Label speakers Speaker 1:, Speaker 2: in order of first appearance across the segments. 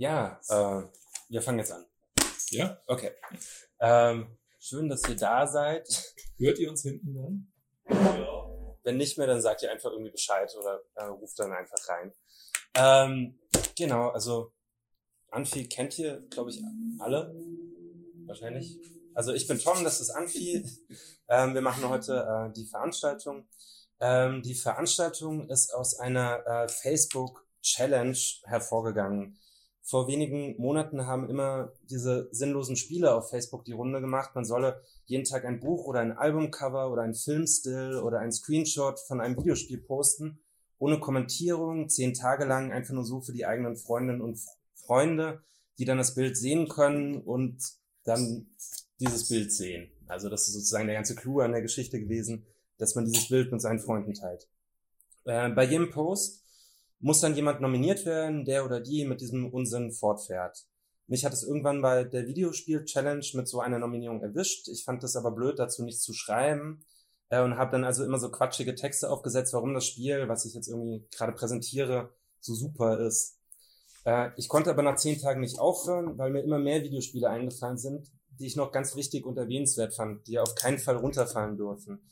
Speaker 1: Ja, äh, wir fangen jetzt an.
Speaker 2: Ja?
Speaker 1: Okay. Ähm, schön, dass ihr da seid.
Speaker 2: Hört ihr uns hinten dann?
Speaker 1: Wenn nicht mehr, dann sagt ihr einfach irgendwie Bescheid oder äh, ruft dann einfach rein. Ähm, genau, also Anfi kennt ihr, glaube ich, alle. Wahrscheinlich. Also ich bin Tom, das ist Anfi. Ähm, wir machen heute äh, die Veranstaltung. Ähm, die Veranstaltung ist aus einer äh, Facebook Challenge hervorgegangen. Vor wenigen Monaten haben immer diese sinnlosen Spiele auf Facebook die Runde gemacht. Man solle jeden Tag ein Buch oder ein Albumcover oder ein Filmstill oder ein Screenshot von einem Videospiel posten, ohne Kommentierung, zehn Tage lang, einfach nur so für die eigenen Freundinnen und Freunde, die dann das Bild sehen können und dann dieses Bild sehen. Also das ist sozusagen der ganze Clou an der Geschichte gewesen, dass man dieses Bild mit seinen Freunden teilt. Äh, bei jedem Post muss dann jemand nominiert werden, der oder die mit diesem Unsinn fortfährt. Mich hat es irgendwann bei der Videospiel-Challenge mit so einer Nominierung erwischt. Ich fand es aber blöd, dazu nichts zu schreiben äh, und habe dann also immer so quatschige Texte aufgesetzt, warum das Spiel, was ich jetzt irgendwie gerade präsentiere, so super ist. Äh, ich konnte aber nach zehn Tagen nicht aufhören, weil mir immer mehr Videospiele eingefallen sind, die ich noch ganz wichtig und erwähnenswert fand, die auf keinen Fall runterfallen dürfen.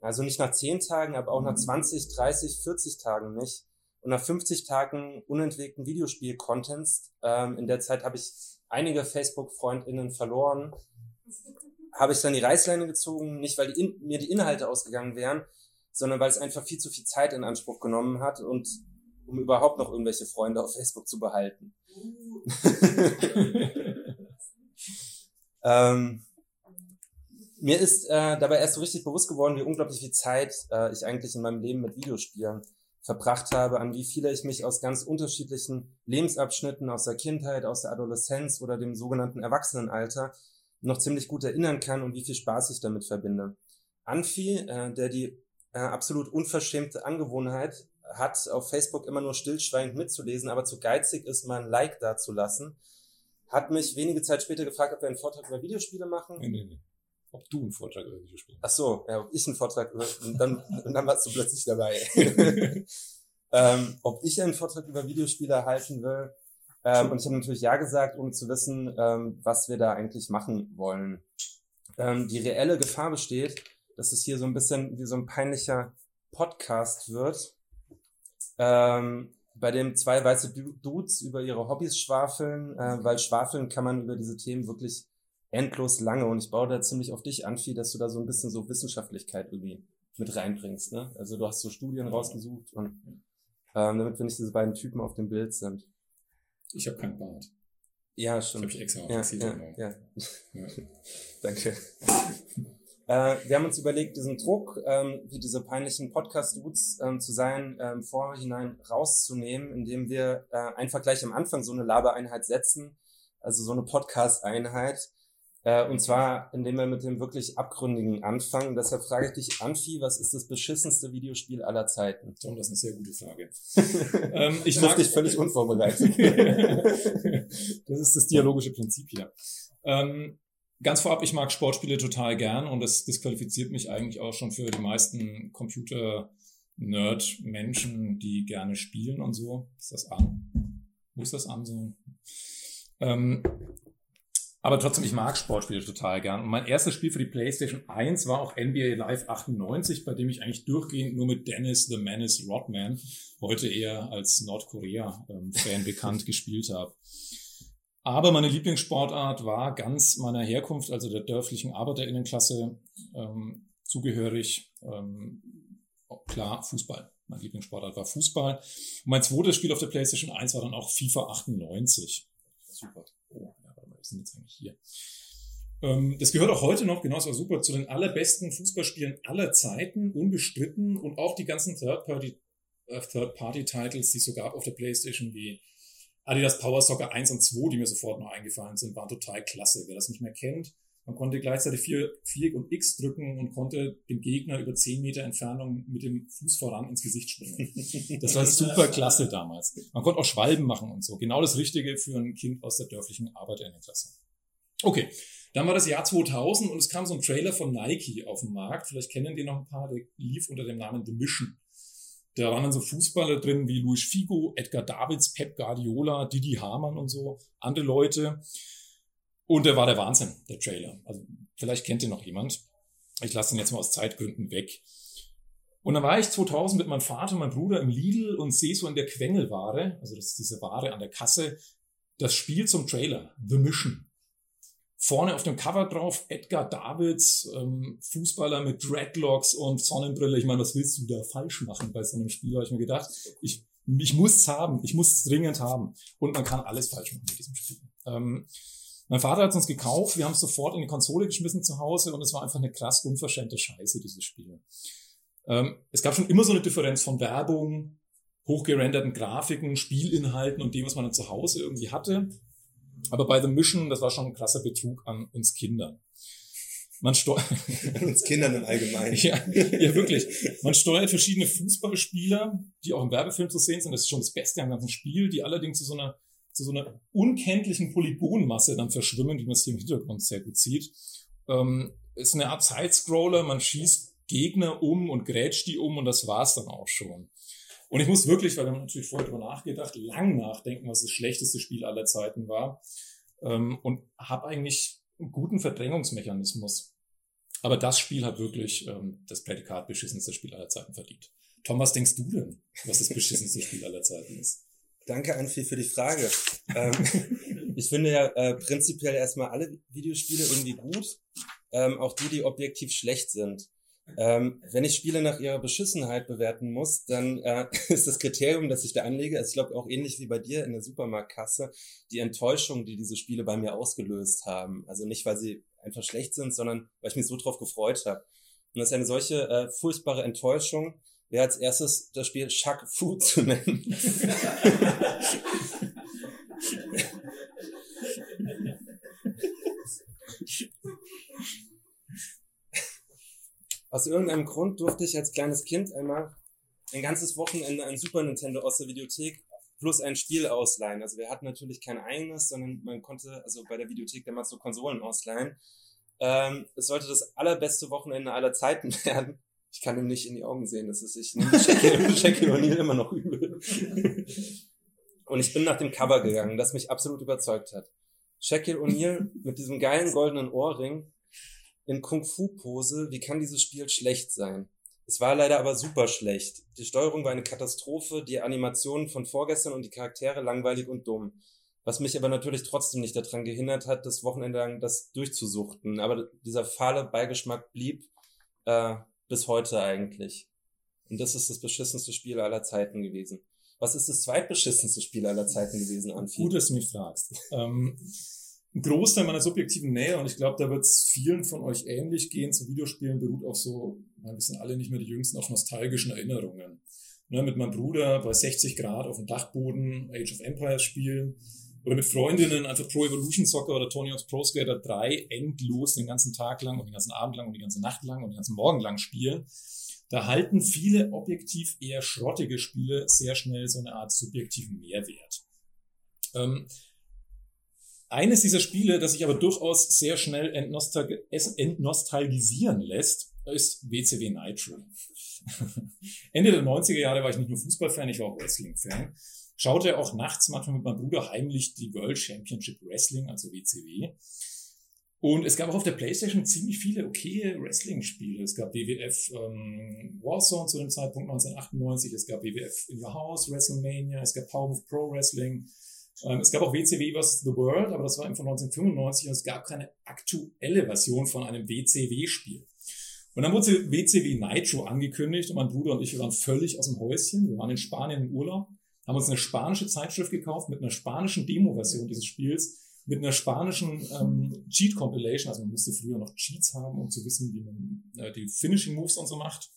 Speaker 1: Also nicht nach zehn Tagen, aber auch nach 20, 30, 40 Tagen nicht. Und nach 50 Tagen unentwegten Videospiel-Contents, ähm, in der Zeit habe ich einige Facebook-FreundInnen verloren, habe ich dann die Reißleine gezogen, nicht weil die in, mir die Inhalte ausgegangen wären, sondern weil es einfach viel zu viel Zeit in Anspruch genommen hat und um überhaupt noch irgendwelche Freunde auf Facebook zu behalten. ähm, mir ist äh, dabei erst so richtig bewusst geworden, wie unglaublich viel Zeit äh, ich eigentlich in meinem Leben mit Videospielen verbracht habe, an wie viele ich mich aus ganz unterschiedlichen Lebensabschnitten aus der Kindheit, aus der Adoleszenz oder dem sogenannten Erwachsenenalter noch ziemlich gut erinnern kann und wie viel Spaß ich damit verbinde. Anfi, äh, der die äh, absolut unverschämte Angewohnheit hat, auf Facebook immer nur stillschweigend mitzulesen, aber zu geizig ist, mal ein Like dazulassen, hat mich wenige Zeit später gefragt, ob wir einen Vortrag über Videospiele machen.
Speaker 2: Nee, nee, nee. Ob du einen Vortrag über Videospiele
Speaker 1: Ach so, ja, ob ich einen Vortrag über, und dann, und dann warst du plötzlich dabei. ähm, ob ich einen Vortrag über Videospiele halten will. Ähm, und ich habe natürlich Ja gesagt, ohne zu wissen, ähm, was wir da eigentlich machen wollen. Ähm, die reelle Gefahr besteht, dass es hier so ein bisschen wie so ein peinlicher Podcast wird, ähm, bei dem zwei weiße Dudes über ihre Hobbys schwafeln, äh, weil schwafeln kann man über diese Themen wirklich endlos lange und ich baue da ziemlich auf dich an, dass du da so ein bisschen so Wissenschaftlichkeit irgendwie mit reinbringst. Ne? Also du hast so Studien rausgesucht und ähm, damit wir nicht diese beiden Typen auf dem Bild sind.
Speaker 2: Ich habe keinen Bart.
Speaker 1: Ja, schon.
Speaker 2: Das habe ich extra
Speaker 1: ja, ja, ja. ja. Danke. Äh, wir haben uns überlegt, diesen Druck, ähm, wie diese peinlichen Podcast-Dudes ähm, zu sein, ähm, vorhinein rauszunehmen, indem wir äh, einfach gleich am Anfang so eine Labereinheit setzen, also so eine Podcast-Einheit. Äh, und zwar, indem wir mit dem wirklich Abgründigen anfangen. Deshalb frage ich dich, Anfi, was ist das beschissenste Videospiel aller Zeiten?
Speaker 2: Tom, das ist eine sehr gute Frage.
Speaker 1: ähm, ich mag dich völlig unvorbereitet.
Speaker 2: das ist das dialogische Prinzip hier. Ähm, Ganz vorab, ich mag Sportspiele total gern und das disqualifiziert mich eigentlich auch schon für die meisten Computer-Nerd-Menschen, die gerne spielen und so. Ist das an? Muss das an so? Ähm, aber trotzdem, ich mag Sportspiele total gern. Und mein erstes Spiel für die PlayStation 1 war auch NBA Live 98, bei dem ich eigentlich durchgehend nur mit Dennis the Menace Rodman, heute eher als Nordkorea-Fan bekannt, gespielt habe. Aber meine Lieblingssportart war ganz meiner Herkunft, also der dörflichen Arbeiterinnenklasse, ähm, zugehörig. Ähm, klar, Fußball. Mein Lieblingssportart war Fußball. Und mein zweites Spiel auf der PlayStation 1 war dann auch FIFA 98. Super. Sind jetzt eigentlich hier. Ähm, das gehört auch heute noch, genau, es war super, zu den allerbesten Fußballspielen aller Zeiten, unbestritten. Und auch die ganzen Third-Party-Titles, äh, Third die es so gab auf der PlayStation, wie Adidas Power Soccer 1 und 2, die mir sofort noch eingefallen sind, waren total klasse. Wer das nicht mehr kennt, man konnte gleichzeitig Viereck und X drücken und konnte dem Gegner über 10 Meter Entfernung mit dem Fuß voran ins Gesicht springen. Das war super klasse damals. Man konnte auch Schwalben machen und so. Genau das Richtige für ein Kind aus der dörflichen Arbeiterinnenklasse. Okay, dann war das Jahr 2000 und es kam so ein Trailer von Nike auf den Markt. Vielleicht kennen die noch ein paar, der lief unter dem Namen The Mission. Da waren dann so Fußballer drin wie Luis Figo, Edgar Davids, Pep Guardiola, Didi Hamann und so, andere Leute. Und der war der Wahnsinn, der Trailer. Also vielleicht kennt ihr noch jemand. Ich lasse ihn jetzt mal aus Zeitgründen weg. Und dann war ich 2000 mit meinem Vater und meinem Bruder im Lidl und sehe so in der Quengelware, also das ist diese Ware an der Kasse, das Spiel zum Trailer, The Mission. Vorne auf dem Cover drauf Edgar Davids, ähm, Fußballer mit Dreadlocks und Sonnenbrille. Ich meine, was willst du da falsch machen bei so einem Spiel, habe ich mir gedacht. Ich, ich muss es haben, ich muss es dringend haben. Und man kann alles falsch machen mit diesem Spiel. Ähm, mein Vater hat es uns gekauft, wir haben es sofort in die Konsole geschmissen zu Hause und es war einfach eine krass unverschämte Scheiße, dieses Spiel. Ähm, es gab schon immer so eine Differenz von Werbung, hochgerenderten Grafiken, Spielinhalten und dem, was man dann zu Hause irgendwie hatte. Aber bei The Mission, das war schon ein krasser Betrug an uns Kindern. Man steuert
Speaker 1: uns Kindern im Allgemeinen.
Speaker 2: ja, ja, wirklich. Man steuert verschiedene Fußballspieler, die auch im Werbefilm zu sehen sind. Das ist schon das Beste am ganzen Spiel, die allerdings zu so einer zu so einer unkenntlichen Polygonmasse dann verschwimmen, wie man hier im Hintergrund sehr gut sieht. Ähm, ist eine Art Sidescroller, man schießt Gegner um und grätscht die um und das war's dann auch schon. Und ich muss wirklich, weil wir natürlich vorher drüber nachgedacht, lang nachdenken, was das schlechteste Spiel aller Zeiten war. Ähm, und habe eigentlich einen guten Verdrängungsmechanismus. Aber das Spiel hat wirklich ähm, das Prädikat beschissenste Spiel aller Zeiten verdient. Tom, was denkst du denn, was das beschissenste Spiel aller Zeiten ist?
Speaker 1: Danke, Anfi, für die Frage. ähm, ich finde ja äh, prinzipiell erstmal alle Videospiele irgendwie gut, ähm, auch die, die objektiv schlecht sind. Ähm, wenn ich Spiele nach ihrer Beschissenheit bewerten muss, dann äh, ist das Kriterium, das ich da anlege, also ich glaube auch ähnlich wie bei dir in der Supermarktkasse, die Enttäuschung, die diese Spiele bei mir ausgelöst haben. Also nicht, weil sie einfach schlecht sind, sondern weil ich mich so drauf gefreut habe. Und das ist eine solche äh, furchtbare Enttäuschung, wäre als erstes das Spiel Shaq Fu zu nennen. Aus irgendeinem Grund durfte ich als kleines Kind einmal ein ganzes Wochenende ein Super Nintendo aus der Videothek plus ein Spiel ausleihen. Also wir hatten natürlich kein eigenes, sondern man konnte also bei der Videothek damals so Konsolen ausleihen. Ähm, es sollte das allerbeste Wochenende aller Zeiten werden. Ich kann ihm nicht in die Augen sehen. Das ist, ich nehme Shaquille O'Neal immer noch übel. Und ich bin nach dem Cover gegangen, das mich absolut überzeugt hat. Shaquille O'Neal mit diesem geilen goldenen Ohrring in Kung-Fu-Pose. Wie kann dieses Spiel schlecht sein? Es war leider aber super schlecht. Die Steuerung war eine Katastrophe, die Animationen von vorgestern und die Charaktere langweilig und dumm. Was mich aber natürlich trotzdem nicht daran gehindert hat, das Wochenende lang das durchzusuchten. Aber dieser fahle Beigeschmack blieb äh, bis heute eigentlich. Und das ist das beschissenste Spiel aller Zeiten gewesen. Was ist das zweitbeschissenste Spiel aller Zeiten gewesen, Anfi?
Speaker 2: Gut, dass du mich fragst. ähm, ein Großteil meiner subjektiven Nähe, und ich glaube, da wird es vielen von euch ähnlich gehen, zu Videospielen beruht auf so, wir sind alle nicht mehr die jüngsten, auf nostalgischen Erinnerungen. Ne, mit meinem Bruder bei 60 Grad auf dem Dachboden Age of Empires spielen oder mit Freundinnen einfach Pro Evolution Soccer oder Tony Hawk's Pro Skater 3 endlos den ganzen Tag lang und den ganzen Abend lang und die ganze Nacht lang und den ganzen Morgen lang spielen. Da halten viele objektiv eher schrottige Spiele sehr schnell so eine Art subjektiven Mehrwert. Ähm, eines dieser Spiele, das sich aber durchaus sehr schnell entnostal entnostalgisieren lässt, ist WCW Nitro. Ende der 90er Jahre war ich nicht nur Fußballfan, ich war auch Wrestling-Fan. Schaute auch nachts manchmal mit meinem Bruder heimlich die World Championship Wrestling, also WCW. Und es gab auch auf der Playstation ziemlich viele okay Wrestling-Spiele. Es gab WWF ähm, Warzone zu dem Zeitpunkt 1998, es gab WWF In Your House, WrestleMania, es gab Power of Pro Wrestling, ähm, es gab auch WCW vs. The World, aber das war eben von 1995 und es gab keine aktuelle Version von einem WCW-Spiel. Und dann wurde WCW Nitro angekündigt und mein Bruder und ich, waren völlig aus dem Häuschen. Wir waren in Spanien im Urlaub, haben uns eine spanische Zeitschrift gekauft mit einer spanischen Demo-Version dieses Spiels, mit einer spanischen ähm, Cheat-Compilation. Also man musste früher noch Cheats haben, um zu wissen, wie man äh, die Finishing Moves und so macht.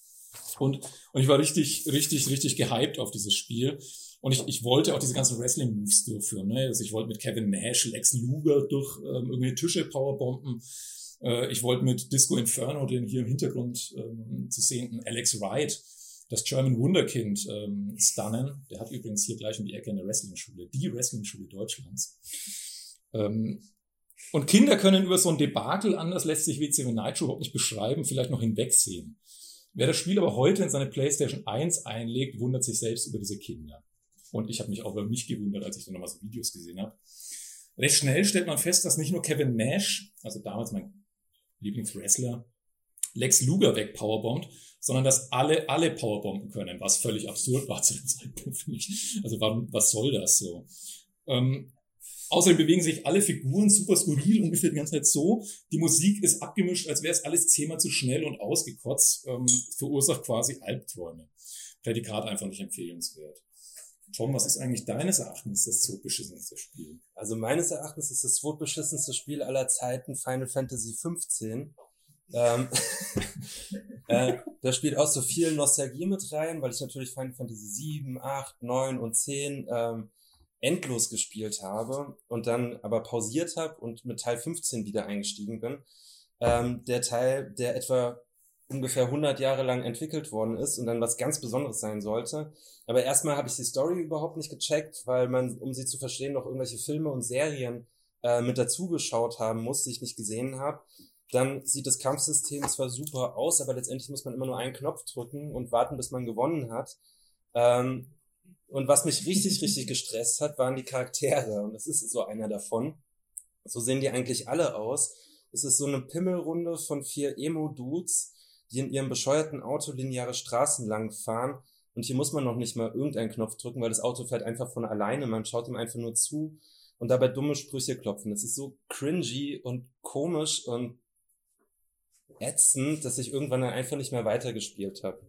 Speaker 2: Und, und ich war richtig, richtig, richtig gehypt auf dieses Spiel. Und ich, ich wollte auch diese ganzen Wrestling-Moves durchführen. Ne? Also ich wollte mit Kevin Nash, Lex Luger durch ähm, irgendwelche Tische powerbomben. Äh, ich wollte mit Disco Inferno, den hier im Hintergrund ähm, zu sehenden Alex Wright, das German Wunderkind ähm, stunnen. Der hat übrigens hier gleich um die Ecke eine Wrestling-Schule, die Wrestling-Schule Deutschlands. Ähm, und Kinder können über so ein Debakel, anders lässt sich WCW Nitro überhaupt nicht beschreiben, vielleicht noch hinwegsehen. Wer das Spiel aber heute in seine PlayStation 1 einlegt, wundert sich selbst über diese Kinder. Und ich habe mich auch über mich gewundert, als ich dann nochmal so Videos gesehen habe. Recht schnell stellt man fest, dass nicht nur Kevin Nash, also damals mein Lieblingswrestler, Lex Luger wegpowerbombt, sondern dass alle alle powerbomben können, was völlig absurd war zu dem Zeitpunkt für mich. Also warum, was soll das so? Ähm, außerdem bewegen sich alle Figuren super skurril, ungefähr die ganze Zeit so. Die Musik ist abgemischt, als wäre es alles zehnmal zu schnell und ausgekotzt, ähm, verursacht quasi Albträume. Prädikat einfach nicht empfehlenswert. Tom, was ist eigentlich deines Erachtens das zweitbeschissenste Spiel?
Speaker 1: Also meines Erachtens ist das zweitbeschissenste Spiel aller Zeiten Final Fantasy 15. Ähm, äh, da spielt auch so viel Nostalgie mit rein, weil ich natürlich Final Fantasy 7, 8, 9 und 10 ähm, endlos gespielt habe und dann aber pausiert habe und mit Teil 15 wieder eingestiegen bin. Ähm, der Teil, der etwa ungefähr 100 Jahre lang entwickelt worden ist und dann was ganz Besonderes sein sollte. Aber erstmal habe ich die Story überhaupt nicht gecheckt, weil man, um sie zu verstehen, noch irgendwelche Filme und Serien äh, mit dazugeschaut haben muss, die ich nicht gesehen habe. Dann sieht das Kampfsystem zwar super aus, aber letztendlich muss man immer nur einen Knopf drücken und warten, bis man gewonnen hat. Ähm, und was mich richtig, richtig gestresst hat, waren die Charaktere. Und das ist so einer davon. So sehen die eigentlich alle aus. Es ist so eine Pimmelrunde von vier Emo-Dudes, die in ihrem bescheuerten Auto lineare Straßen lang fahren. Und hier muss man noch nicht mal irgendeinen Knopf drücken, weil das Auto fährt einfach von alleine. Man schaut ihm einfach nur zu und dabei dumme Sprüche klopfen. Das ist so cringy und komisch und ätzend, dass ich irgendwann dann einfach nicht mehr weitergespielt habe.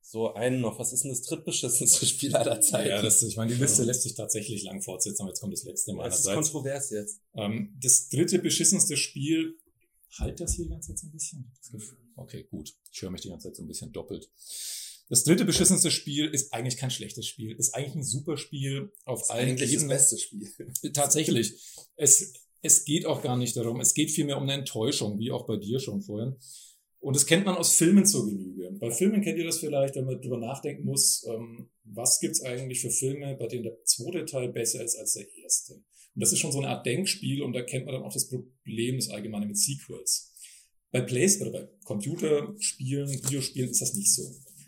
Speaker 1: So einen noch. Was ist denn das drittbeschissenste Spiel aller Zeiten?
Speaker 2: Ja, das, ich meine, die Liste lässt sich tatsächlich lang fortsetzen, aber jetzt kommt das letzte Mal.
Speaker 1: Das ist kontrovers jetzt.
Speaker 2: Ähm, das dritte beschissenste Spiel, halt das hier die ganze Zeit so ein bisschen? Okay, gut. Ich höre mich die ganze Zeit so ein bisschen doppelt. Das dritte beschissenste Spiel ist eigentlich kein schlechtes Spiel, ist eigentlich ein super Spiel auf allen
Speaker 1: Eigentlich das beste Spiel.
Speaker 2: Tatsächlich. Es, es geht auch gar nicht darum. Es geht vielmehr um eine Enttäuschung, wie auch bei dir schon vorhin. Und das kennt man aus Filmen zur Genüge. Bei Filmen kennt ihr das vielleicht, wenn man drüber nachdenken muss, ähm, was gibt's eigentlich für Filme, bei denen der zweite Teil besser ist als der erste. Und das ist schon so eine Art Denkspiel und da kennt man dann auch das Problem, das Allgemeine mit Sequels. Bei Plays oder bei Computerspielen, Videospielen ist das nicht so.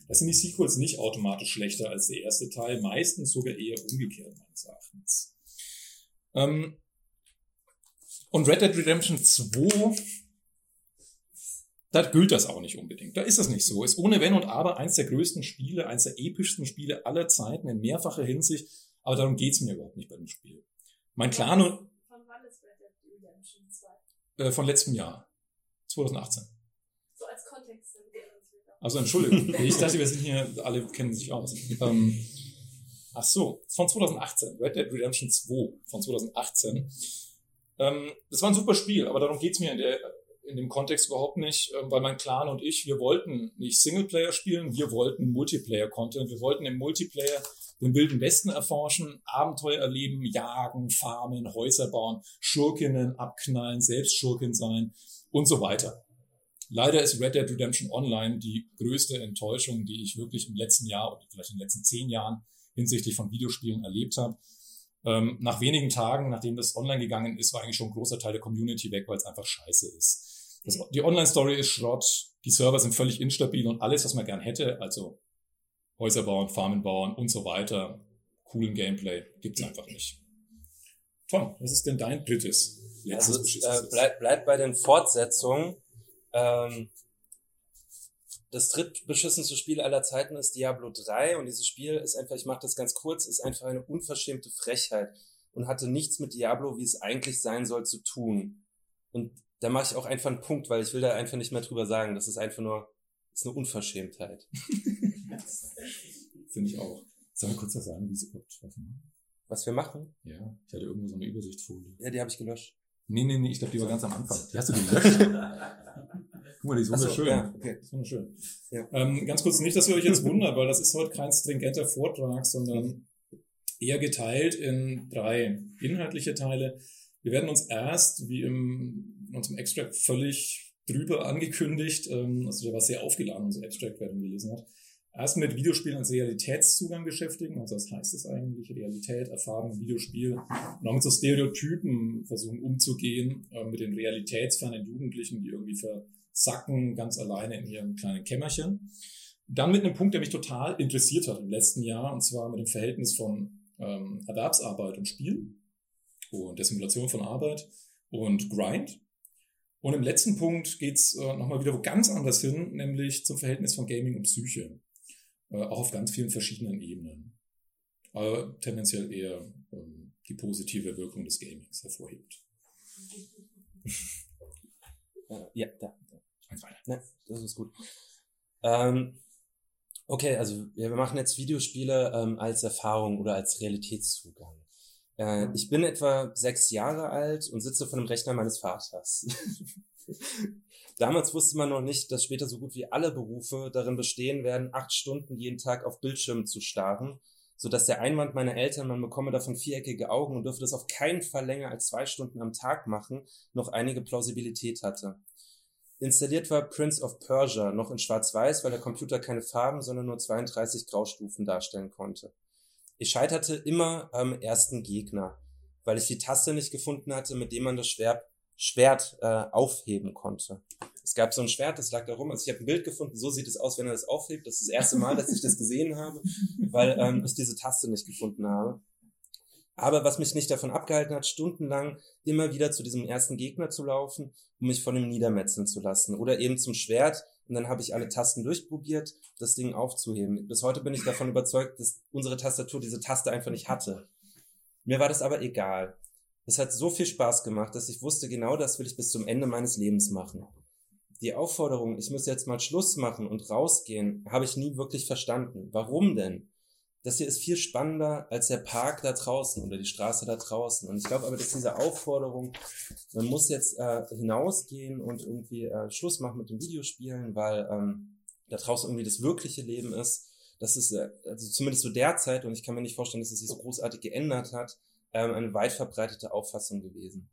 Speaker 2: Da sind die Sequels nicht automatisch schlechter als der erste Teil, meistens sogar eher umgekehrt meines Erachtens. Ähm, und Red Dead Redemption 2 da gilt das auch nicht unbedingt. Da ist das nicht so. Ist ohne Wenn und Aber eins der größten Spiele, eins der epischsten Spiele aller Zeiten in mehrfacher Hinsicht. Aber darum geht's mir überhaupt nicht bei dem Spiel. Mein Clan und... Von wann ist Red Dead Redemption 2? Äh, von letztem Jahr. 2018.
Speaker 3: So als Kontext.
Speaker 2: Also Entschuldigung. ich dachte, wir sind hier, alle kennen sich aus. Ähm, ach so, von 2018. Red Dead Redemption 2 von 2018. Ähm, das war ein super Spiel, aber darum geht's mir in der in dem Kontext überhaupt nicht, ähm, weil mein Clan und ich, wir wollten nicht Singleplayer spielen, wir wollten Multiplayer-Content. Wir wollten im Multiplayer den wilden Westen erforschen, Abenteuer erleben, jagen, farmen, Häuser bauen, Schurkinnen abknallen, selbst Schurkin sein und so weiter. Leider ist Red Dead Redemption Online die größte Enttäuschung, die ich wirklich im letzten Jahr oder vielleicht in den letzten zehn Jahren hinsichtlich von Videospielen erlebt habe. Ähm, nach wenigen Tagen, nachdem das online gegangen ist, war eigentlich schon ein großer Teil der Community weg, weil es einfach scheiße ist. Das, die Online-Story ist Schrott, die Server sind völlig instabil und alles, was man gern hätte, also Häuser bauen, Farmen bauen und so weiter, coolen Gameplay, gibt's einfach nicht. Tom, was ist denn dein drittes?
Speaker 1: Letztes also, äh, bleib, bleib bei den Fortsetzungen. Ähm, das drittbeschissenste Spiel aller Zeiten ist Diablo 3 und dieses Spiel ist einfach, ich mache das ganz kurz, ist einfach eine unverschämte Frechheit und hatte nichts mit Diablo, wie es eigentlich sein soll, zu tun. Und da mache ich auch einfach einen Punkt, weil ich will da einfach nicht mehr drüber sagen. Das ist einfach nur, ist eine Unverschämtheit.
Speaker 2: Finde ich auch. Sollen wir kurz was sagen, wie sie überhaupt
Speaker 1: treffen? Was wir machen?
Speaker 2: Ja, ich hatte irgendwo so eine Übersichtsfolie.
Speaker 1: Ja, die habe ich gelöscht.
Speaker 2: Nee, nee, nee, ich glaube, die war ganz am Anfang. Die hast du gelöscht? Guck mal, die ist wunderschön. So, ja, okay. ist wunderschön. Ja. Ähm, ganz kurz, nicht, dass ihr euch jetzt wundert, weil das ist heute kein stringenter Vortrag, sondern eher geteilt in drei inhaltliche Teile. Wir werden uns erst, wie im, in unserem Extract völlig drüber angekündigt, ähm, also der war sehr aufgeladen, unser Extract, wer den gelesen hat, erst mit Videospielen als Realitätszugang beschäftigen, also was heißt das eigentlich, Realität, Erfahrung, Videospiel, und auch mit so Stereotypen versuchen umzugehen, äh, mit den realitätsfernen Jugendlichen, die irgendwie ver zacken ganz alleine in ihrem kleinen Kämmerchen. Dann mit einem Punkt, der mich total interessiert hat im letzten Jahr, und zwar mit dem Verhältnis von ähm, Erwerbsarbeit und Spiel und der Simulation von Arbeit und Grind. Und im letzten Punkt geht's äh, nochmal wieder wo ganz anders hin, nämlich zum Verhältnis von Gaming und Psyche. Äh, auch auf ganz vielen verschiedenen Ebenen. Aber tendenziell eher ähm, die positive Wirkung des Gamings hervorhebt.
Speaker 1: ja, da. Ja, das ist gut. Ähm, okay, also wir machen jetzt Videospiele ähm, als Erfahrung oder als Realitätszugang. Äh, ich bin etwa sechs Jahre alt und sitze vor dem Rechner meines Vaters. Damals wusste man noch nicht, dass später so gut wie alle Berufe darin bestehen werden, acht Stunden jeden Tag auf Bildschirmen zu starren, so dass der Einwand meiner Eltern, man bekomme davon viereckige Augen und dürfe das auf keinen Fall länger als zwei Stunden am Tag machen, noch einige Plausibilität hatte. Installiert war Prince of Persia noch in Schwarz-Weiß, weil der Computer keine Farben, sondern nur 32 Graustufen darstellen konnte. Ich scheiterte immer am ersten Gegner, weil ich die Taste nicht gefunden hatte, mit dem man das Schwert Schwert äh, aufheben konnte. Es gab so ein Schwert, das lag da rum. Also ich habe ein Bild gefunden, so sieht es aus, wenn er das aufhebt. Das ist das erste Mal, dass ich das gesehen habe, weil ähm, ich diese Taste nicht gefunden habe. Aber was mich nicht davon abgehalten hat, stundenlang immer wieder zu diesem ersten Gegner zu laufen, um mich von ihm niedermetzeln zu lassen. Oder eben zum Schwert. Und dann habe ich alle Tasten durchprobiert, das Ding aufzuheben. Bis heute bin ich davon überzeugt, dass unsere Tastatur diese Taste einfach nicht hatte. Mir war das aber egal. Es hat so viel Spaß gemacht, dass ich wusste, genau das will ich bis zum Ende meines Lebens machen. Die Aufforderung, ich muss jetzt mal Schluss machen und rausgehen, habe ich nie wirklich verstanden. Warum denn? Das hier ist viel spannender als der Park da draußen oder die Straße da draußen. Und ich glaube aber, dass diese Aufforderung, man muss jetzt äh, hinausgehen und irgendwie äh, Schluss machen mit den Videospielen, weil ähm, da draußen irgendwie das wirkliche Leben ist. Das ist äh, also zumindest so derzeit, und ich kann mir nicht vorstellen, dass es sich so großartig geändert hat, ähm, eine weit verbreitete Auffassung gewesen.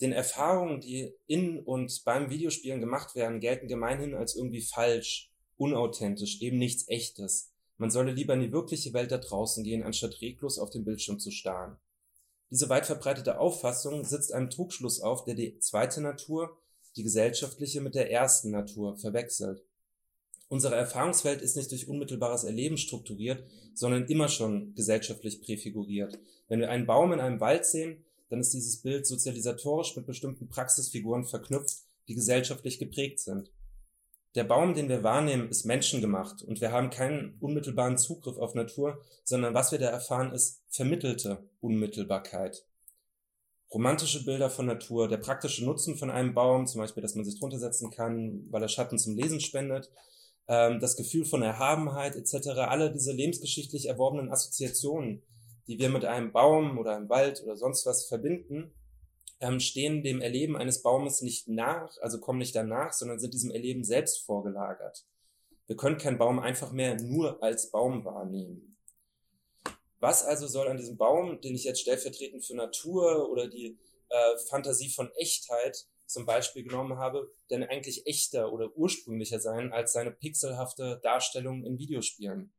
Speaker 1: Den Erfahrungen, die in und beim Videospielen gemacht werden, gelten gemeinhin als irgendwie falsch, unauthentisch, eben nichts Echtes. Man solle lieber in die wirkliche Welt da draußen gehen, anstatt reglos auf den Bildschirm zu starren. Diese weit verbreitete Auffassung sitzt einem Trugschluss auf, der die zweite Natur, die gesellschaftliche, mit der ersten Natur verwechselt. Unsere Erfahrungswelt ist nicht durch unmittelbares Erleben strukturiert, sondern immer schon gesellschaftlich präfiguriert. Wenn wir einen Baum in einem Wald sehen, dann ist dieses Bild sozialisatorisch mit bestimmten Praxisfiguren verknüpft, die gesellschaftlich geprägt sind. Der Baum, den wir wahrnehmen, ist menschengemacht und wir haben keinen unmittelbaren Zugriff auf Natur, sondern was wir da erfahren, ist vermittelte Unmittelbarkeit. Romantische Bilder von Natur, der praktische Nutzen von einem Baum, zum Beispiel, dass man sich drunter setzen kann, weil er Schatten zum Lesen spendet, ähm, das Gefühl von Erhabenheit etc., alle diese lebensgeschichtlich erworbenen Assoziationen, die wir mit einem Baum oder einem Wald oder sonst was verbinden, ähm, stehen dem Erleben eines Baumes nicht nach, also kommen nicht danach, sondern sind diesem Erleben selbst vorgelagert. Wir können keinen Baum einfach mehr nur als Baum wahrnehmen. Was also soll an diesem Baum, den ich jetzt stellvertretend für Natur oder die äh, Fantasie von Echtheit zum Beispiel genommen habe, denn eigentlich echter oder ursprünglicher sein als seine pixelhafte Darstellung in Videospielen?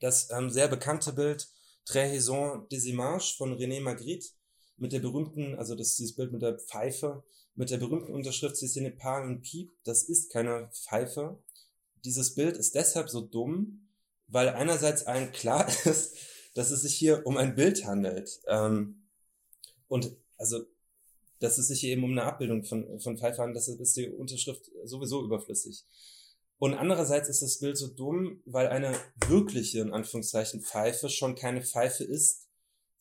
Speaker 1: Das ähm, sehr bekannte Bild Trahison des Images von René Magritte mit der berühmten, also das ist dieses Bild mit der Pfeife, mit der berühmten Unterschrift C'est ne pas un pipe, das ist keine Pfeife. Dieses Bild ist deshalb so dumm, weil einerseits allen klar ist, dass es sich hier um ein Bild handelt. Ähm, und also, dass es sich hier eben um eine Abbildung von, von Pfeife handelt, deshalb ist die Unterschrift sowieso überflüssig. Und andererseits ist das Bild so dumm, weil eine wirkliche, in Anführungszeichen, Pfeife schon keine Pfeife ist,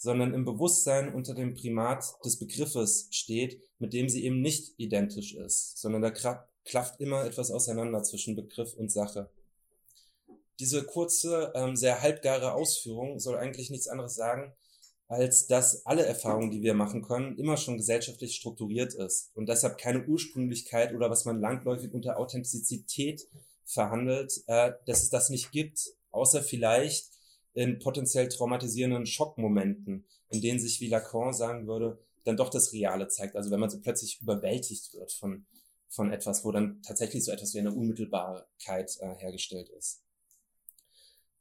Speaker 1: sondern im Bewusstsein unter dem Primat des Begriffes steht, mit dem sie eben nicht identisch ist, sondern da klafft immer etwas auseinander zwischen Begriff und Sache. Diese kurze, ähm, sehr halbgare Ausführung soll eigentlich nichts anderes sagen, als dass alle Erfahrungen, die wir machen können, immer schon gesellschaftlich strukturiert ist und deshalb keine Ursprünglichkeit oder was man langläufig unter Authentizität verhandelt, äh, dass es das nicht gibt, außer vielleicht in potenziell traumatisierenden Schockmomenten, in denen sich, wie Lacan sagen würde, dann doch das Reale zeigt. Also wenn man so plötzlich überwältigt wird von, von etwas, wo dann tatsächlich so etwas wie eine Unmittelbarkeit äh, hergestellt ist.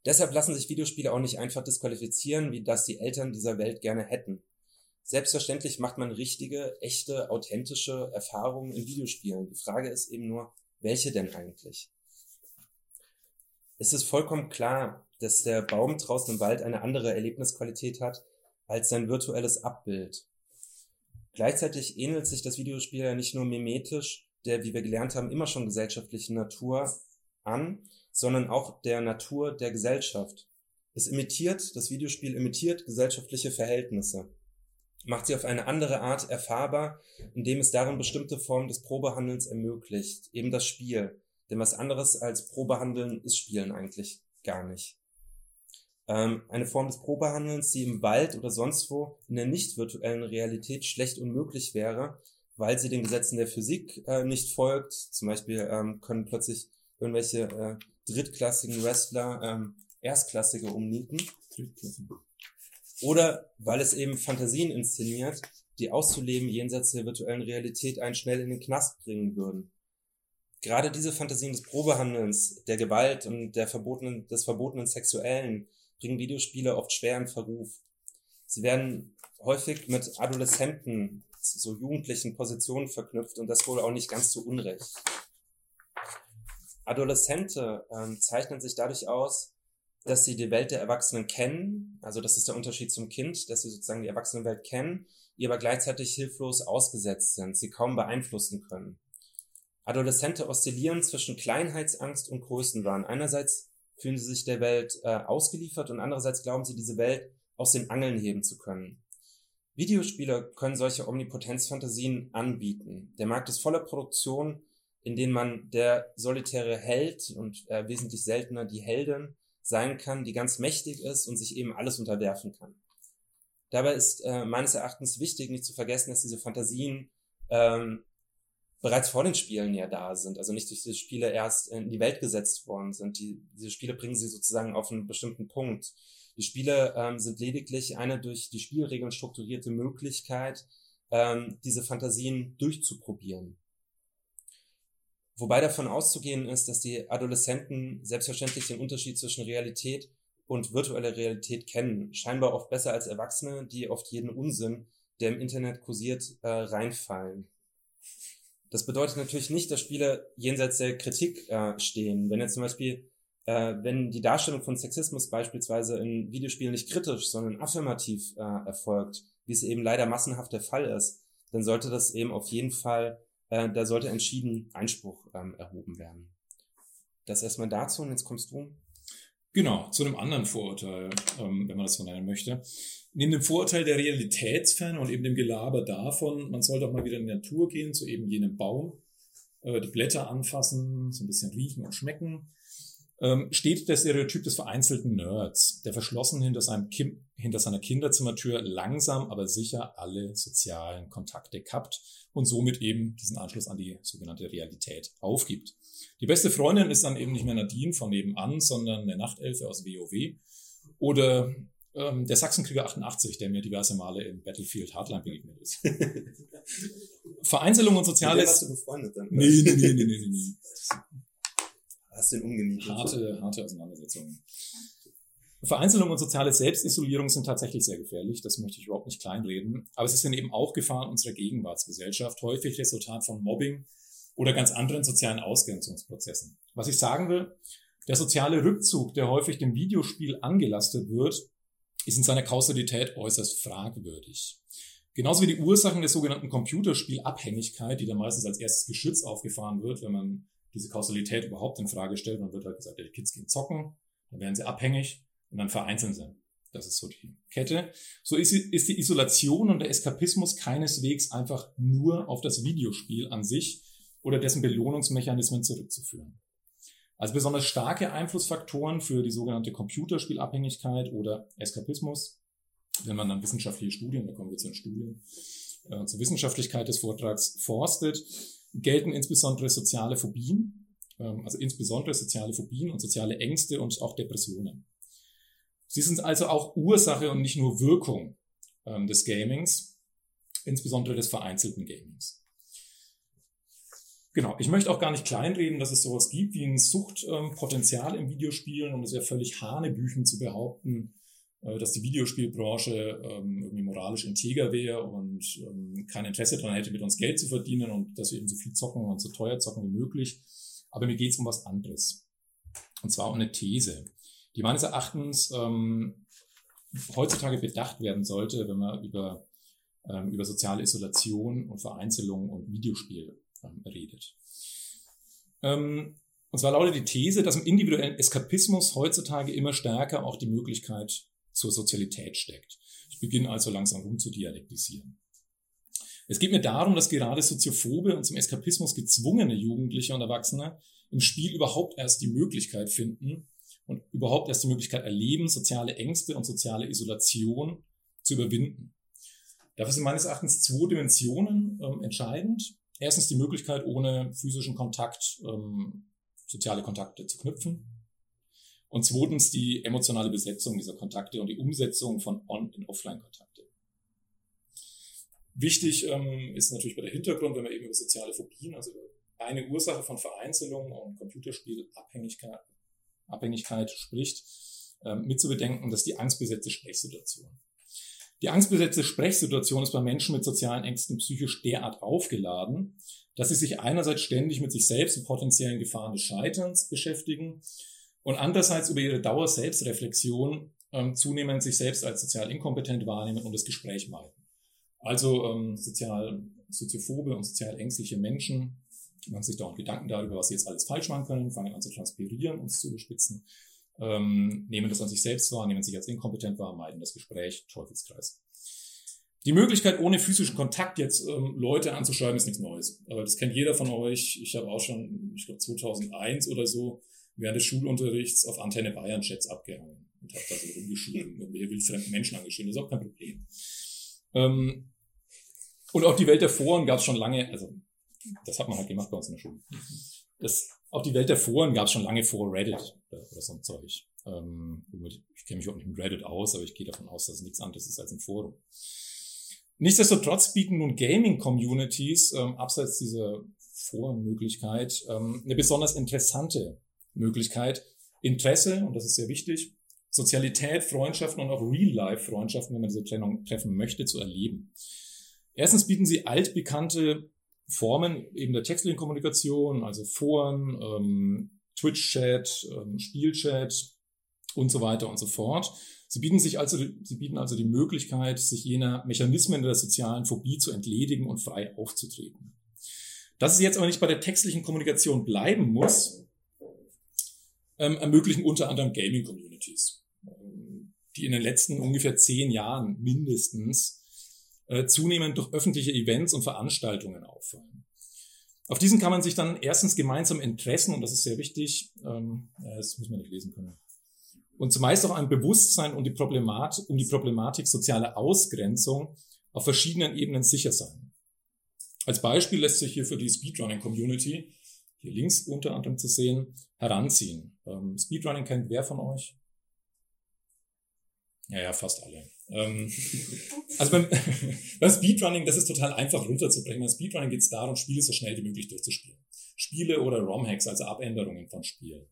Speaker 1: Deshalb lassen sich Videospiele auch nicht einfach disqualifizieren, wie das die Eltern dieser Welt gerne hätten. Selbstverständlich macht man richtige, echte, authentische Erfahrungen in Videospielen. Die Frage ist eben nur, welche denn eigentlich? Es ist vollkommen klar, dass der Baum draußen im Wald eine andere Erlebnisqualität hat als sein virtuelles Abbild. Gleichzeitig ähnelt sich das Videospiel ja nicht nur mimetisch der, wie wir gelernt haben, immer schon gesellschaftlichen Natur an, sondern auch der Natur der Gesellschaft. Es imitiert, das Videospiel imitiert gesellschaftliche Verhältnisse, macht sie auf eine andere Art erfahrbar, indem es darin bestimmte Formen des Probehandelns ermöglicht, eben das Spiel. Denn was anderes als Probehandeln ist Spielen eigentlich gar nicht. Ähm, eine Form des Probehandelns, die im Wald oder sonst wo in der nicht virtuellen Realität schlecht unmöglich wäre, weil sie den Gesetzen der Physik äh, nicht folgt. Zum Beispiel ähm, können plötzlich irgendwelche äh, drittklassigen Wrestler ähm, Erstklassige umnieten. Oder weil es eben Fantasien inszeniert, die auszuleben jenseits der virtuellen Realität einen schnell in den Knast bringen würden. Gerade diese Fantasien des Probehandelns, der Gewalt und der verbotenen, des verbotenen Sexuellen bringen Videospiele oft schwer in Verruf. Sie werden häufig mit Adoleszenten, so jugendlichen Positionen verknüpft und das wohl auch nicht ganz zu Unrecht. Adoleszente ähm, zeichnen sich dadurch aus, dass sie die Welt der Erwachsenen kennen, also das ist der Unterschied zum Kind, dass sie sozusagen die Erwachsenenwelt kennen, ihr aber gleichzeitig hilflos ausgesetzt sind, sie kaum beeinflussen können. Adoleszente oszillieren zwischen Kleinheitsangst und Größenwahn. Einerseits fühlen sie sich der Welt äh, ausgeliefert und andererseits glauben sie, diese Welt aus den Angeln heben zu können. Videospiele können solche Omnipotenzfantasien anbieten. Der Markt ist voller Produktionen, in denen man der solitäre Held und äh, wesentlich seltener die Heldin sein kann, die ganz mächtig ist und sich eben alles unterwerfen kann. Dabei ist äh, meines Erachtens wichtig, nicht zu vergessen, dass diese Fantasien ähm, bereits vor den Spielen ja da sind, also nicht durch diese Spiele erst in die Welt gesetzt worden sind. Die, diese Spiele bringen sie sozusagen auf einen bestimmten Punkt. Die Spiele ähm, sind lediglich eine durch die Spielregeln strukturierte Möglichkeit, ähm, diese Fantasien durchzuprobieren. Wobei davon auszugehen ist, dass die Adoleszenten selbstverständlich den Unterschied zwischen Realität und virtueller Realität kennen, scheinbar oft besser als Erwachsene, die oft jeden Unsinn, der im Internet kursiert, äh, reinfallen. Das bedeutet natürlich nicht, dass Spiele jenseits der Kritik äh, stehen. Wenn jetzt zum Beispiel, äh, wenn die Darstellung von Sexismus beispielsweise in Videospielen nicht kritisch, sondern affirmativ äh, erfolgt, wie es eben leider massenhaft der Fall ist, dann sollte das eben auf jeden Fall äh, da sollte entschieden Einspruch ähm, erhoben werden. Das erstmal dazu und jetzt kommst du.
Speaker 2: Genau, zu einem anderen Vorurteil, ähm, wenn man das so nennen möchte. Neben dem Vorurteil der Realitätsferne und eben dem Gelaber davon, man soll doch mal wieder in die Natur gehen, zu eben jenem Baum, äh, die Blätter anfassen, so ein bisschen riechen und schmecken, ähm, steht der Stereotyp des vereinzelten Nerds, der verschlossen hinter, seinem Kim hinter seiner Kinderzimmertür langsam, aber sicher alle sozialen Kontakte kappt und somit eben diesen Anschluss an die sogenannte Realität aufgibt. Die beste Freundin ist dann eben nicht mehr Nadine von nebenan, sondern eine Nachtelfe aus WoW oder ähm, der Sachsenkrieger 88, der mir diverse Male im Battlefield Hardline begegnet ist. Vereinzelung und Soziales...
Speaker 1: Hast du befreundet dann?
Speaker 2: Nee, nee, nee, nee, nee, nee.
Speaker 1: Hast den umgenietet?
Speaker 2: Harte, harte Auseinandersetzungen. Vereinzelung und soziale Selbstisolierung sind tatsächlich sehr gefährlich, das möchte ich überhaupt nicht kleinreden, aber sie sind eben auch Gefahren unserer Gegenwartsgesellschaft, häufig Resultat von Mobbing oder ganz anderen sozialen Ausgrenzungsprozessen. Was ich sagen will, der soziale Rückzug, der häufig dem Videospiel angelastet wird, ist in seiner Kausalität äußerst fragwürdig. Genauso wie die Ursachen der sogenannten Computerspielabhängigkeit, die dann meistens als erstes Geschütz aufgefahren wird, wenn man diese Kausalität überhaupt in Frage stellt. Dann wird halt gesagt, die Kids gehen zocken, dann werden sie abhängig und dann vereinzeln sie. Das ist so die Kette. So ist, ist die Isolation und der Eskapismus keineswegs einfach nur auf das Videospiel an sich oder dessen Belohnungsmechanismen zurückzuführen. Also besonders starke Einflussfaktoren für die sogenannte Computerspielabhängigkeit oder Eskapismus, wenn man dann wissenschaftliche Studien, da kommen wir zu den Studien, äh, zur Wissenschaftlichkeit des Vortrags forstet, gelten insbesondere soziale Phobien, ähm, also insbesondere soziale Phobien und soziale Ängste und auch Depressionen. Sie sind also auch Ursache und nicht nur Wirkung ähm, des Gamings, insbesondere des vereinzelten Gamings. Genau, ich möchte auch gar nicht kleinreden, dass es sowas gibt wie ein Suchtpotenzial ähm, im Videospielen und es ja völlig Hanebüchen zu behaupten, äh, dass die Videospielbranche ähm, irgendwie moralisch integer wäre und ähm, kein Interesse daran hätte, mit uns Geld zu verdienen und dass wir eben so viel zocken und so teuer zocken wie möglich. Aber mir geht es um was anderes. Und zwar um eine These, die meines Erachtens ähm, heutzutage bedacht werden sollte, wenn man über, ähm, über soziale Isolation und Vereinzelung und Videospiel redet. Ähm, und zwar lautet die These, dass im individuellen Eskapismus heutzutage immer stärker auch die Möglichkeit zur Sozialität steckt. Ich beginne also langsam rum zu dialektisieren. Es geht mir darum, dass gerade soziophobe und zum Eskapismus gezwungene Jugendliche und Erwachsene im Spiel überhaupt erst die Möglichkeit finden und überhaupt erst die Möglichkeit erleben, soziale Ängste und soziale Isolation zu überwinden. Dafür sind meines Erachtens zwei Dimensionen ähm, entscheidend. Erstens die Möglichkeit, ohne physischen Kontakt ähm, soziale Kontakte zu knüpfen. Und zweitens die emotionale Besetzung dieser Kontakte und die Umsetzung von On- in Offline-Kontakte. Wichtig ähm, ist natürlich bei der Hintergrund, wenn man eben über soziale Phobien, also eine Ursache von Vereinzelung und Computerspielabhängigkeit Abhängigkeit spricht, ähm, mitzubedenken, dass die angstbesetzte Sprechsituation. Die angstbesetzte Sprechsituation ist bei Menschen mit sozialen Ängsten psychisch derart aufgeladen, dass sie sich einerseits ständig mit sich selbst und potenziellen Gefahren des Scheiterns beschäftigen und andererseits über ihre Dauer Selbstreflexion ähm, zunehmend sich selbst als sozial inkompetent wahrnehmen und das Gespräch meiden. Also ähm, sozial soziophobe und sozial ängstliche Menschen machen sich dauernd Gedanken darüber, was sie jetzt alles falsch machen können, fangen an zu transpirieren, um es zu überspitzen, ähm, nehmen das an sich selbst wahr, nehmen sich als inkompetent wahr, meiden das Gespräch, Teufelskreis. Die Möglichkeit, ohne physischen Kontakt jetzt ähm, Leute anzuschreiben, ist nichts Neues. Aber das kennt jeder von euch. Ich habe auch schon, ich glaube 2001 oder so, während des Schulunterrichts auf Antenne Bayern Chats abgehangen und habe da so rumgeschrieben, irgendwelche wildfremden Menschen angeschrieben. Das ist auch kein Problem. Ähm, und auch die Welt der Foren gab es schon lange, also das hat man halt gemacht bei uns in der Schule. Das, auch die Welt der Foren gab es schon lange vor Reddit oder, oder so ein Zeug. Ähm, ich kenne mich auch nicht mit Reddit aus, aber ich gehe davon aus, dass es nichts anderes ist als ein Forum. Nichtsdestotrotz bieten nun Gaming-Communities ähm, abseits dieser Forenmöglichkeit ähm, eine besonders interessante Möglichkeit, Interesse, und das ist sehr wichtig, Sozialität, Freundschaften und auch Real-Life-Freundschaften, wenn man diese Trennung treffen möchte, zu erleben. Erstens bieten sie altbekannte Formen eben der textlichen Kommunikation, also Foren, ähm, Twitch-Chat, ähm, Spielchat und so weiter und so fort. Sie bieten sich also, sie bieten also die Möglichkeit, sich jener Mechanismen der sozialen Phobie zu entledigen und frei aufzutreten. Dass es jetzt aber nicht bei der textlichen Kommunikation bleiben muss, ähm, ermöglichen unter anderem Gaming-Communities, die in den letzten ungefähr zehn Jahren mindestens äh, zunehmend durch öffentliche Events und Veranstaltungen auffallen. Auf diesen kann man sich dann erstens gemeinsam Interessen, und das ist sehr wichtig, ähm, das muss man nicht lesen können, und zumeist auch ein Bewusstsein um die, Problematik, um die Problematik sozialer Ausgrenzung auf verschiedenen Ebenen sicher sein. Als Beispiel lässt sich hier für die Speedrunning-Community, hier links unter anderem zu sehen, heranziehen. Ähm, Speedrunning kennt wer von euch? Ja, ja, fast alle. Ähm, also beim, beim Speedrunning, das ist total einfach runterzubrechen. Beim Speedrunning geht es darum, Spiele so schnell wie möglich durchzuspielen. Spiele oder ROM-Hacks, also Abänderungen von Spielen.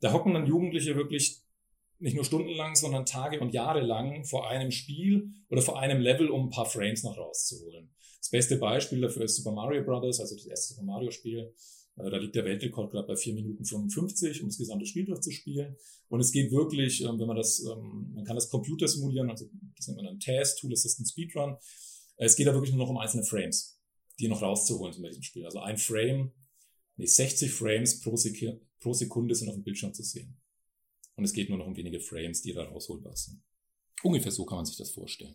Speaker 2: Da hocken dann Jugendliche wirklich nicht nur stundenlang, sondern Tage und Jahre lang vor einem Spiel oder vor einem Level, um ein paar Frames noch rauszuholen. Das beste Beispiel dafür ist Super Mario Brothers, also das erste Super Mario Spiel. Äh, da liegt der Weltrekord gerade bei 4 Minuten 55, um das gesamte Spiel durchzuspielen. Und es geht wirklich, ähm, wenn man das, ähm, man kann das Computer simulieren, also das nennt man dann Test, Tool Assistant Speedrun. Äh, es geht da wirklich nur noch um einzelne Frames, die noch rauszuholen bei diesem Spiel. Also ein Frame, nee, 60 Frames pro, Sekunde, pro Sekunde sind auf dem Bildschirm zu sehen. Und es geht nur noch um wenige Frames, die da rausholbar sind. Ungefähr so kann man sich das vorstellen.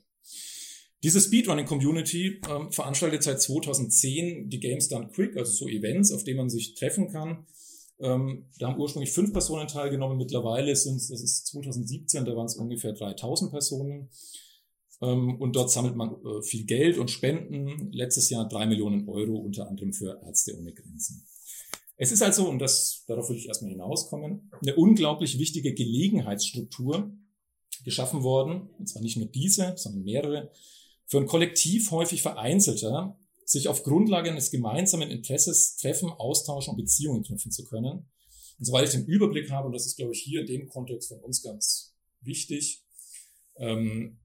Speaker 2: Diese Speedrunning-Community ähm, veranstaltet seit 2010 die Games Done Quick, also so Events, auf denen man sich treffen kann. Ähm, da haben ursprünglich fünf Personen teilgenommen. Mittlerweile sind es, das ist 2017, da waren es ungefähr 3000 Personen. Ähm, und dort sammelt man äh, viel Geld und Spenden. Letztes Jahr drei Millionen Euro, unter anderem für Ärzte ohne Grenzen. Es ist also, und das, darauf will ich erstmal hinauskommen, eine unglaublich wichtige Gelegenheitsstruktur geschaffen worden. Und zwar nicht nur diese, sondern mehrere für ein Kollektiv häufig vereinzelter, sich auf Grundlage eines gemeinsamen Interesses treffen, austauschen und Beziehungen knüpfen zu können. Und soweit ich den Überblick habe, und das ist, glaube ich, hier in dem Kontext von uns ganz wichtig, ähm,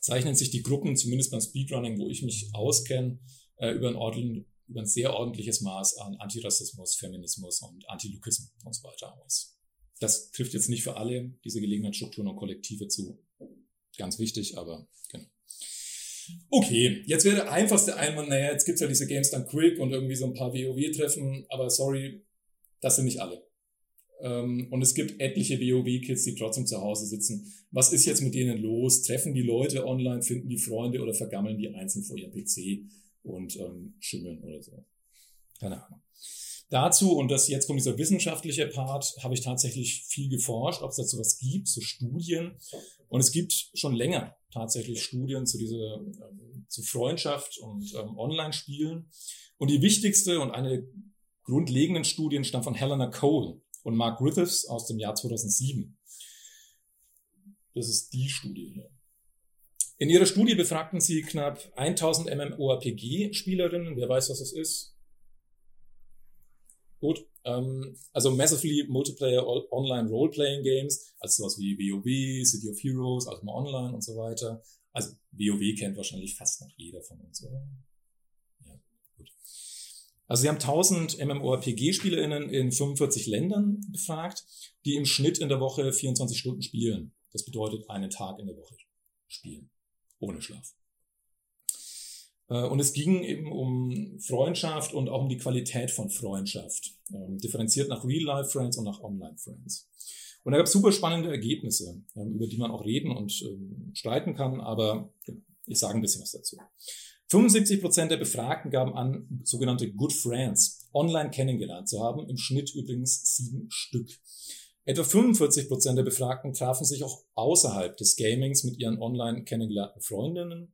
Speaker 2: zeichnen sich die Gruppen, zumindest beim Speedrunning, wo ich mich auskenne, äh, über, ein über ein sehr ordentliches Maß an Antirassismus, Feminismus und Antilukismus und so weiter aus. Das trifft jetzt nicht für alle diese Gelegenheitsstrukturen und Kollektive zu. Ganz wichtig, aber genau. Okay, jetzt wäre der einfachste Einwand, naja, jetzt gibt's ja diese Games dann Quick und irgendwie so ein paar WoW-Treffen, aber sorry, das sind nicht alle. Ähm, und es gibt etliche WoW-Kids, die trotzdem zu Hause sitzen. Was ist jetzt mit denen los? Treffen die Leute online, finden die Freunde oder vergammeln die einzeln vor ihrem PC und ähm, schimmeln oder so? Keine Ahnung. Dazu, und das jetzt kommt dieser wissenschaftliche Part, habe ich tatsächlich viel geforscht, ob es dazu was gibt, so Studien. Und es gibt schon länger tatsächlich Studien zu dieser, ähm, zu Freundschaft und ähm, Online-Spielen. Und die wichtigste und eine grundlegenden Studien stammt von Helena Cole und Mark Griffiths aus dem Jahr 2007. Das ist die Studie hier. In ihrer Studie befragten sie knapp 1000 MMORPG-Spielerinnen. Wer weiß, was das ist? Gut. Ähm, also Massively Multiplayer Online Role-Playing Games, also sowas wie WoW, City of Heroes, Ultima Online und so weiter. Also WoW kennt wahrscheinlich fast noch jeder von uns, oder? Ja, gut. Also sie haben 1000 MMORPG-SpielerInnen in 45 Ländern befragt, die im Schnitt in der Woche 24 Stunden spielen. Das bedeutet einen Tag in der Woche spielen. Ohne Schlaf. Äh, und es ging eben um Freundschaft und auch um die Qualität von Freundschaft. Ähm, differenziert nach Real-Life-Friends und nach Online-Friends. Und da gab es super spannende Ergebnisse, ähm, über die man auch reden und ähm, streiten kann, aber ich sage ein bisschen was dazu. 75 Prozent der Befragten gaben an, sogenannte Good Friends online kennengelernt zu haben, im Schnitt übrigens sieben Stück. Etwa 45 Prozent der Befragten trafen sich auch außerhalb des Gamings mit ihren online kennengelernten Freundinnen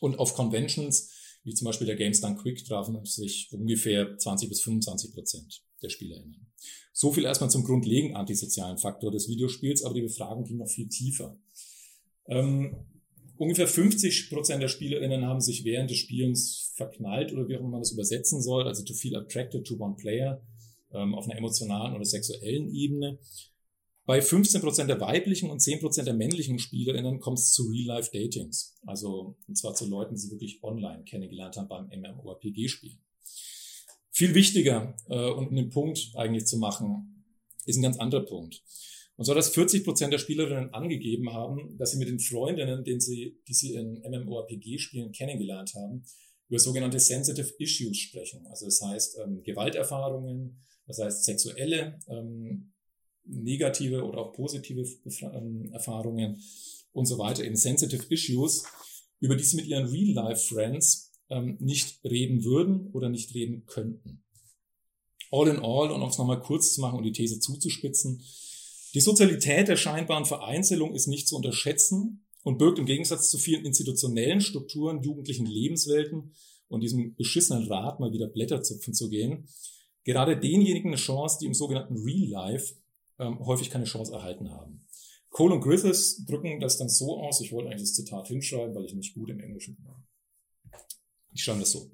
Speaker 2: und auf Conventions, wie zum Beispiel der Games Done Quick, trafen sich ungefähr 20 bis 25 Prozent der SpielerInnen. So viel erstmal zum grundlegenden antisozialen Faktor des Videospiels, aber die Befragung ging noch viel tiefer. Ähm, ungefähr 50 Prozent der SpielerInnen haben sich während des Spielens verknallt oder wie auch immer man das übersetzen soll, also to feel attracted to one player ähm, auf einer emotionalen oder sexuellen Ebene. Bei 15% der weiblichen und 10% der männlichen SpielerInnen kommt es zu Real-Life-Datings. Also, und zwar zu Leuten, die sie wirklich online kennengelernt haben beim MMORPG-Spielen. Viel wichtiger äh, und einen Punkt eigentlich zu machen, ist ein ganz anderer Punkt. Und zwar, dass 40% der Spielerinnen angegeben haben, dass sie mit den Freundinnen, den sie, die sie in MMORPG-Spielen kennengelernt haben, über sogenannte Sensitive Issues sprechen. Also das heißt ähm, Gewalterfahrungen, das heißt sexuelle ähm, negative oder auch positive ähm, Erfahrungen und so weiter, in Sensitive Issues, über die sie mit ihren Real-Life-Friends ähm, nicht reden würden oder nicht reden könnten. All in all, und um es nochmal kurz zu machen und die These zuzuspitzen, die Sozialität der scheinbaren Vereinzelung ist nicht zu unterschätzen und birgt im Gegensatz zu vielen institutionellen Strukturen, jugendlichen Lebenswelten und diesem beschissenen Rat mal wieder Blätter zupfen zu gehen, gerade denjenigen eine Chance, die im sogenannten Real Life ähm, häufig keine Chance erhalten haben. Cole und Griffiths drücken das dann so aus, ich wollte eigentlich das Zitat hinschreiben, weil ich nicht gut im Englischen bin. Ich schreibe das so.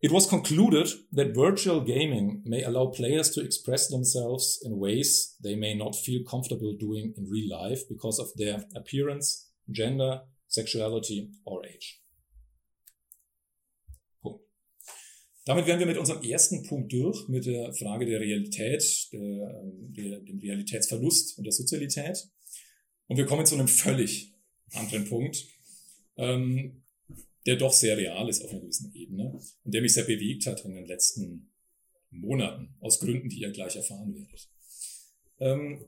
Speaker 2: It was concluded that virtual gaming may allow players to express themselves in ways they may not feel comfortable doing in real life because of their appearance, gender, sexuality or age. Damit wären wir mit unserem ersten Punkt durch, mit der Frage der Realität, der, der, dem Realitätsverlust und der Sozialität. Und wir kommen zu einem völlig anderen Punkt, ähm, der doch sehr real ist auf einer gewissen Ebene und der mich sehr bewegt hat in den letzten Monaten, aus Gründen, die ihr gleich erfahren werdet. Ähm,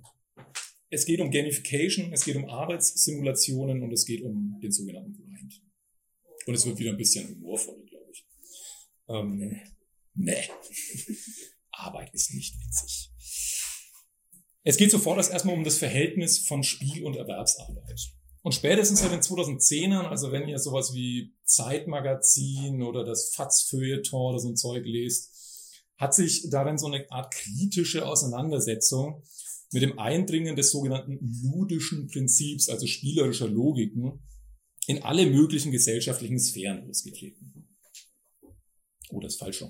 Speaker 2: es geht um Gamification, es geht um Arbeitssimulationen und es geht um den sogenannten Grind. Und es wird wieder ein bisschen humorvoll. Ähm, nee. Arbeit ist nicht witzig. Es geht sofort erstmal um das Verhältnis von Spiel und Erwerbsarbeit. Und spätestens seit den 2010ern, also wenn ihr sowas wie Zeitmagazin oder das Faz-Feuilleton oder so ein Zeug lest, hat sich darin so eine Art kritische Auseinandersetzung mit dem Eindringen des sogenannten ludischen Prinzips, also spielerischer Logiken, in alle möglichen gesellschaftlichen Sphären losgetreten. Oh, das ist falsch.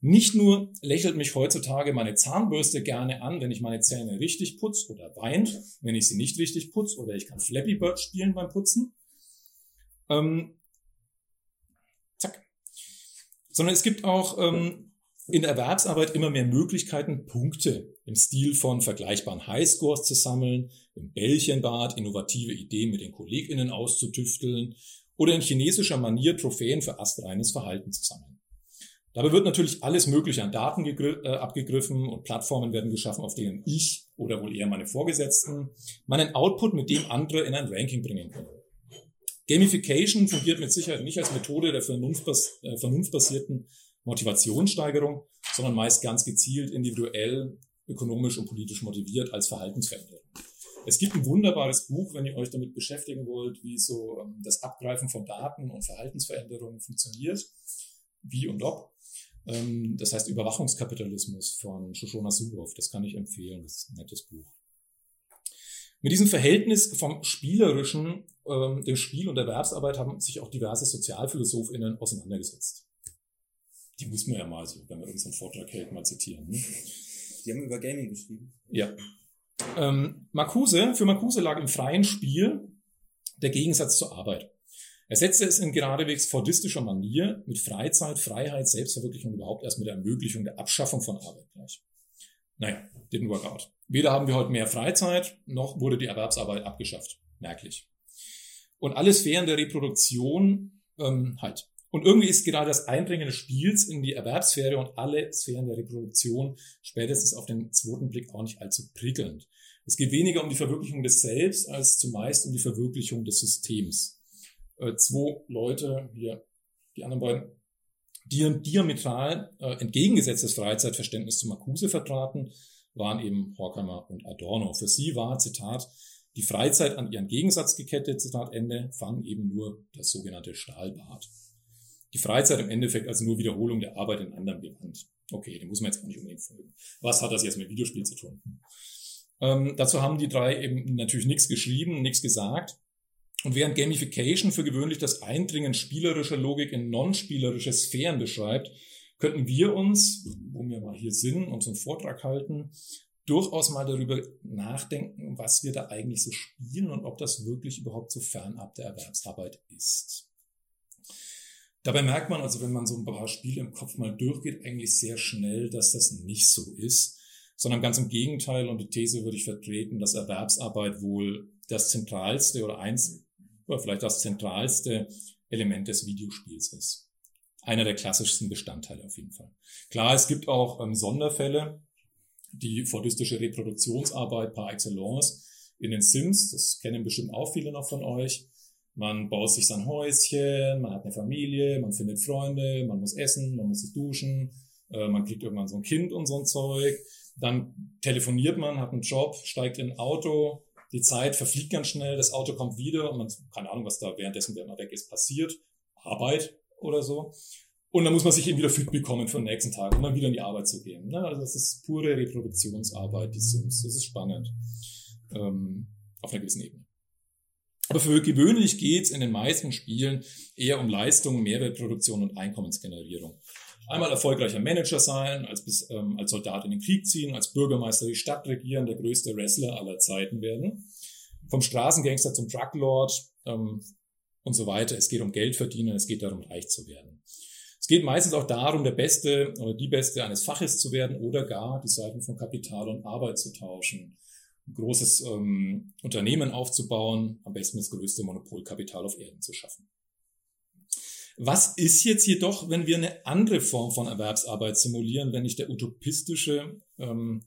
Speaker 2: Nicht nur lächelt mich heutzutage meine Zahnbürste gerne an, wenn ich meine Zähne richtig putze oder weint, wenn ich sie nicht richtig putze oder ich kann Flappy Bird spielen beim Putzen. Ähm, zack. Sondern es gibt auch ähm, in der Erwerbsarbeit immer mehr Möglichkeiten, Punkte im Stil von vergleichbaren Highscores zu sammeln, im Bällchenbad innovative Ideen mit den KollegInnen auszutüfteln oder in chinesischer Manier Trophäen für astreines Verhalten zu sammeln. Dabei wird natürlich alles Mögliche an Daten äh, abgegriffen und Plattformen werden geschaffen, auf denen ich oder wohl eher meine Vorgesetzten meinen Output mit dem andere in ein Ranking bringen können. Gamification fungiert mit Sicherheit nicht als Methode der vernunftbas äh, vernunftbasierten Motivationssteigerung, sondern meist ganz gezielt, individuell, ökonomisch und politisch motiviert als Verhaltensveränderung. Es gibt ein wunderbares Buch, wenn ihr euch damit beschäftigen wollt, wie so ähm, das Abgreifen von Daten und Verhaltensveränderungen funktioniert, wie und ob. Ähm, das heißt Überwachungskapitalismus von Shoshona Zuboff. Das kann ich empfehlen. Das ist ein nettes Buch. Mit diesem Verhältnis vom Spielerischen, ähm, dem Spiel und der Erwerbsarbeit haben sich auch diverse SozialphilosophInnen auseinandergesetzt. Die muss man ja mal so, wenn wir unseren Vortrag hält, mal zitieren. Ne?
Speaker 1: Die haben über Gaming geschrieben.
Speaker 2: Ja. Ähm, Marcuse, für Marcuse lag im freien Spiel der Gegensatz zur Arbeit. Er setzte es in geradewegs fordistischer Manier mit Freizeit, Freiheit, Selbstverwirklichung überhaupt erst mit der Ermöglichung der Abschaffung von Arbeit gleich. Naja, didn't work out. Weder haben wir heute mehr Freizeit, noch wurde die Erwerbsarbeit abgeschafft. Merklich. Und alle Sphären der Reproduktion ähm, halt. Und irgendwie ist gerade das Eindringen des Spiels in die Erwerbssphäre und alle Sphären der Reproduktion spätestens auf den zweiten Blick auch nicht allzu prickelnd. Es geht weniger um die Verwirklichung des Selbst als zumeist um die Verwirklichung des Systems äh, zwei Leute, hier die anderen beiden, die diametral äh, entgegengesetztes Freizeitverständnis zu Marcuse vertraten, waren eben Horkheimer und Adorno. Für sie war, Zitat, die Freizeit an ihren Gegensatz gekettet, Zitat Ende, fand eben nur das sogenannte Stahlbad. Die Freizeit im Endeffekt also nur Wiederholung der Arbeit in anderem Gewand. Okay, dem muss man jetzt auch nicht unbedingt folgen. Was hat das jetzt mit Videospiel zu tun? Ähm, dazu haben die drei eben natürlich nichts geschrieben, nichts gesagt. Und während Gamification für gewöhnlich das Eindringen spielerischer Logik in non-spielerische Sphären beschreibt, könnten wir uns, wo wir mal hier sind und so einen Vortrag halten, durchaus mal darüber nachdenken, was wir da eigentlich so spielen und ob das wirklich überhaupt so fernab der Erwerbsarbeit ist. Dabei merkt man also, wenn man so ein paar Spiele im Kopf mal durchgeht, eigentlich sehr schnell, dass das nicht so ist, sondern ganz im Gegenteil und die These würde ich vertreten, dass Erwerbsarbeit wohl das zentralste oder eins oder vielleicht das zentralste Element des Videospiels ist. Einer der klassischsten Bestandteile auf jeden Fall. Klar, es gibt auch ähm, Sonderfälle, die fordistische Reproduktionsarbeit par excellence in den Sims, das kennen bestimmt auch viele noch von euch. Man baut sich sein Häuschen, man hat eine Familie, man findet Freunde, man muss essen, man muss sich duschen, äh, man kriegt irgendwann so ein Kind und so ein Zeug. Dann telefoniert man, hat einen Job, steigt in ein Auto, die Zeit verfliegt ganz schnell, das Auto kommt wieder und man, keine Ahnung, was da währenddessen, der man weg ist, passiert. Arbeit oder so. Und dann muss man sich eben wieder fit bekommen für den nächsten Tag, um dann wieder in die Arbeit zu gehen. Ne? Also das ist pure Reproduktionsarbeit, die Sims. Das ist spannend. Ähm, auf einer gewissen Ebene. Aber für gewöhnlich geht's in den meisten Spielen eher um Leistung, Mehrwertproduktion und Einkommensgenerierung. Einmal erfolgreicher Manager sein, als, bis, ähm, als Soldat in den Krieg ziehen, als Bürgermeister die Stadt regieren, der größte Wrestler aller Zeiten werden. Vom Straßengangster zum Druglord ähm, und so weiter. Es geht um Geld verdienen, es geht darum, reich zu werden. Es geht meistens auch darum, der Beste oder die Beste eines Faches zu werden oder gar die Seiten von Kapital und Arbeit zu tauschen. Ein großes ähm, Unternehmen aufzubauen, am besten das größte Monopolkapital auf Erden zu schaffen. Was ist jetzt jedoch, wenn wir eine andere Form von Erwerbsarbeit simulieren, wenn nicht der utopistische ähm,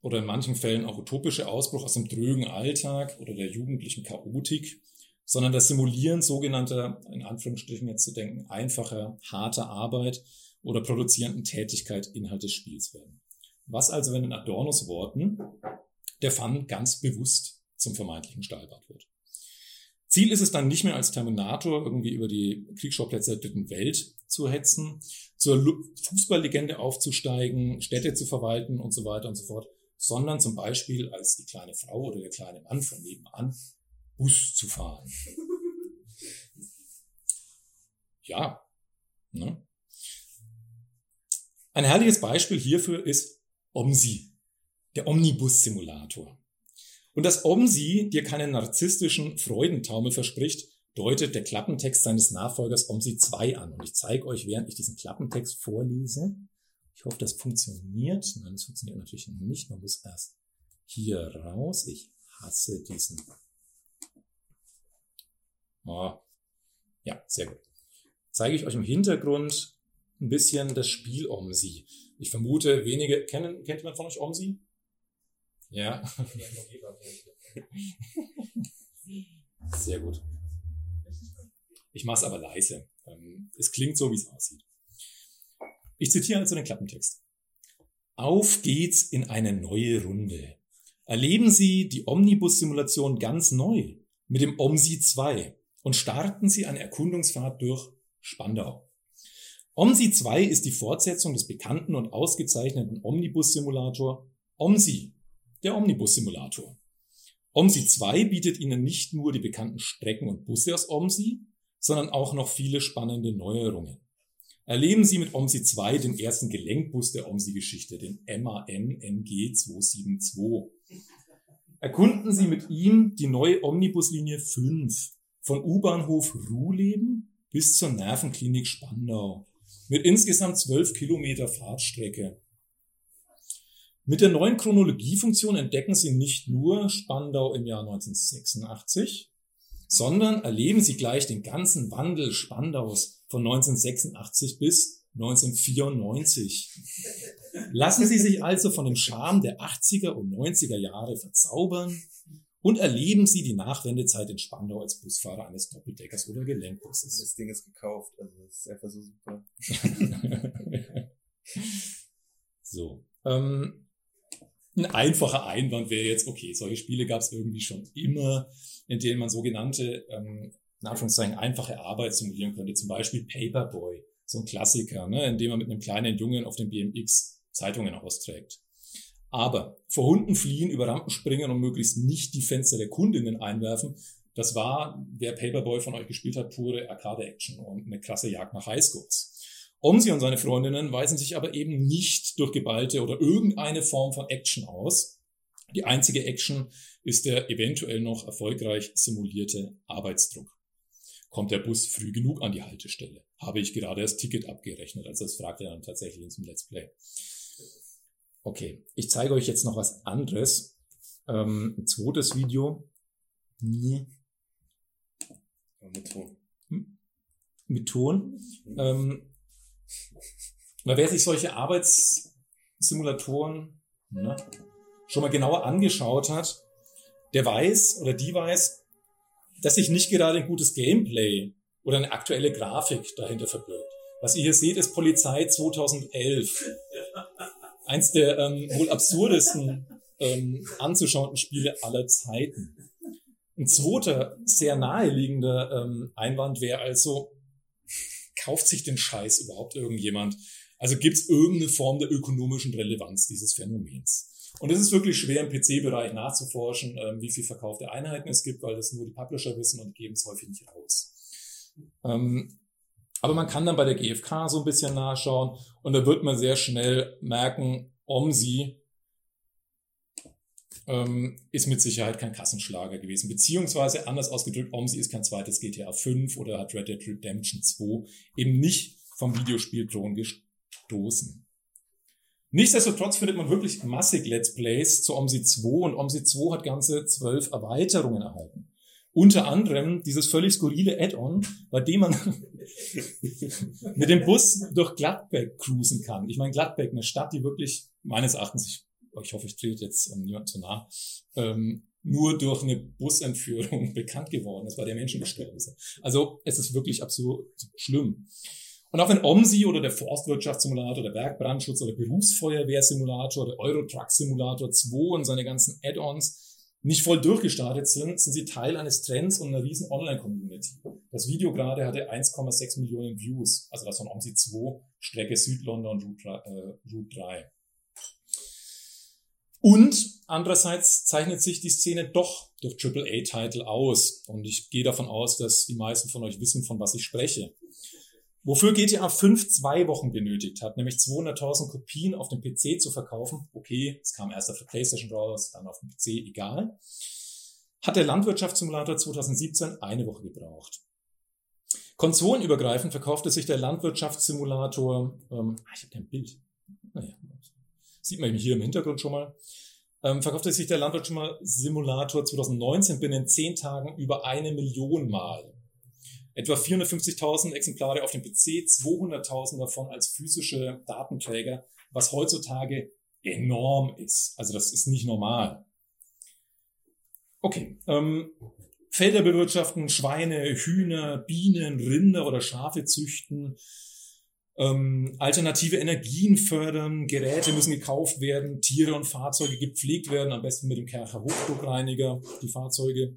Speaker 2: oder in manchen Fällen auch utopische Ausbruch aus dem drögen Alltag oder der jugendlichen Chaotik, sondern das Simulieren sogenannter, in Anführungsstrichen jetzt zu denken, einfacher, harter Arbeit oder produzierenden Tätigkeit Inhalt des Spiels werden. Was also, wenn in Adornos Worten der Fun ganz bewusst zum vermeintlichen Stahlbad wird? Ziel ist es dann nicht mehr als Terminator irgendwie über die Kriegsschauplätze der dritten Welt zu hetzen, zur Fußballlegende aufzusteigen, Städte zu verwalten und so weiter und so fort, sondern zum Beispiel als die kleine Frau oder der kleine Mann von nebenan Bus zu fahren. Ja, ne? Ein herrliches Beispiel hierfür ist OMSI, der Omnibus-Simulator. Und dass OMSI dir keinen narzisstischen Freudentaumel verspricht, deutet der Klappentext seines Nachfolgers OMSI 2 an. Und ich zeige euch, während ich diesen Klappentext vorlese, ich hoffe, das funktioniert. Nein, das funktioniert natürlich nicht. Man muss erst hier raus. Ich hasse diesen. Oh. Ja, sehr gut. Zeige ich euch im Hintergrund ein bisschen das Spiel OMSI. Ich vermute, wenige, kennen, kennt jemand von euch OMSI? Ja. Sehr gut. Ich mache es aber leise. Ähm, es klingt so, wie es aussieht. Ich zitiere also den Klappentext. Auf geht's in eine neue Runde. Erleben Sie die Omnibus-Simulation ganz neu mit dem OMSI 2 und starten Sie eine Erkundungsfahrt durch Spandau. OMSI 2 ist die Fortsetzung des bekannten und ausgezeichneten Omnibus-Simulator OMSI, der Omnibus-Simulator. OMSI 2 bietet Ihnen nicht nur die bekannten Strecken und Busse aus OMSI, sondern auch noch viele spannende Neuerungen. Erleben Sie mit OMSI 2 den ersten Gelenkbus der OMSI-Geschichte, den MAN MG 272. Erkunden Sie mit ihm die neue Omnibuslinie 5 von U-Bahnhof Ruhleben bis zur Nervenklinik Spandau mit insgesamt 12 Kilometer Fahrtstrecke. Mit der neuen Chronologiefunktion entdecken Sie nicht nur Spandau im Jahr 1986, sondern erleben Sie gleich den ganzen Wandel Spandaus von 1986 bis 1994. Lassen Sie sich also von dem Charme der 80er und 90er Jahre verzaubern und erleben Sie die Nachwendezeit in Spandau als Busfahrer eines Doppeldeckers oder Gelenkbusses.
Speaker 1: Das Ding ist gekauft, also das ist einfach so super.
Speaker 2: so. Ähm, ein einfacher Einwand wäre jetzt, okay, solche Spiele gab es irgendwie schon immer, in denen man sogenannte, ähm, in Anführungszeichen, einfache Arbeit simulieren könnte. Zum Beispiel Paperboy, so ein Klassiker, ne, in dem man mit einem kleinen Jungen auf dem BMX Zeitungen austrägt. Aber vor Hunden fliehen, über Rampen springen und möglichst nicht die Fenster der Kundinnen einwerfen, das war, wer Paperboy von euch gespielt hat, pure Arcade-Action und eine krasse Jagd nach Highscores. Omsi und seine Freundinnen weisen sich aber eben nicht durch geballte oder irgendeine Form von Action aus. Die einzige Action ist der eventuell noch erfolgreich simulierte Arbeitsdruck. Kommt der Bus früh genug an die Haltestelle? Habe ich gerade das Ticket abgerechnet? Also das fragt er dann tatsächlich in diesem Let's Play. Okay, ich zeige euch jetzt noch was anderes. Ähm, ein zweites Video. Nee.
Speaker 1: Mit Ton.
Speaker 2: Hm? Mit Ton. Ähm, na, wer sich solche Arbeitssimulatoren ne, schon mal genauer angeschaut hat, der weiß oder die weiß, dass sich nicht gerade ein gutes Gameplay oder eine aktuelle Grafik dahinter verbirgt. Was ihr hier seht, ist Polizei 2011. Eins der ähm, wohl absurdesten ähm, anzuschauenden Spiele aller Zeiten. Ein zweiter, sehr naheliegender ähm, Einwand wäre also, kauft sich den Scheiß überhaupt irgendjemand? Also gibt es irgendeine Form der ökonomischen Relevanz dieses Phänomens? Und es ist wirklich schwer im PC-Bereich nachzuforschen, ähm, wie viel verkaufte Einheiten es gibt, weil das nur die Publisher wissen und geben es häufig nicht raus. Ähm, aber man kann dann bei der GfK so ein bisschen nachschauen und da wird man sehr schnell merken, OMSI ähm, ist mit Sicherheit kein Kassenschlager gewesen. Beziehungsweise anders ausgedrückt, OMSI ist kein zweites GTA 5 oder hat Red Dead Redemption 2 eben nicht vom Videospielkron gestoßen. Nichtsdestotrotz findet man wirklich massig Let's Plays zu OMSI 2 und OMSI 2 hat ganze zwölf Erweiterungen erhalten. Unter anderem dieses völlig skurrile Add-on, bei dem man mit dem Bus durch Gladbeck cruisen kann. Ich meine, Gladbeck, eine Stadt, die wirklich meines Erachtens, ich, ich hoffe, ich trete jetzt niemand zu nah, ähm, nur durch eine Busentführung bekannt geworden ist, weil der Menschen gestorben ist. Also es ist wirklich absurd schlimm. Und auch wenn OMSI oder der Forstwirtschaftssimulator, der Bergbrandschutz oder Berufsfeuerwehrsimulator, der Eurotruck-Simulator 2 und seine ganzen Add-ons nicht voll durchgestartet sind, sind sie Teil eines Trends und einer riesen Online-Community. Das Video gerade hatte 1,6 Millionen Views, also das von OMSI 2, Strecke Südlondon Route, äh, Route 3. Und andererseits zeichnet sich die Szene doch durch AAA-Titel aus. Und ich gehe davon aus, dass die meisten von euch wissen, von was ich spreche. Wofür GTA 5 zwei Wochen benötigt hat, nämlich 200.000 Kopien auf dem PC zu verkaufen. Okay, es kam erst auf der PlayStation raus, dann auf dem PC, egal. Hat der Landwirtschaftssimulator 2017 eine Woche gebraucht. Konsolenübergreifend verkaufte sich der Landwirtschaftssimulator, ähm, ah, ich habe kein Bild, sieht man hier im Hintergrund schon mal, ähm, verkaufte sich der Landwirtschaftssimulator 2019 binnen zehn Tagen über eine Million Mal. Etwa 450.000 Exemplare auf dem PC, 200.000 davon als physische Datenträger, was heutzutage enorm ist. Also das ist nicht normal. Okay, ähm, Felder bewirtschaften, Schweine, Hühner, Bienen, Rinder oder Schafe züchten, ähm, alternative Energien fördern, Geräte müssen gekauft werden, Tiere und Fahrzeuge gepflegt werden, am besten mit dem Kercher Hochdruckreiniger, die Fahrzeuge.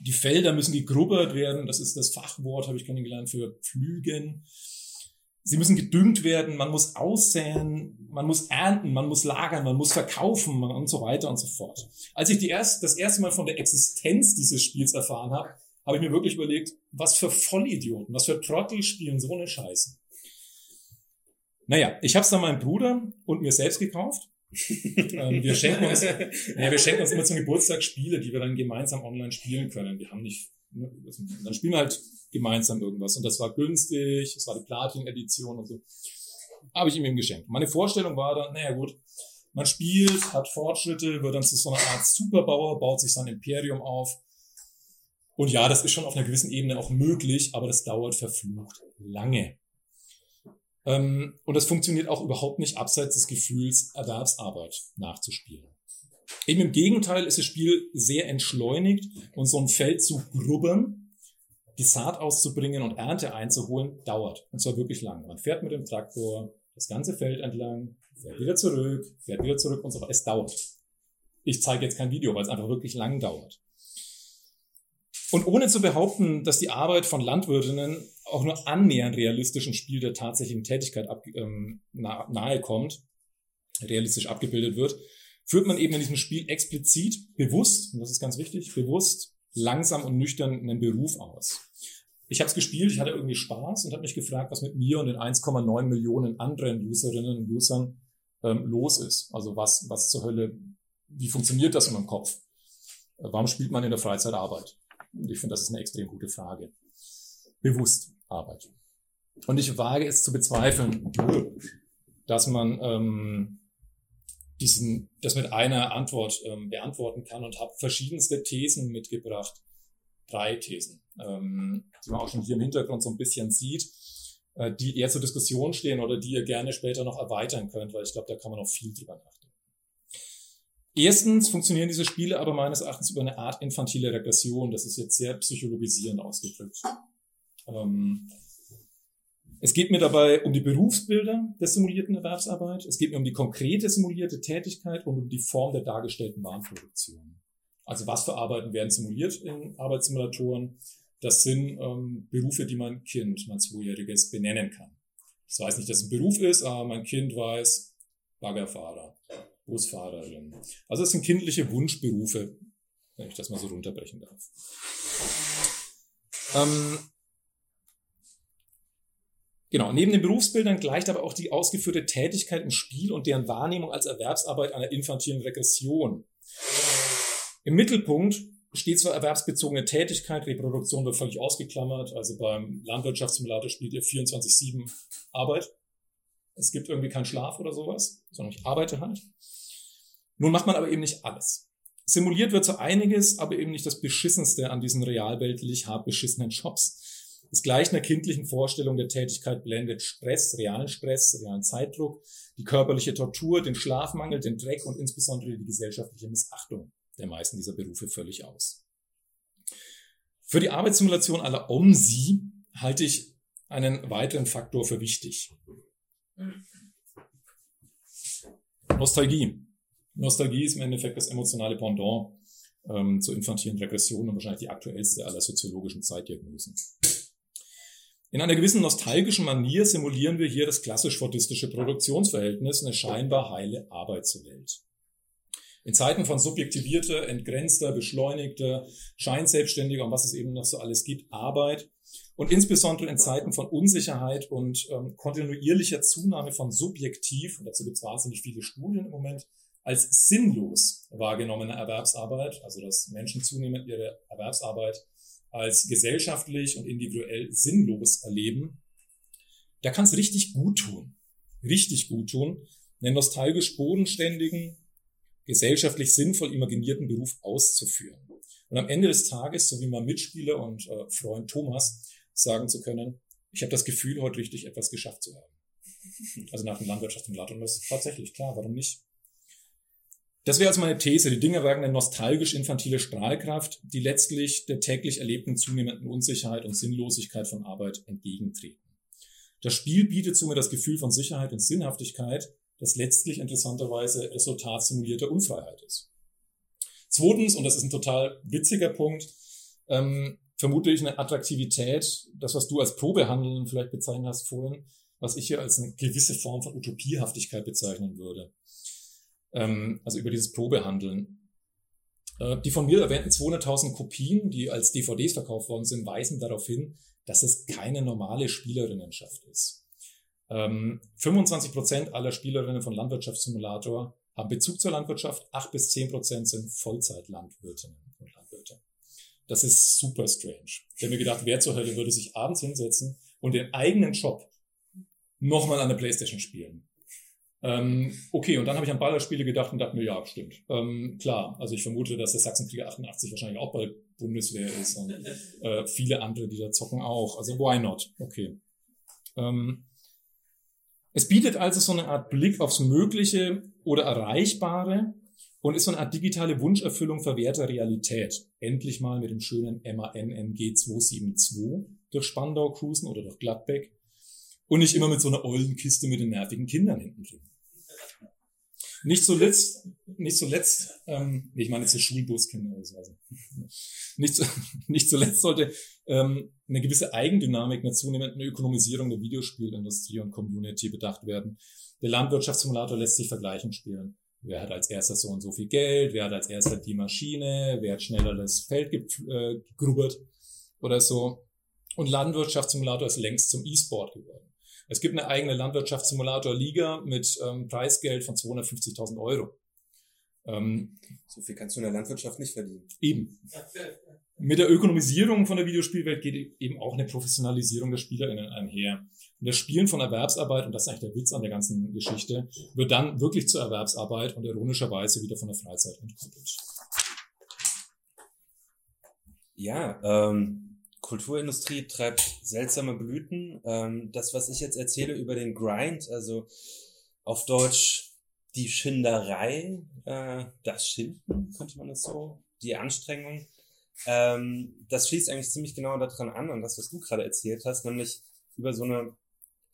Speaker 2: Die Felder müssen gegrubbert werden, das ist das Fachwort, habe ich kennengelernt, für Pflügen. Sie müssen gedüngt werden, man muss aussäen, man muss ernten, man muss lagern, man muss verkaufen und so weiter und so fort. Als ich die erst, das erste Mal von der Existenz dieses Spiels erfahren habe, habe ich mir wirklich überlegt, was für Vollidioten, was für Trottel spielen so eine Scheiße. Naja, ich habe es dann meinem Bruder und mir selbst gekauft ähm, wir, schenken uns, nee, wir schenken uns immer zum Geburtstag Spiele, die wir dann gemeinsam online spielen können. Wir haben nicht, ne, dann spielen wir halt gemeinsam irgendwas. Und das war günstig, es war die Platin-Edition und so. Habe ich ihm eben geschenkt. Meine Vorstellung war dann, naja gut, man spielt, hat Fortschritte, wird dann zu so einer Art Superbauer, baut sich sein Imperium auf. Und ja, das ist schon auf einer gewissen Ebene auch möglich, aber das dauert verflucht lange. Ähm, und das funktioniert auch überhaupt nicht abseits des Gefühls, Erwerbsarbeit nachzuspielen. Eben im Gegenteil ist das Spiel sehr entschleunigt und so ein Feld zu grubbern, die Saat auszubringen und Ernte einzuholen, dauert. Und zwar wirklich lang. Man fährt mit dem Traktor das ganze Feld entlang, fährt wieder zurück, fährt wieder zurück und so weiter. Es dauert. Ich zeige jetzt kein Video, weil es einfach wirklich lang dauert. Und ohne zu behaupten, dass die Arbeit von Landwirtinnen auch nur annähernd realistischen Spiel der tatsächlichen Tätigkeit ab, ähm, nahe kommt, realistisch abgebildet wird, führt man eben in diesem Spiel explizit, bewusst, und das ist ganz wichtig, bewusst, langsam und nüchtern einen Beruf aus. Ich habe es gespielt, ich hatte irgendwie Spaß und habe mich gefragt, was mit mir und den 1,9 Millionen anderen Userinnen und Usern ähm, los ist. Also was, was zur Hölle, wie funktioniert das in meinem Kopf? Warum spielt man in der Freizeit Arbeit? Und ich finde, das ist eine extrem gute Frage. Bewusst Arbeit. Und ich wage es zu bezweifeln, dass man ähm, diesen, das mit einer Antwort ähm, beantworten kann und habe verschiedenste Thesen mitgebracht. Drei Thesen, ähm, die man auch schon hier im Hintergrund so ein bisschen sieht, äh, die eher zur Diskussion stehen oder die ihr gerne später noch erweitern könnt, weil ich glaube, da kann man noch viel drüber nachdenken. Erstens funktionieren diese Spiele aber meines Erachtens über eine Art infantile Regression. Das ist jetzt sehr psychologisierend ausgedrückt. Ähm, es geht mir dabei um die Berufsbilder der simulierten Erwerbsarbeit. Es geht mir um die konkrete simulierte Tätigkeit und um die Form der dargestellten Warenproduktion. Also was für Arbeiten werden simuliert in Arbeitssimulatoren? Das sind ähm, Berufe, die mein Kind, mein Zweijähriges, benennen kann. Ich weiß nicht, dass es ein Beruf ist, aber mein Kind weiß Baggerfahrer, Busfahrerin. Also es sind kindliche Wunschberufe, wenn ich das mal so runterbrechen darf. Ähm, genau, neben den Berufsbildern gleicht aber auch die ausgeführte Tätigkeit im Spiel und deren Wahrnehmung als Erwerbsarbeit einer infantilen Regression. Im Mittelpunkt steht zwar erwerbsbezogene Tätigkeit, Reproduktion wird völlig ausgeklammert, also beim Landwirtschaftssimulator spielt ihr 24-7 Arbeit. Es gibt irgendwie keinen Schlaf oder sowas, sondern ich arbeite halt. Nun macht man aber eben nicht alles. Simuliert wird so einiges, aber eben nicht das Beschissenste an diesen realweltlich hart beschissenen Jobs. Das gleicht einer kindlichen Vorstellung der Tätigkeit blendet Stress, realen Stress, realen Zeitdruck, die körperliche Tortur, den Schlafmangel, den Dreck und insbesondere die gesellschaftliche Missachtung der meisten dieser Berufe völlig aus. Für die Arbeitssimulation aller OMSI halte ich einen weiteren Faktor für wichtig. Nostalgie. Nostalgie ist im Endeffekt das emotionale Pendant ähm, zur infantilen Regression und wahrscheinlich die aktuellste aller soziologischen Zeitdiagnosen. In einer gewissen nostalgischen Manier simulieren wir hier das klassisch fordistische Produktionsverhältnis, eine scheinbar heile Arbeitswelt. In Zeiten von subjektivierter, entgrenzter, beschleunigter, scheinselbstständiger und was es eben noch so alles gibt, Arbeit und insbesondere in Zeiten von Unsicherheit und ähm, kontinuierlicher Zunahme von subjektiv, und dazu gibt es wahnsinnig viele Studien im Moment, als sinnlos wahrgenommene Erwerbsarbeit, also dass Menschen zunehmend ihre Erwerbsarbeit als gesellschaftlich und individuell sinnlos erleben, da kann es richtig gut tun. Richtig gut tun, einen nostalgisch bodenständigen, gesellschaftlich sinnvoll imaginierten Beruf auszuführen. Und am Ende des Tages, so wie mein Mitspieler und äh, Freund Thomas, sagen zu können, ich habe das Gefühl, heute richtig etwas geschafft zu haben. Also nach dem Landwirtschaftssimulator. Und das ist tatsächlich klar, warum nicht? Das wäre also meine These. Die Dinge werden eine nostalgisch-infantile Strahlkraft, die letztlich der täglich erlebten zunehmenden Unsicherheit und Sinnlosigkeit von Arbeit entgegentreten. Das Spiel bietet somit das Gefühl von Sicherheit und Sinnhaftigkeit, das letztlich interessanterweise Resultat simulierter Unfreiheit ist. Zweitens, und das ist ein total witziger Punkt, ähm, vermute ich eine Attraktivität, das, was du als Probehandeln vielleicht bezeichnet hast vorhin, was ich hier als eine gewisse Form von Utopiehaftigkeit bezeichnen würde. Ähm, also über dieses Probehandeln. Äh, die von mir erwähnten 200.000 Kopien, die als DVDs verkauft worden sind, weisen darauf hin, dass es keine normale Spielerinnenschaft ist. Ähm, 25 Prozent aller Spielerinnen von Landwirtschaftssimulator haben Bezug zur Landwirtschaft, 8 bis 10 Prozent sind Vollzeitlandwirtinnen und Landwirte. Das ist super strange. Ich habe mir gedacht, wer zur Hölle würde sich abends hinsetzen und den eigenen Job nochmal an der Playstation spielen. Ähm, okay, und dann habe ich an Ballerspiele gedacht und dachte mir, ja, stimmt. Ähm, klar, also ich vermute, dass der Sachsenkrieger 88 wahrscheinlich auch bei Bundeswehr ist und äh, viele andere, die da zocken auch. Also why not? Okay. Ähm, es bietet also so eine Art Blick aufs Mögliche oder Erreichbare und ist so eine Art digitale Wunscherfüllung verwehrter Realität. Endlich mal mit dem schönen MAN-MG 272 durch Spandau cruisen oder durch Gladbeck und nicht immer mit so einer ollen Kiste mit den nervigen Kindern hinten drin. Nicht zuletzt, nicht zuletzt, ähm, ich meine jetzt so Schulbuskinder oder so. Also. Nicht, nicht zuletzt sollte ähm, eine gewisse Eigendynamik einer zunehmenden Ökonomisierung der Videospielindustrie und Community bedacht werden. Der Landwirtschaftssimulator lässt sich vergleichend spielen. Wer hat als erster so und so viel Geld? Wer hat als erster die Maschine? Wer hat schneller das Feld äh, gegrubbert oder so? Und Landwirtschaftssimulator ist längst zum E-Sport geworden. Es gibt eine eigene Landwirtschaftssimulator-Liga mit ähm, Preisgeld von 250.000 Euro.
Speaker 1: Ähm, so viel kannst du in der Landwirtschaft nicht verdienen.
Speaker 2: Eben. Mit der Ökonomisierung von der Videospielwelt geht eben auch eine Professionalisierung der SpielerInnen einher. Und das Spielen von Erwerbsarbeit, und das ist eigentlich der Witz an der ganzen Geschichte, wird dann wirklich zur Erwerbsarbeit und ironischerweise wieder von der Freizeit entkoppelt.
Speaker 1: Ja, ähm, Kulturindustrie treibt seltsame Blüten. Ähm, das, was ich jetzt erzähle über den Grind, also auf Deutsch die Schinderei, äh, das Schinden, könnte man das so, die Anstrengung, ähm, das schließt eigentlich ziemlich genau daran an, an das, was du gerade erzählt hast, nämlich über so eine,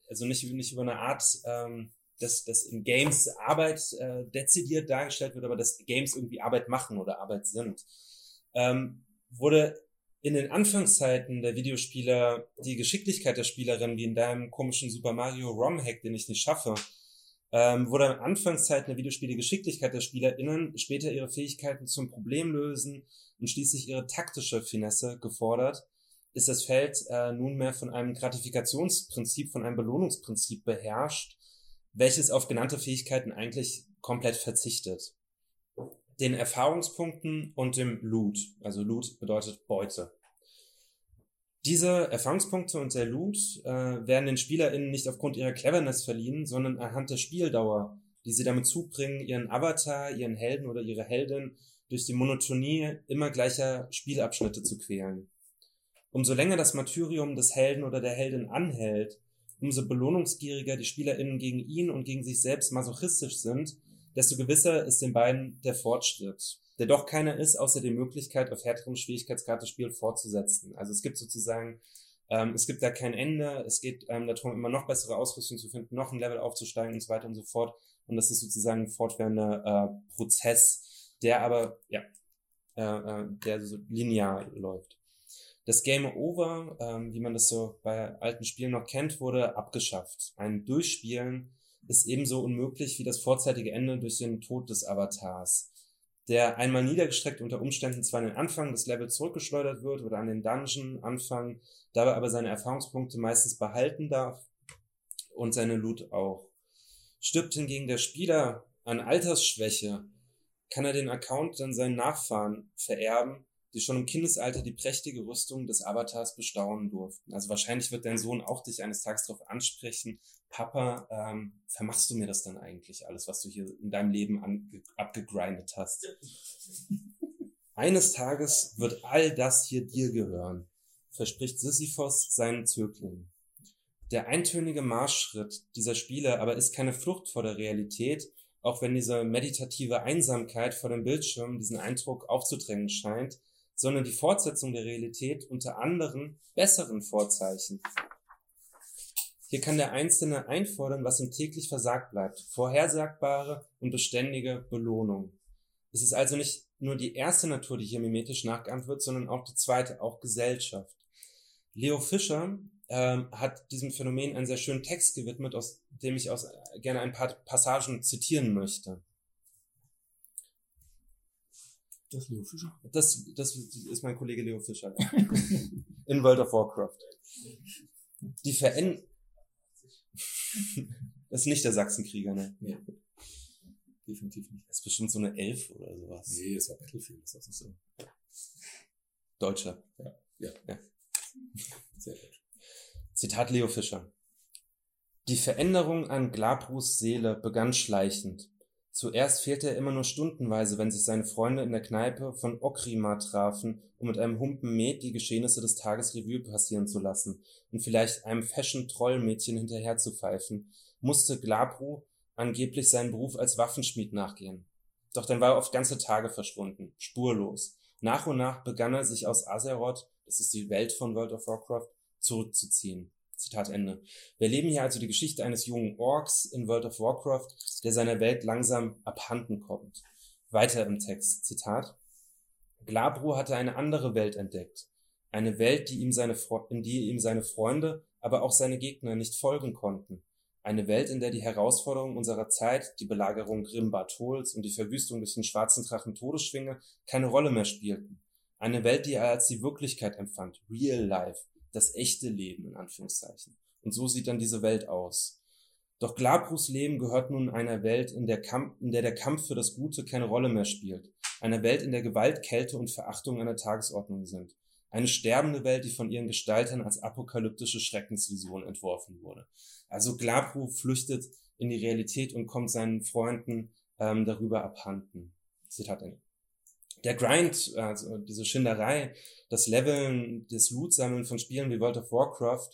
Speaker 1: also nicht, nicht über eine Art, ähm, dass, dass in Games Arbeit äh, dezidiert dargestellt wird, aber dass Games irgendwie Arbeit machen oder Arbeit sind. Ähm, wurde in den Anfangszeiten der Videospieler die Geschicklichkeit der Spielerin, wie in deinem komischen Super Mario ROM-Hack, den ich nicht schaffe, ähm, wurde in Anfangszeiten der Videospiele Geschicklichkeit der SpielerInnen, später ihre Fähigkeiten zum Problemlösen und schließlich ihre taktische Finesse gefordert, ist das Feld äh, nunmehr von einem Gratifikationsprinzip, von einem Belohnungsprinzip beherrscht, welches auf genannte Fähigkeiten eigentlich komplett verzichtet den Erfahrungspunkten und dem Loot. Also Loot bedeutet Beute. Diese Erfahrungspunkte und der Loot äh, werden den SpielerInnen nicht aufgrund ihrer Cleverness verliehen, sondern anhand der Spieldauer, die sie damit zubringen, ihren Avatar, ihren Helden oder ihre Heldin durch die Monotonie immer gleicher Spielabschnitte zu quälen. Umso länger das Martyrium des Helden oder der Heldin anhält, umso belohnungsgieriger die SpielerInnen gegen ihn und gegen sich selbst masochistisch sind, desto gewisser ist den beiden der Fortschritt, der doch keiner ist, außer die Möglichkeit, auf härterem Schwierigkeitsgrad das Spiel fortzusetzen. Also es gibt sozusagen, ähm, es gibt da kein Ende, es geht ähm, darum, immer noch bessere Ausrüstung zu finden, noch ein Level aufzusteigen und so weiter und so fort. Und das ist sozusagen ein fortwährender äh, Prozess, der aber, ja, äh, äh, der so linear läuft. Das Game Over, ähm, wie man das so bei alten Spielen noch kennt, wurde abgeschafft. Ein Durchspielen ist ebenso unmöglich wie das vorzeitige Ende durch den Tod des Avatars. der einmal niedergestreckt unter Umständen zwar an den Anfang des Levels zurückgeschleudert wird oder an den Dungeon Anfang, dabei aber seine Erfahrungspunkte meistens behalten darf und seine Loot auch. Stirbt hingegen der Spieler an Altersschwäche, kann er den Account dann seinen Nachfahren vererben, die schon im Kindesalter die prächtige Rüstung des Avatars bestaunen durften. Also wahrscheinlich wird dein Sohn auch dich eines Tages darauf ansprechen, Papa, ähm, vermachst du mir das dann eigentlich alles, was du hier in deinem Leben abgegrindet hast? Eines Tages wird all das hier dir gehören, verspricht Sisyphos seinen Zögling. Der eintönige Marschschritt dieser Spiele aber ist keine Flucht vor der Realität, auch wenn diese meditative Einsamkeit vor dem Bildschirm diesen Eindruck aufzudrängen scheint, sondern die Fortsetzung der Realität unter anderen besseren Vorzeichen. Hier kann der Einzelne einfordern, was ihm täglich versagt bleibt, vorhersagbare und beständige Belohnung. Es ist also nicht nur die erste Natur, die hier mimetisch nachgeahmt wird, sondern auch die zweite, auch Gesellschaft. Leo Fischer ähm, hat diesem Phänomen einen sehr schönen Text gewidmet, aus dem ich aus, gerne ein paar Passagen zitieren möchte.
Speaker 2: Das Leo Fischer?
Speaker 1: Das, das ist mein Kollege Leo Fischer. In World of Warcraft. Die Veränderung. das ist nicht der Sachsenkrieger, ne?
Speaker 2: Nee. Definitiv nicht.
Speaker 1: Das ist bestimmt so eine Elf oder sowas.
Speaker 2: Nee, das war Battlefield, das ist nicht so.
Speaker 1: Deutscher.
Speaker 2: Ja. Ja. ja.
Speaker 1: Sehr gut. Zitat Leo Fischer. Die Veränderung an Glabrus Seele begann schleichend. Zuerst fehlte er immer nur stundenweise, wenn sich seine Freunde in der Kneipe von Okrima trafen, um mit einem Humpen Met die Geschehnisse des Tages Revue passieren zu lassen und vielleicht einem Fashion-Trollmädchen hinterher zu pfeifen, musste Glabru angeblich seinen Beruf als Waffenschmied nachgehen. Doch dann war er oft ganze Tage verschwunden, spurlos. Nach und nach begann er sich aus Azeroth, das ist die Welt von World of Warcraft, zurückzuziehen. Zitat Ende. Wir erleben hier also die Geschichte eines jungen Orks in World of Warcraft, der seiner Welt langsam abhanden kommt. Weiter im Text, Zitat. Glabru hatte eine andere Welt entdeckt. Eine Welt, die ihm seine, in die ihm seine Freunde, aber auch seine Gegner nicht folgen konnten. Eine Welt, in der die Herausforderungen unserer Zeit, die Belagerung Grim-Bartols und die Verwüstung durch den schwarzen Drachen Todesschwinge keine Rolle mehr spielten. Eine Welt, die er als die Wirklichkeit empfand, Real Life, das echte Leben in Anführungszeichen. Und so sieht dann diese Welt aus. Doch Glabrus Leben gehört nun einer Welt, in der, Kampf, in der der Kampf für das Gute keine Rolle mehr spielt. Einer Welt, in der Gewalt, Kälte und Verachtung an der Tagesordnung sind. Eine sterbende Welt, die von ihren Gestaltern als apokalyptische Schreckensvision entworfen wurde. Also Glabru flüchtet in die Realität und kommt seinen Freunden ähm, darüber abhanden. Zitat Ende der Grind, also diese Schinderei, das Leveln, das Loot-Sammeln von Spielen wie World of Warcraft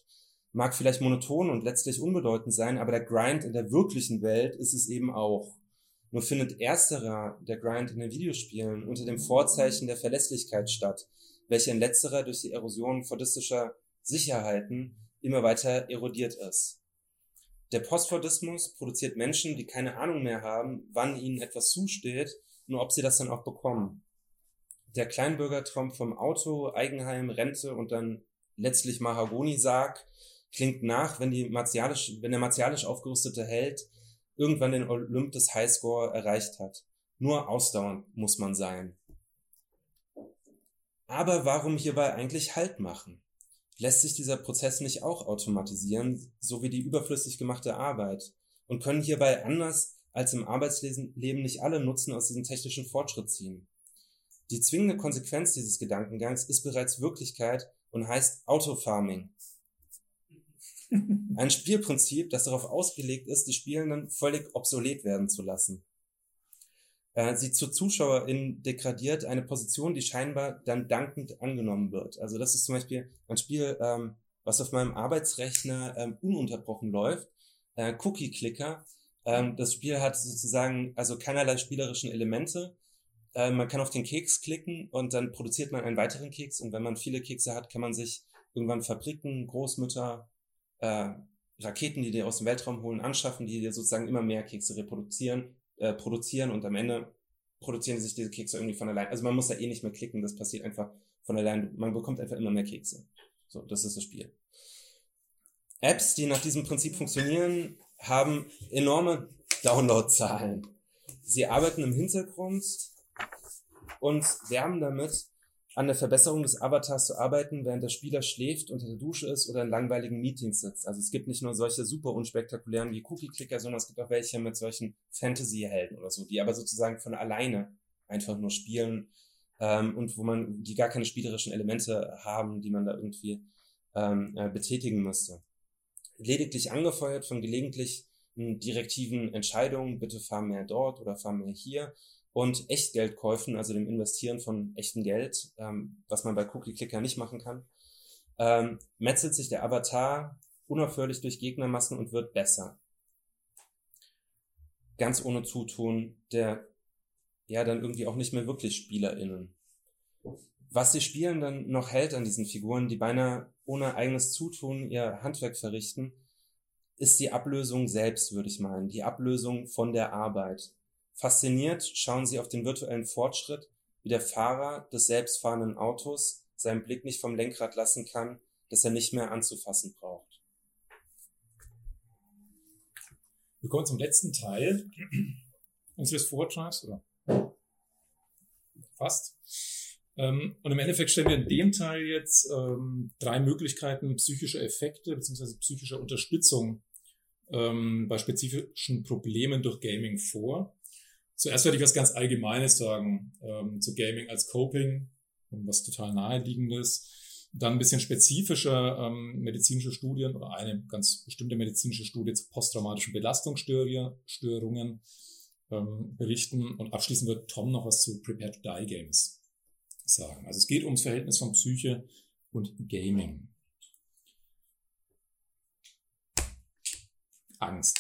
Speaker 1: mag vielleicht monoton und letztlich unbedeutend sein, aber der Grind in der wirklichen Welt ist es eben auch. Nur findet ersterer, der Grind in den Videospielen, unter dem Vorzeichen der Verlässlichkeit statt, welche in letzterer durch die Erosion fordistischer Sicherheiten immer weiter erodiert ist. Der Postfordismus produziert Menschen, die keine Ahnung mehr haben, wann ihnen etwas zusteht, nur ob sie das dann auch bekommen der Kleinbürgertraum vom Auto, Eigenheim, Rente und dann letztlich Mahagoni-Sarg klingt nach, wenn, die martialisch, wenn der martialisch aufgerüstete Held irgendwann den Olymp des Highscore erreicht hat. Nur ausdauernd muss man sein. Aber warum hierbei eigentlich Halt machen? Lässt sich dieser Prozess nicht auch automatisieren, so wie die überflüssig gemachte Arbeit? Und können hierbei anders als im Arbeitsleben nicht alle Nutzen aus diesem technischen Fortschritt ziehen? Die zwingende Konsequenz dieses Gedankengangs ist bereits Wirklichkeit und heißt Autofarming. Ein Spielprinzip, das darauf ausgelegt ist, die Spielenden völlig obsolet werden zu lassen. Äh, sie zur Zuschauerin degradiert eine Position, die scheinbar dann dankend angenommen wird. Also das ist zum Beispiel ein Spiel, ähm, was auf meinem Arbeitsrechner ähm, ununterbrochen läuft. Äh, Cookie Clicker. Ähm, das Spiel hat sozusagen also keinerlei spielerischen Elemente äh, man kann auf den Keks klicken und dann produziert man einen weiteren Keks. Und wenn man viele Kekse hat, kann man sich irgendwann Fabriken, Großmütter, äh, Raketen, die dir aus dem Weltraum holen, anschaffen, die dir sozusagen immer mehr Kekse reproduzieren, äh, produzieren und am Ende produzieren sich diese Kekse irgendwie von allein. Also man muss da eh nicht mehr klicken, das passiert einfach von allein. Man bekommt einfach immer mehr Kekse. So, das ist das Spiel. Apps, die nach diesem Prinzip funktionieren, haben enorme Downloadzahlen. Sie arbeiten im Hintergrund und werben damit, an der Verbesserung des Avatars zu arbeiten, während der Spieler schläft, unter der Dusche ist oder in langweiligen Meetings sitzt. Also es gibt nicht nur solche super unspektakulären wie Cookie-Clicker, sondern es gibt auch welche mit solchen Fantasy-Helden oder so, die aber sozusagen von alleine einfach nur spielen ähm, und wo man, die gar keine spielerischen Elemente haben, die man da irgendwie ähm, äh, betätigen müsste. Lediglich angefeuert von gelegentlich direktiven Entscheidungen, bitte fahr mehr dort oder fahr mehr hier und Echtgeldkäufen, also dem Investieren von echtem Geld, ähm, was man bei Cookie Clicker nicht machen kann, ähm, metzelt sich der Avatar unaufhörlich durch Gegnermassen und wird besser. Ganz ohne Zutun der ja dann irgendwie auch nicht mehr wirklich SpielerInnen. Was die Spielen dann noch hält an diesen Figuren, die beinahe ohne eigenes Zutun ihr Handwerk verrichten, ist die Ablösung selbst, würde ich meinen. Die Ablösung von der Arbeit. Fasziniert schauen sie auf den virtuellen Fortschritt, wie der Fahrer des selbstfahrenden Autos seinen Blick nicht vom Lenkrad lassen kann, das er nicht mehr anzufassen braucht.
Speaker 2: Wir kommen zum letzten Teil unseres Vortrags, oder fast. Ähm, und im Endeffekt stellen wir in dem Teil jetzt ähm, drei Möglichkeiten psychischer Effekte bzw. psychischer Unterstützung ähm, bei spezifischen Problemen durch Gaming vor. Zuerst werde ich was ganz Allgemeines sagen ähm, zu Gaming als Coping, was total naheliegendes. Dann ein bisschen spezifischer ähm, medizinische Studien oder eine ganz bestimmte medizinische Studie zu posttraumatischen Belastungsstörungen ähm, berichten. Und abschließend wird Tom noch was zu Prepare to Die Games sagen. Also es geht ums Verhältnis von Psyche und Gaming. Angst.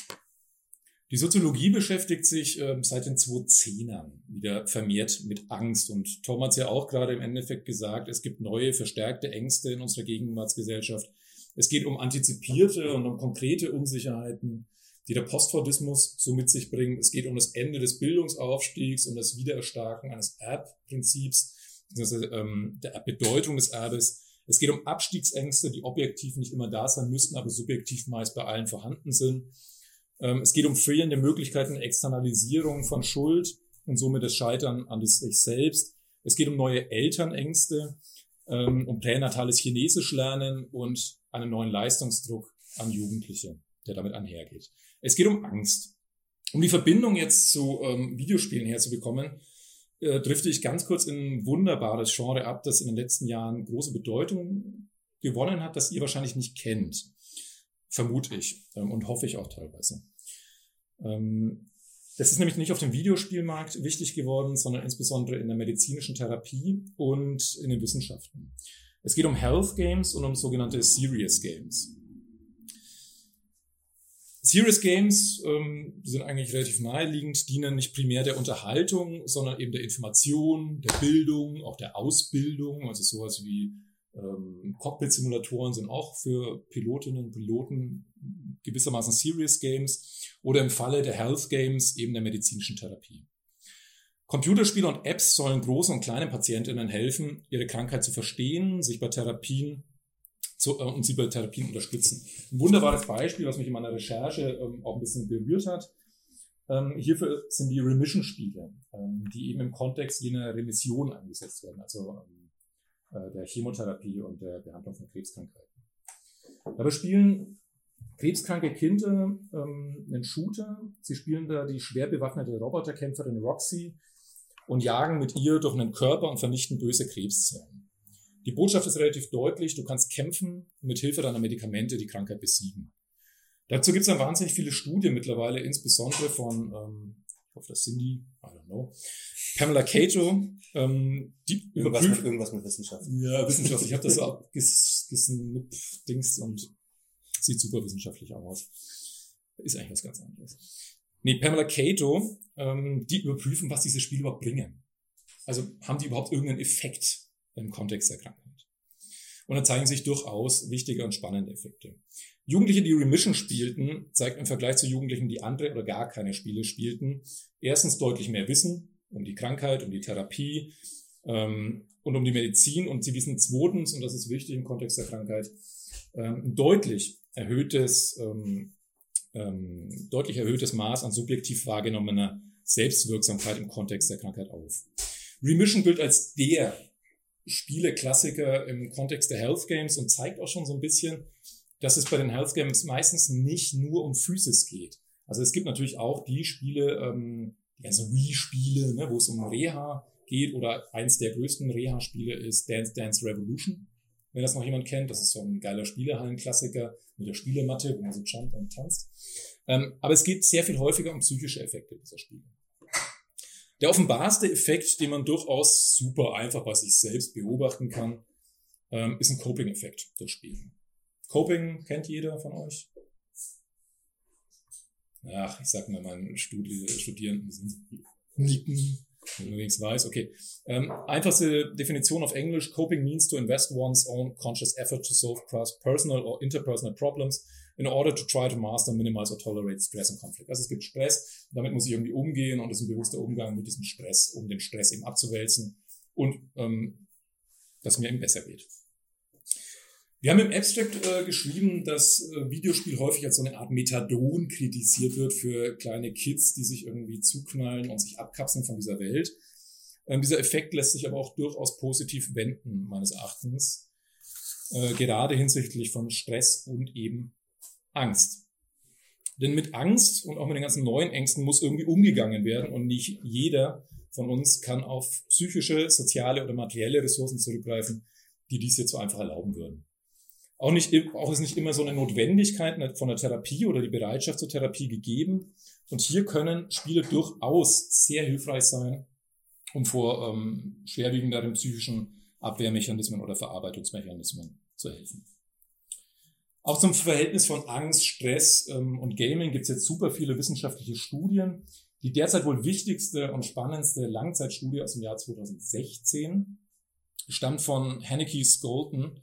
Speaker 2: Die Soziologie beschäftigt sich äh, seit den 2010ern wieder vermehrt mit Angst. Und Tom hat es ja auch gerade im Endeffekt gesagt, es gibt neue, verstärkte Ängste in unserer Gegenwartsgesellschaft. Es geht um antizipierte und um konkrete Unsicherheiten, die der Postfordismus so mit sich bringt. Es geht um das Ende des Bildungsaufstiegs, um das Wiedererstarken eines Erbprinzips, also, ähm, der Bedeutung des Erbes. Es geht um Abstiegsängste, die objektiv nicht immer da sein müssten, aber subjektiv meist bei allen vorhanden sind. Ähm, es geht um fehlende Möglichkeiten Externalisierung von Schuld und somit das Scheitern an sich selbst. Es geht um neue Elternängste, ähm, um pränatales Chinesisch lernen und einen neuen Leistungsdruck an Jugendliche, der damit einhergeht. Es geht um Angst. Um die Verbindung jetzt zu ähm, Videospielen herzubekommen, äh, drifte ich ganz kurz in ein wunderbares Genre ab, das in den letzten Jahren große Bedeutung gewonnen hat, das ihr wahrscheinlich nicht kennt. Vermute ich ähm, und hoffe ich auch teilweise. Ähm, das ist nämlich nicht auf dem Videospielmarkt wichtig geworden, sondern insbesondere in der medizinischen Therapie und in den Wissenschaften. Es geht um Health Games und um sogenannte Serious Games. Serious Games ähm, sind eigentlich relativ naheliegend, dienen nicht primär der Unterhaltung, sondern eben der Information, der Bildung, auch der Ausbildung, also sowas wie ähm, Cockpit-Simulatoren sind auch für Pilotinnen und Piloten gewissermaßen Serious Games oder im Falle der Health Games eben der medizinischen Therapie. Computerspiele und Apps sollen großen und kleinen Patientinnen helfen, ihre Krankheit zu verstehen, sich bei Therapien zu, äh, und sie bei Therapien unterstützen. Ein wunderbares Beispiel, was mich in meiner Recherche ähm, auch ein bisschen berührt hat. Ähm, hierfür sind die Remission-Spiele, ähm, die eben im Kontext jener Remission eingesetzt werden. Also ähm, äh, der Chemotherapie und der Behandlung von Krebskrankheiten. Dabei spielen krebskranke Kinder ähm, einen Shooter. Sie spielen da die schwer bewaffnete Roboterkämpferin Roxy und jagen mit ihr durch einen Körper und vernichten böse Krebszellen. Die Botschaft ist relativ deutlich, du kannst kämpfen und mit Hilfe deiner Medikamente die Krankheit besiegen. Dazu gibt es dann wahnsinnig viele Studien mittlerweile, insbesondere von ähm, hoffe, das sind die, I don't know. Pamela Cato, ähm, die
Speaker 1: irgendwas überprüft, mit, irgendwas mit Wissenschaft.
Speaker 2: Ja, Wissenschaft. Ich habe das auch gesnippt-Dings und sieht super wissenschaftlich aus. Ist eigentlich was ganz anderes. Nee, Pamela Cato, ähm, die überprüfen, was diese Spiele überhaupt bringen. Also haben die überhaupt irgendeinen Effekt im Kontext der Krankheit? Und da zeigen sich durchaus wichtige und spannende Effekte. Jugendliche, die Remission spielten, zeigt im Vergleich zu Jugendlichen, die andere oder gar keine Spiele spielten, erstens deutlich mehr Wissen um die Krankheit, um die Therapie ähm, und um die Medizin. Und sie wissen zweitens, und das ist wichtig im Kontext der Krankheit, ähm, ein deutlich erhöhtes, ähm, ähm, deutlich erhöhtes Maß an subjektiv wahrgenommener Selbstwirksamkeit im Kontext der Krankheit auf. Remission gilt als der Spieleklassiker im Kontext der Health Games und zeigt auch schon so ein bisschen, dass es bei den Health Games meistens nicht nur um Physis geht. Also es gibt natürlich auch die Spiele, ähm, die ganzen Wii-Spiele, ne, wo es um Reha geht oder eins der größten Reha-Spiele ist Dance Dance Revolution. Wenn das noch jemand kennt, das ist so ein geiler Spielehallen-Klassiker mit der Spielematte, wo man so jumpt und tanzt. Ähm, aber es geht sehr viel häufiger um psychische Effekte dieser Spiele. Der offenbarste Effekt, den man durchaus super einfach bei sich selbst beobachten kann, ähm, ist ein Coping-Effekt durch Spielen. Coping kennt jeder von euch? Ach, ich sag mal, meine Studi Studierenden sind nicken, wenn du nichts weiß. Okay. Ähm, einfachste Definition auf Englisch. Coping means to invest one's own conscious effort to solve personal or interpersonal problems in order to try to master, minimize or tolerate stress and conflict. Also es gibt Stress, damit muss ich irgendwie umgehen und es ist ein bewusster Umgang mit diesem Stress, um den Stress eben abzuwälzen und ähm, dass mir eben besser geht. Wir haben im Abstract äh, geschrieben, dass äh, Videospiel häufig als so eine Art Methadon kritisiert wird für kleine Kids, die sich irgendwie zuknallen und sich abkapseln von dieser Welt. Ähm, dieser Effekt lässt sich aber auch durchaus positiv wenden, meines Erachtens. Äh, gerade hinsichtlich von Stress und eben Angst. Denn mit Angst und auch mit den ganzen neuen Ängsten muss irgendwie umgegangen werden und nicht jeder von uns kann auf psychische, soziale oder materielle Ressourcen zurückgreifen, die dies jetzt so einfach erlauben würden. Auch, nicht, auch ist nicht immer so eine Notwendigkeit von der Therapie oder die Bereitschaft zur Therapie gegeben. Und hier können Spiele durchaus sehr hilfreich sein, um vor ähm, schwerwiegenderen psychischen Abwehrmechanismen oder Verarbeitungsmechanismen zu helfen. Auch zum Verhältnis von Angst, Stress ähm, und Gaming gibt es jetzt super viele wissenschaftliche Studien. Die derzeit wohl wichtigste und spannendste Langzeitstudie aus dem Jahr 2016 stammt von Haneke Skolton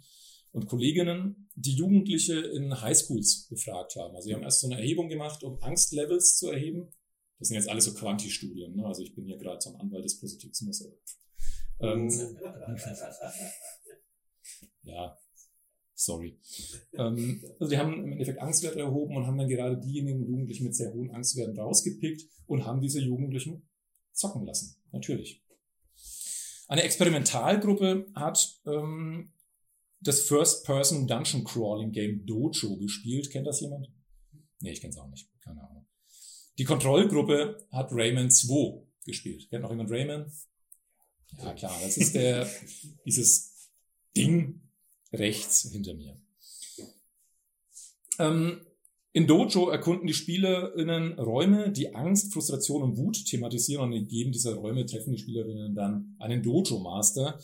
Speaker 2: und Kolleginnen, die Jugendliche in Highschools befragt haben. Also sie haben erst so eine Erhebung gemacht, um Angstlevels zu erheben. Das sind jetzt alles so Quanti-Studien. Ne? Also ich bin hier gerade zum Anwalt des Positivismus. Ähm, ja, sorry. Ähm, also die haben im Endeffekt Angstwerte erhoben und haben dann gerade diejenigen Jugendlichen mit sehr hohen Angstwerten rausgepickt und haben diese Jugendlichen zocken lassen. Natürlich. Eine Experimentalgruppe hat ähm, das First-Person Dungeon Crawling Game Dojo gespielt. Kennt das jemand? Nee, ich kenn's auch nicht. Keine Ahnung. Die Kontrollgruppe hat Rayman 2 gespielt. Kennt noch jemand Rayman? Ja, klar. Das ist der, dieses Ding rechts hinter mir. Ähm, in Dojo erkunden die SpielerInnen Räume, die Angst, Frustration und Wut thematisieren und in jedem dieser Räume treffen die SpielerInnen dann einen Dojo-Master,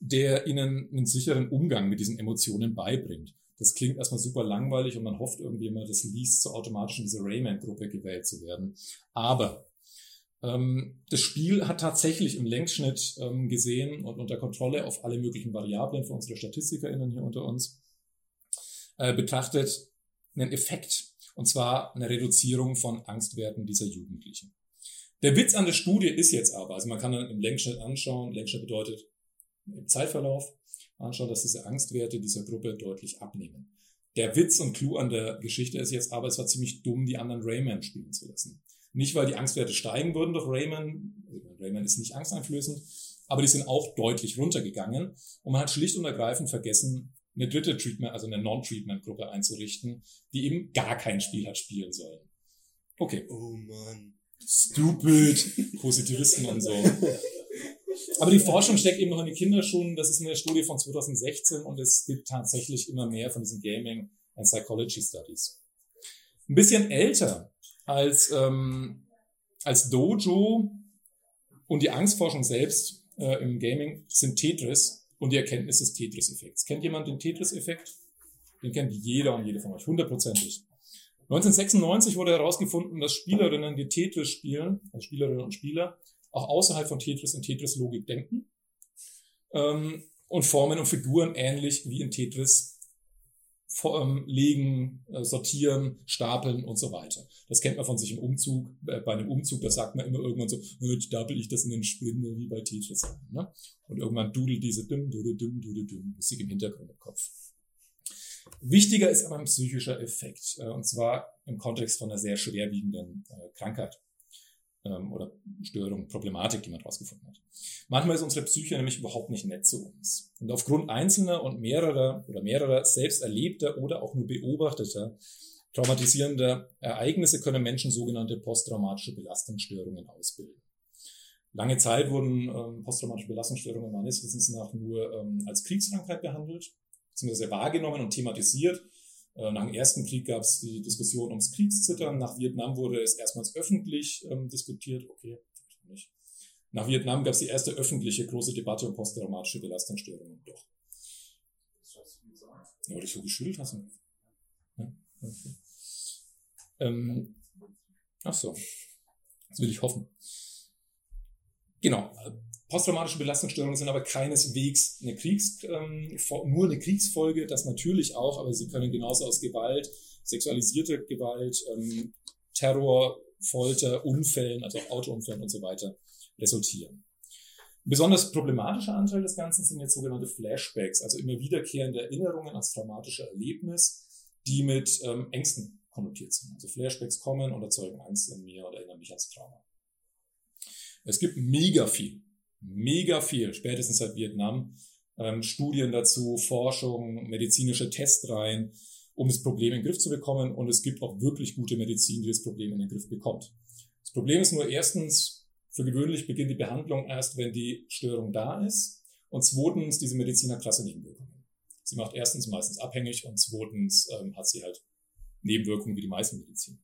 Speaker 2: der ihnen einen sicheren Umgang mit diesen Emotionen beibringt. Das klingt erstmal super langweilig und man hofft irgendwie immer, das liest so automatisch in diese Rayman-Gruppe gewählt zu werden. Aber das Spiel hat tatsächlich im Längsschnitt ähm, gesehen und unter Kontrolle auf alle möglichen Variablen für unsere StatistikerInnen hier unter uns äh, betrachtet einen Effekt. Und zwar eine Reduzierung von Angstwerten dieser Jugendlichen. Der Witz an der Studie ist jetzt aber, also man kann dann im Längsschnitt anschauen, Längsschnitt bedeutet im Zeitverlauf anschauen, dass diese Angstwerte dieser Gruppe deutlich abnehmen. Der Witz und Clou an der Geschichte ist jetzt aber, es war ziemlich dumm, die anderen Rayman spielen zu lassen. Nicht, weil die Angstwerte steigen würden durch Rayman, also Rayman ist nicht angsteinflößend, aber die sind auch deutlich runtergegangen und man hat schlicht und ergreifend vergessen, eine dritte Treatment, also eine Non-Treatment-Gruppe einzurichten, die eben gar kein Spiel hat spielen sollen. Okay.
Speaker 1: Oh man.
Speaker 2: Stupid. Positivisten und so. Aber die Forschung steckt eben noch in den Kinderschuhen. Das ist eine Studie von 2016 und es gibt tatsächlich immer mehr von diesen Gaming and Psychology Studies. Ein bisschen älter als, ähm, als Dojo und die Angstforschung selbst äh, im Gaming sind Tetris und die Erkenntnis des Tetris-Effekts. Kennt jemand den Tetris-Effekt? Den kennt jeder und jede von euch, hundertprozentig. 1996 wurde herausgefunden, dass Spielerinnen, die Tetris spielen, also Spielerinnen und Spieler, auch außerhalb von Tetris in Tetris-Logik denken ähm, und Formen und Figuren ähnlich wie in Tetris legen, äh, sortieren, stapeln und so weiter. Das kennt man von sich im Umzug. Äh, bei einem Umzug, da sagt man immer irgendwann so, stapel ich das in den Spinde wie bei Tetris. Ne? Und irgendwann dudelt diese düm, düm, düm, düm, düm, Musik im Hintergrund im Kopf. Wichtiger ist aber ein psychischer Effekt, äh, und zwar im Kontext von einer sehr schwerwiegenden Krankheit. Ähm, oder Störung, Problematik, die man herausgefunden hat. Manchmal ist unsere Psyche nämlich überhaupt nicht nett zu uns. Und aufgrund einzelner und mehrerer oder mehrerer selbst erlebter oder auch nur beobachteter traumatisierender Ereignisse können Menschen sogenannte posttraumatische Belastungsstörungen ausbilden. Lange Zeit wurden ähm, posttraumatische Belastungsstörungen meines Wissens nach nur ähm, als Kriegskrankheit behandelt, beziehungsweise wahrgenommen und thematisiert. Äh, nach dem Ersten Krieg gab es die Diskussion ums Kriegszittern. Nach Vietnam wurde es erstmals öffentlich ähm, diskutiert. Okay, nicht. Nach Vietnam gab es die erste öffentliche große Debatte um posttraumatische Belastungsstörungen. Doch. Ja, weil ich so geschüttelt hast. Ja, okay. Ähm, ach so. Das will ich hoffen. Genau. Posttraumatische Belastungsstörungen sind aber keineswegs eine Kriegs, ähm, nur eine Kriegsfolge, das natürlich auch, aber sie können genauso aus Gewalt, sexualisierte Gewalt, ähm, Terror, Folter, Unfällen, also Autounfällen und so weiter resultieren. Ein besonders problematischer Anteil des Ganzen sind jetzt sogenannte Flashbacks, also immer wiederkehrende Erinnerungen als traumatische Erlebnis, die mit ähm, Ängsten konnotiert sind. Also Flashbacks kommen und erzeugen Angst in mir oder erinnern mich ans Trauma. Es gibt mega viel, mega viel, spätestens seit Vietnam, ähm, Studien dazu, Forschung, medizinische Testreihen, um das Problem in den Griff zu bekommen. Und es gibt auch wirklich gute Medizin, die das Problem in den Griff bekommt. Das Problem ist nur erstens, für gewöhnlich beginnt die Behandlung erst, wenn die Störung da ist. Und zweitens, diese Medizin hat krasse Nebenwirkungen. Sie macht erstens meistens abhängig und zweitens ähm, hat sie halt Nebenwirkungen wie die meisten Medizin.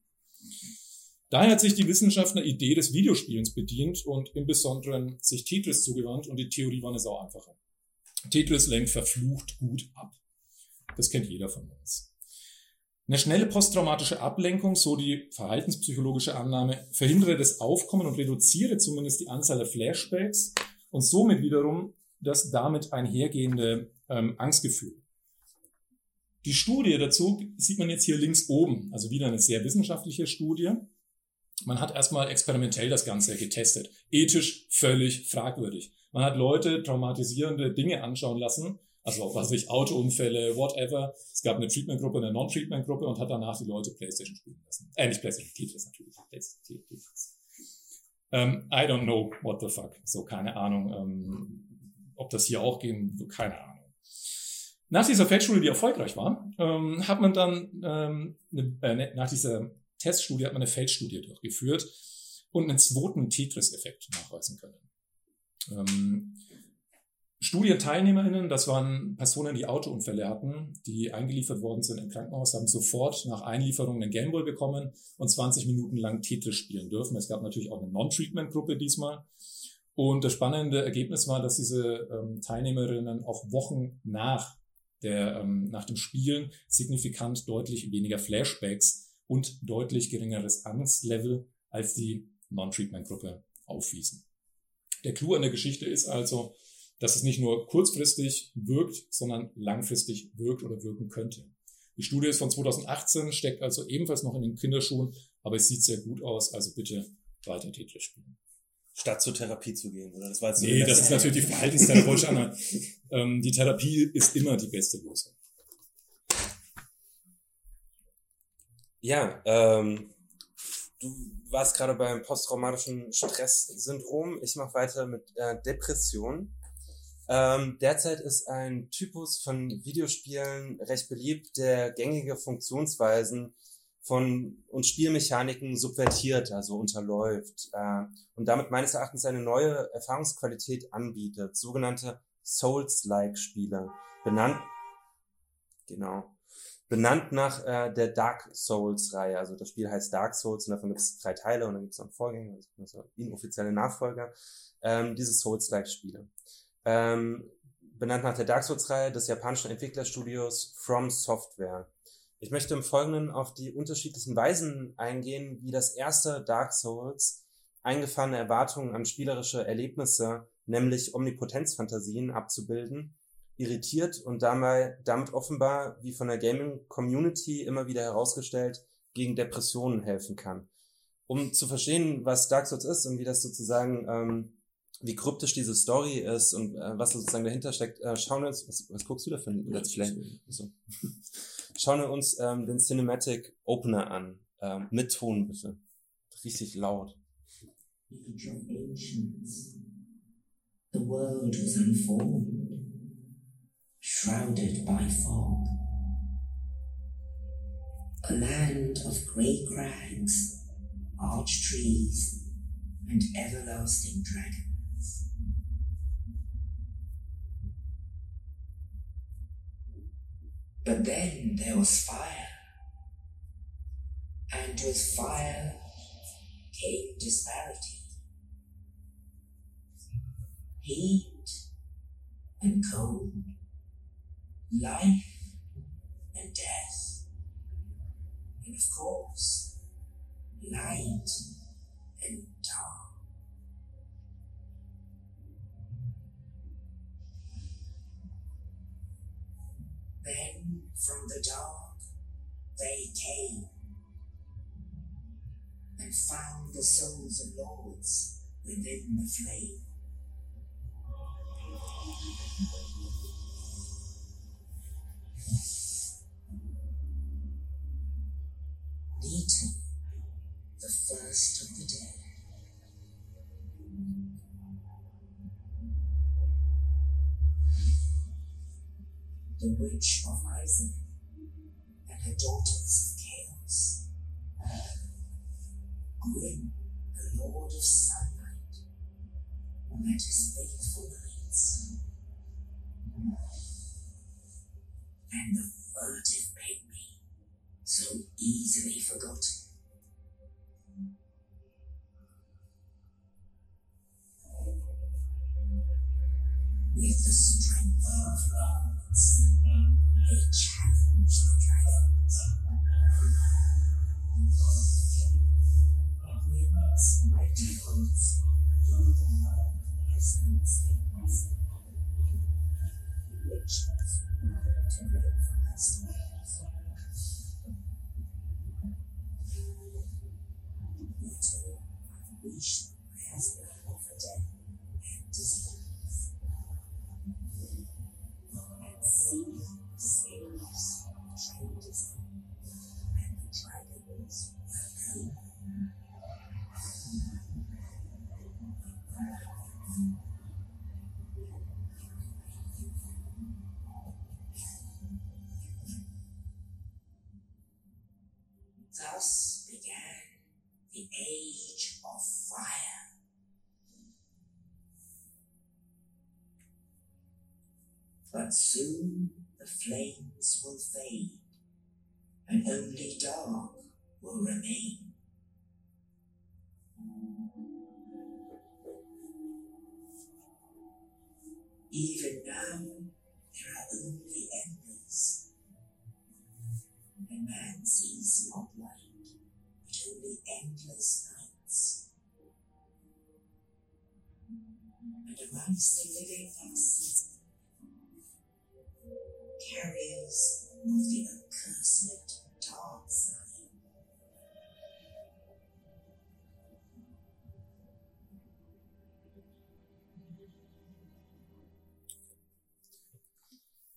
Speaker 2: Daher hat sich die Wissenschaft einer Idee des Videospielens bedient und im Besonderen sich Tetris zugewandt und die Theorie war eine sau einfache. Tetris lenkt verflucht gut ab. Das kennt jeder von uns. Eine schnelle posttraumatische Ablenkung, so die verhaltenspsychologische Annahme, verhindere das Aufkommen und reduziere zumindest die Anzahl der Flashbacks und somit wiederum das damit einhergehende ähm, Angstgefühl. Die Studie dazu sieht man jetzt hier links oben, also wieder eine sehr wissenschaftliche Studie. Man hat erstmal experimentell das Ganze getestet. Ethisch völlig fragwürdig. Man hat Leute traumatisierende Dinge anschauen lassen, also was weiß ich, Autounfälle, whatever. Es gab eine Treatment-Gruppe, eine Non-Treatment-Gruppe und hat danach die Leute Playstation spielen lassen. Äh, nicht Playstation, Tetris natürlich. Tetris. Ähm, I don't know what the fuck. So, keine Ahnung. Ähm, ob das hier auch gehen, keine Ahnung. Nach dieser Feldstudie, die erfolgreich war, ähm, hat man dann ähm, äh, ne, nach dieser Teststudie hat man eine Feldstudie durchgeführt und einen zweiten Tetris-Effekt nachweisen können. Ähm, Studienteilnehmerinnen, das waren Personen, die Autounfälle hatten, die eingeliefert worden sind im Krankenhaus, haben sofort nach Einlieferung einen Gameboy bekommen und 20 Minuten lang Tetris spielen dürfen. Es gab natürlich auch eine Non-Treatment-Gruppe diesmal. Und das spannende Ergebnis war, dass diese ähm, Teilnehmerinnen auch Wochen nach, der, ähm, nach dem Spielen signifikant deutlich weniger Flashbacks und deutlich geringeres Angstlevel als die Non-Treatment-Gruppe aufwiesen. Der Clou an der Geschichte ist also, dass es nicht nur kurzfristig wirkt, sondern langfristig wirkt oder wirken könnte. Die Studie ist von 2018, steckt also ebenfalls noch in den Kinderschuhen, aber es sieht sehr gut aus, also bitte weiter Tetris spielen.
Speaker 1: Statt zur Therapie zu gehen, oder?
Speaker 2: Das war jetzt nee, das ist natürlich die verhaltenstherapeutische Annahme. ähm, die Therapie ist immer die beste Lösung.
Speaker 1: Ja, ähm, du warst gerade beim posttraumatischen Stresssyndrom. Ich mache weiter mit äh, Depression. Ähm, derzeit ist ein Typus von Videospielen recht beliebt, der gängige Funktionsweisen von und Spielmechaniken subvertiert, also unterläuft äh, und damit meines Erachtens eine neue Erfahrungsqualität anbietet, sogenannte Souls-like-Spiele, benannt genau benannt nach äh, der Dark Souls-Reihe. Also das Spiel heißt Dark Souls und davon gibt es drei Teile und dann gibt es noch einen Vorgänger, also inoffizielle Nachfolger. Ähm, diese Souls-like-Spiele. Ähm, benannt nach der Dark Souls-Reihe des japanischen Entwicklerstudios From Software. Ich möchte im Folgenden auf die unterschiedlichen Weisen eingehen, wie das erste Dark Souls eingefahrene Erwartungen an spielerische Erlebnisse, nämlich Omnipotenzfantasien abzubilden irritiert und dabei, damit offenbar, wie von der Gaming-Community immer wieder herausgestellt, gegen Depressionen helfen kann. Um zu verstehen, was Dark Souls ist und wie das sozusagen, ähm, wie kryptisch diese Story ist und äh, was sozusagen dahinter steckt, äh, schauen wir uns, was, was guckst du da für ein Let's Play? So. schauen wir uns ähm, den Cinematic Opener an. Ähm, mit Ton bitte. Richtig laut.
Speaker 4: The world was unformed, shrouded by fog. A land of grey crags, arch trees, and everlasting dragons. But then there was fire, and with fire came disparity. Heat and cold, life and death, and of course, light and dark. Then from the dark they came and found the souls of lords within the flame. Neaton, the first of the dead. The witch of Isaac and her daughters of chaos. Grim, the lord of sunlight, and his faithful knights. And the furtive pygmy, so easily forgotten. With the strength of lords, they challenge the dragons. Winds, mighty winds, through the his. Witches, unleash But soon the flames will fade, and only dark will remain. Even now, there are only embers, and man sees not light, but only endless nights. And amongst the living are seasons, carriers of the accursed dark side.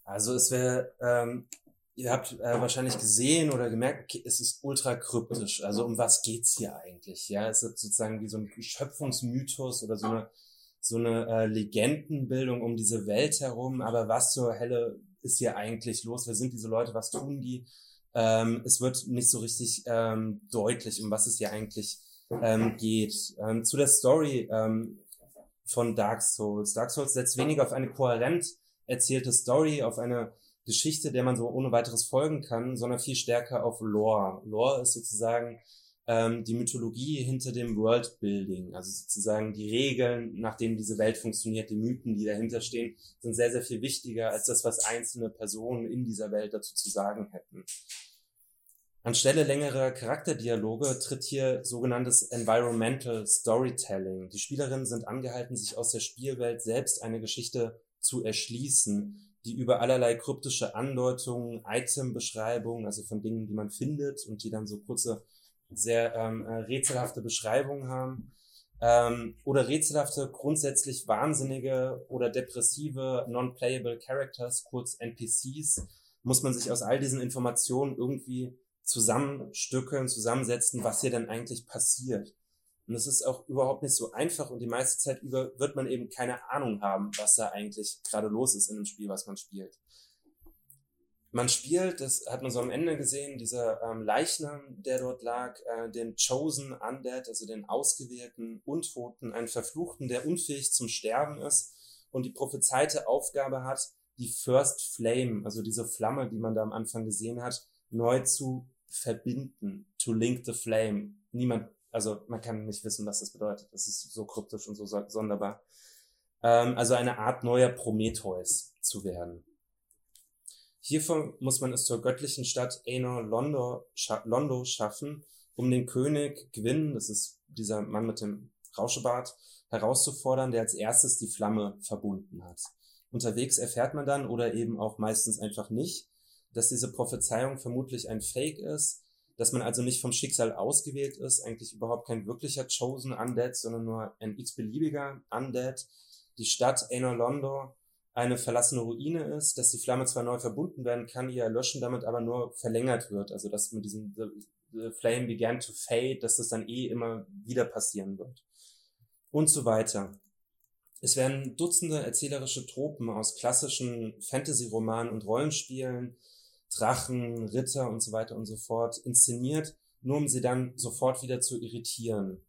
Speaker 1: Also es wäre, ähm, ihr habt äh, wahrscheinlich gesehen oder gemerkt, okay, es ist ultra kryptisch. Also um was geht's hier eigentlich? Ja, es ist sozusagen wie so ein Schöpfungsmythos oder so eine so eine äh, Legendenbildung um diese Welt herum. Aber was zur Hölle ist hier eigentlich los? Wer sind diese Leute? Was tun die? Ähm, es wird nicht so richtig ähm, deutlich, um was es hier eigentlich ähm, geht. Ähm, zu der Story ähm, von Dark Souls. Dark Souls setzt weniger auf eine kohärent erzählte Story, auf eine Geschichte, der man so ohne weiteres folgen kann, sondern viel stärker auf Lore. Lore ist sozusagen ähm, die Mythologie hinter dem Worldbuilding, also sozusagen die Regeln, nach denen diese Welt funktioniert, die Mythen, die dahinter stehen, sind sehr, sehr viel wichtiger als das, was einzelne Personen in dieser Welt dazu zu sagen hätten. Anstelle längerer Charakterdialoge tritt hier sogenanntes Environmental Storytelling. Die Spielerinnen sind angehalten, sich aus der Spielwelt selbst eine Geschichte zu erschließen, die über allerlei kryptische Andeutungen, Itembeschreibungen, also von Dingen, die man findet und die dann so kurze, sehr ähm, äh, rätselhafte Beschreibungen haben, ähm, oder rätselhafte, grundsätzlich wahnsinnige oder depressive Non-Playable Characters, kurz NPCs, muss man sich aus all diesen Informationen irgendwie zusammenstückeln, zusammensetzen, was hier denn eigentlich passiert. Und es ist auch überhaupt nicht so einfach und die meiste Zeit über wird man eben keine Ahnung haben, was da eigentlich gerade los ist in dem Spiel, was man spielt. Man spielt, das hat man so am Ende gesehen, dieser ähm, Leichnam, der dort lag, äh, den Chosen Undead, also den ausgewählten Untoten, einen Verfluchten, der unfähig zum Sterben ist und die prophezeite Aufgabe hat, die First Flame, also diese Flamme, die man da am Anfang gesehen hat, neu zu verbinden, to link the flame. Niemand, also man kann nicht wissen, was das bedeutet. Das ist so kryptisch und so sonderbar. Ähm, also eine Art neuer Prometheus zu werden. Hierfür muss man es zur göttlichen Stadt Aenor Londo, Londo schaffen, um den König Gwyn, das ist dieser Mann mit dem Rauschebart, herauszufordern, der als erstes die Flamme verbunden hat. Unterwegs erfährt man dann, oder eben auch meistens einfach nicht, dass diese Prophezeiung vermutlich ein Fake ist, dass man also nicht vom Schicksal ausgewählt ist, eigentlich überhaupt kein wirklicher Chosen Undead, sondern nur ein x-beliebiger Undead. Die Stadt Aenor Londo eine verlassene Ruine ist, dass die Flamme zwar neu verbunden werden kann, ihr Erlöschen damit aber nur verlängert wird. Also dass mit diesem the, the Flame began to fade, dass das dann eh immer wieder passieren wird. Und so weiter. Es werden Dutzende erzählerische Tropen aus klassischen Fantasy-Romanen und Rollenspielen, Drachen, Ritter und so weiter und so fort inszeniert, nur um sie dann sofort wieder zu irritieren.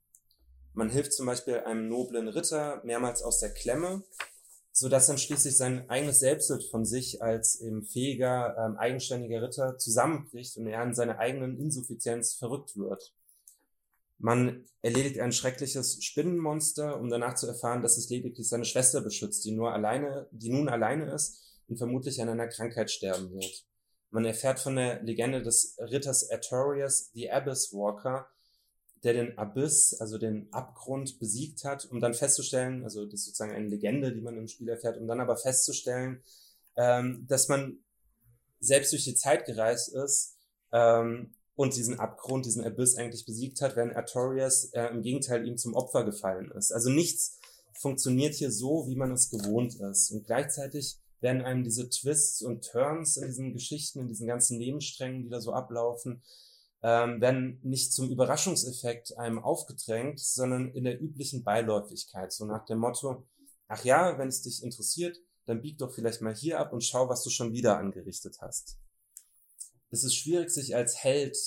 Speaker 1: Man hilft zum Beispiel einem noblen Ritter mehrmals aus der Klemme so dass dann schließlich sein eigenes Selbstbild von sich als eben fähiger, ähm, eigenständiger Ritter zusammenbricht und er an seiner eigenen Insuffizienz verrückt wird. Man erledigt ein schreckliches Spinnenmonster, um danach zu erfahren, dass es lediglich seine Schwester beschützt, die nur alleine, die nun alleine ist und vermutlich an einer Krankheit sterben wird. Man erfährt von der Legende des Ritters Artorias, the Abyss Walker, der den Abyss, also den Abgrund besiegt hat, um dann festzustellen, also das ist sozusagen eine Legende, die man im Spiel erfährt, um dann aber festzustellen, ähm, dass man selbst durch die Zeit gereist ist ähm, und diesen Abgrund, diesen Abyss eigentlich besiegt hat, während Artorias äh, im Gegenteil ihm zum Opfer gefallen ist. Also nichts funktioniert hier so, wie man es gewohnt ist. Und gleichzeitig werden einem diese Twists und Turns in diesen Geschichten, in diesen ganzen Nebensträngen, die da so ablaufen, ähm, werden nicht zum Überraschungseffekt einem aufgedrängt, sondern in der üblichen Beiläufigkeit. So nach dem Motto, ach ja, wenn es dich interessiert, dann bieg doch vielleicht mal hier ab und schau, was du schon wieder angerichtet hast. Es ist schwierig, sich als Held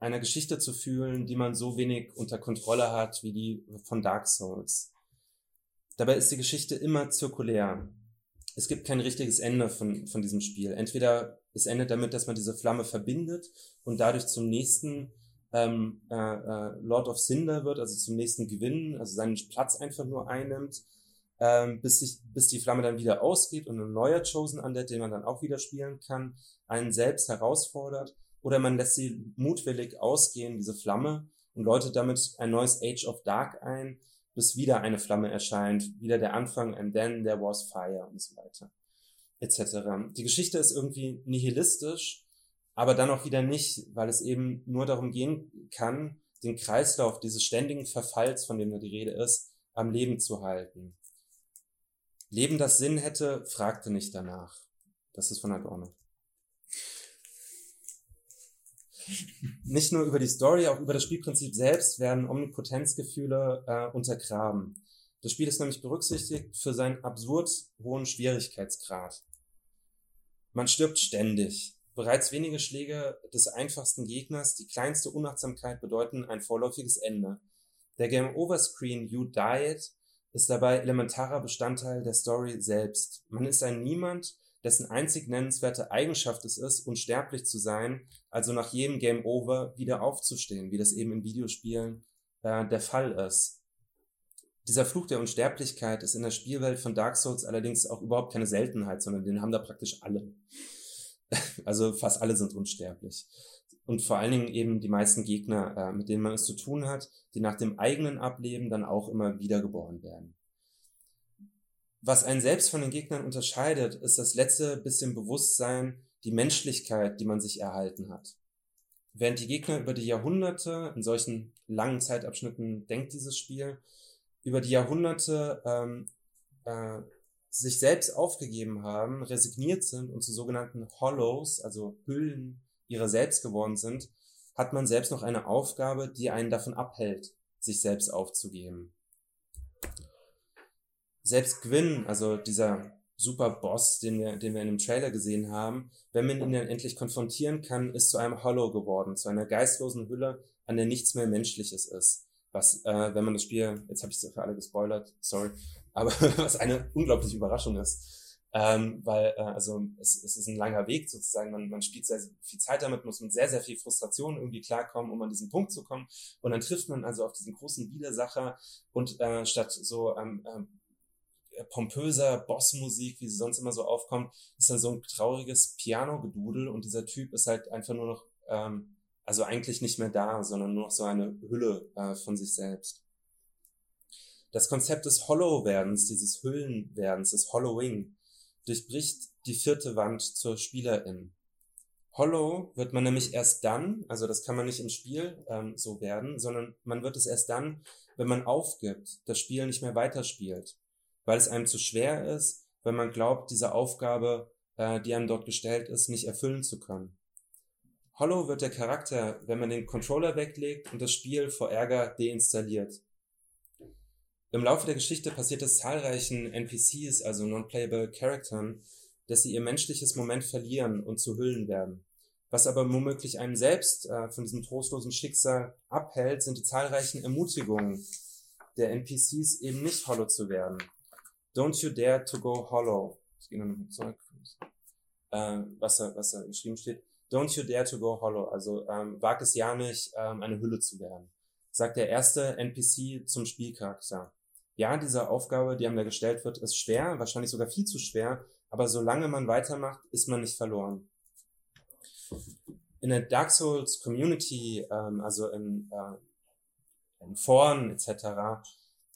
Speaker 1: einer Geschichte zu fühlen, die man so wenig unter Kontrolle hat wie die von Dark Souls. Dabei ist die Geschichte immer zirkulär. Es gibt kein richtiges Ende von, von diesem Spiel. Entweder es endet damit, dass man diese Flamme verbindet und dadurch zum nächsten ähm, äh, äh, Lord of Cinder wird, also zum nächsten Gewinn, also seinen Platz einfach nur einnimmt, ähm, bis, sich, bis die Flamme dann wieder ausgeht und ein neuer Chosen Undead, den man dann auch wieder spielen kann, einen selbst herausfordert. Oder man lässt sie mutwillig ausgehen, diese Flamme, und läutet damit ein neues Age of Dark ein, bis wieder eine Flamme erscheint, wieder der Anfang, and then there was fire und so weiter, etc. Die Geschichte ist irgendwie nihilistisch, aber dann auch wieder nicht, weil es eben nur darum gehen kann, den Kreislauf dieses ständigen Verfalls, von dem da die Rede ist, am Leben zu halten. Leben, das Sinn hätte, fragte nicht danach. Das ist von Adorno. Nicht nur über die Story, auch über das Spielprinzip selbst werden Omnipotenzgefühle äh, untergraben. Das Spiel ist nämlich berücksichtigt für seinen absurd hohen Schwierigkeitsgrad. Man stirbt ständig. Bereits wenige Schläge des einfachsten Gegners, die kleinste Unachtsamkeit bedeuten ein vorläufiges Ende. Der Game Over Screen You Died ist dabei elementarer Bestandteil der Story selbst. Man ist ein Niemand, dessen einzig nennenswerte Eigenschaft es ist, unsterblich zu sein, also nach jedem Game Over wieder aufzustehen, wie das eben in Videospielen äh, der Fall ist. Dieser Fluch der Unsterblichkeit ist in der Spielwelt von Dark Souls allerdings auch überhaupt keine Seltenheit, sondern den haben da praktisch alle. Also fast alle sind unsterblich. Und vor allen Dingen eben die meisten Gegner, äh, mit denen man es zu tun hat, die nach dem eigenen Ableben dann auch immer wiedergeboren werden. Was einen selbst von den Gegnern unterscheidet, ist das letzte bisschen Bewusstsein, die Menschlichkeit, die man sich erhalten hat. Während die Gegner über die Jahrhunderte, in solchen langen Zeitabschnitten denkt dieses Spiel, über die Jahrhunderte ähm, äh, sich selbst aufgegeben haben, resigniert sind und zu sogenannten Hollows, also Hüllen ihrer selbst geworden sind, hat man selbst noch eine Aufgabe, die einen davon abhält, sich selbst aufzugeben. Selbst Gwyn, also dieser super Boss, den wir, den wir in dem Trailer gesehen haben, wenn man ihn dann endlich konfrontieren kann, ist zu einem Hollow geworden, zu einer geistlosen Hülle, an der nichts mehr Menschliches ist. Was, äh, wenn man das Spiel, jetzt habe ich es für alle gespoilert, sorry, aber was eine unglaubliche Überraschung ist. Ähm, weil, äh, also es, es ist ein langer Weg sozusagen, man, man spielt sehr, sehr viel Zeit damit, muss mit sehr, sehr viel Frustration irgendwie klarkommen, um an diesen Punkt zu kommen. Und dann trifft man also auf diesen großen Widersacher und äh, statt so ähm, ähm, pompöser Bossmusik, wie sie sonst immer so aufkommt, ist dann so ein trauriges Piano-Gedudel und dieser Typ ist halt einfach nur noch, ähm, also eigentlich nicht mehr da, sondern nur noch so eine Hülle äh, von sich selbst. Das Konzept des Hollow-Werdens, dieses Hüllenwerdens, des Hollowing, durchbricht die vierte Wand zur Spielerin. Hollow wird man nämlich erst dann, also das kann man nicht im Spiel ähm, so werden, sondern man wird es erst dann, wenn man aufgibt, das Spiel nicht mehr weiterspielt weil es einem zu schwer ist, wenn man glaubt, diese Aufgabe, äh, die einem dort gestellt ist, nicht erfüllen zu können. Hollow wird der Charakter, wenn man den Controller weglegt und das Spiel vor Ärger deinstalliert. Im Laufe der Geschichte passiert es zahlreichen NPCs, also Non-Playable Charaktern, dass sie ihr menschliches Moment verlieren und zu Hüllen werden. Was aber womöglich einem selbst äh, von diesem trostlosen Schicksal abhält, sind die zahlreichen Ermutigungen der NPCs eben nicht Hollow zu werden. Don't you dare to go hollow. Ich gehe nochmal zurück. Äh, was, da, was da geschrieben steht. Don't you dare to go hollow. Also ähm, wag es ja nicht, ähm, eine Hülle zu werden. Sagt der erste NPC zum Spielcharakter. Ja, diese Aufgabe, die einem da gestellt wird, ist schwer, wahrscheinlich sogar viel zu schwer, aber solange man weitermacht, ist man nicht verloren. In der Dark Souls Community, ähm, also in, äh, in Foren etc.,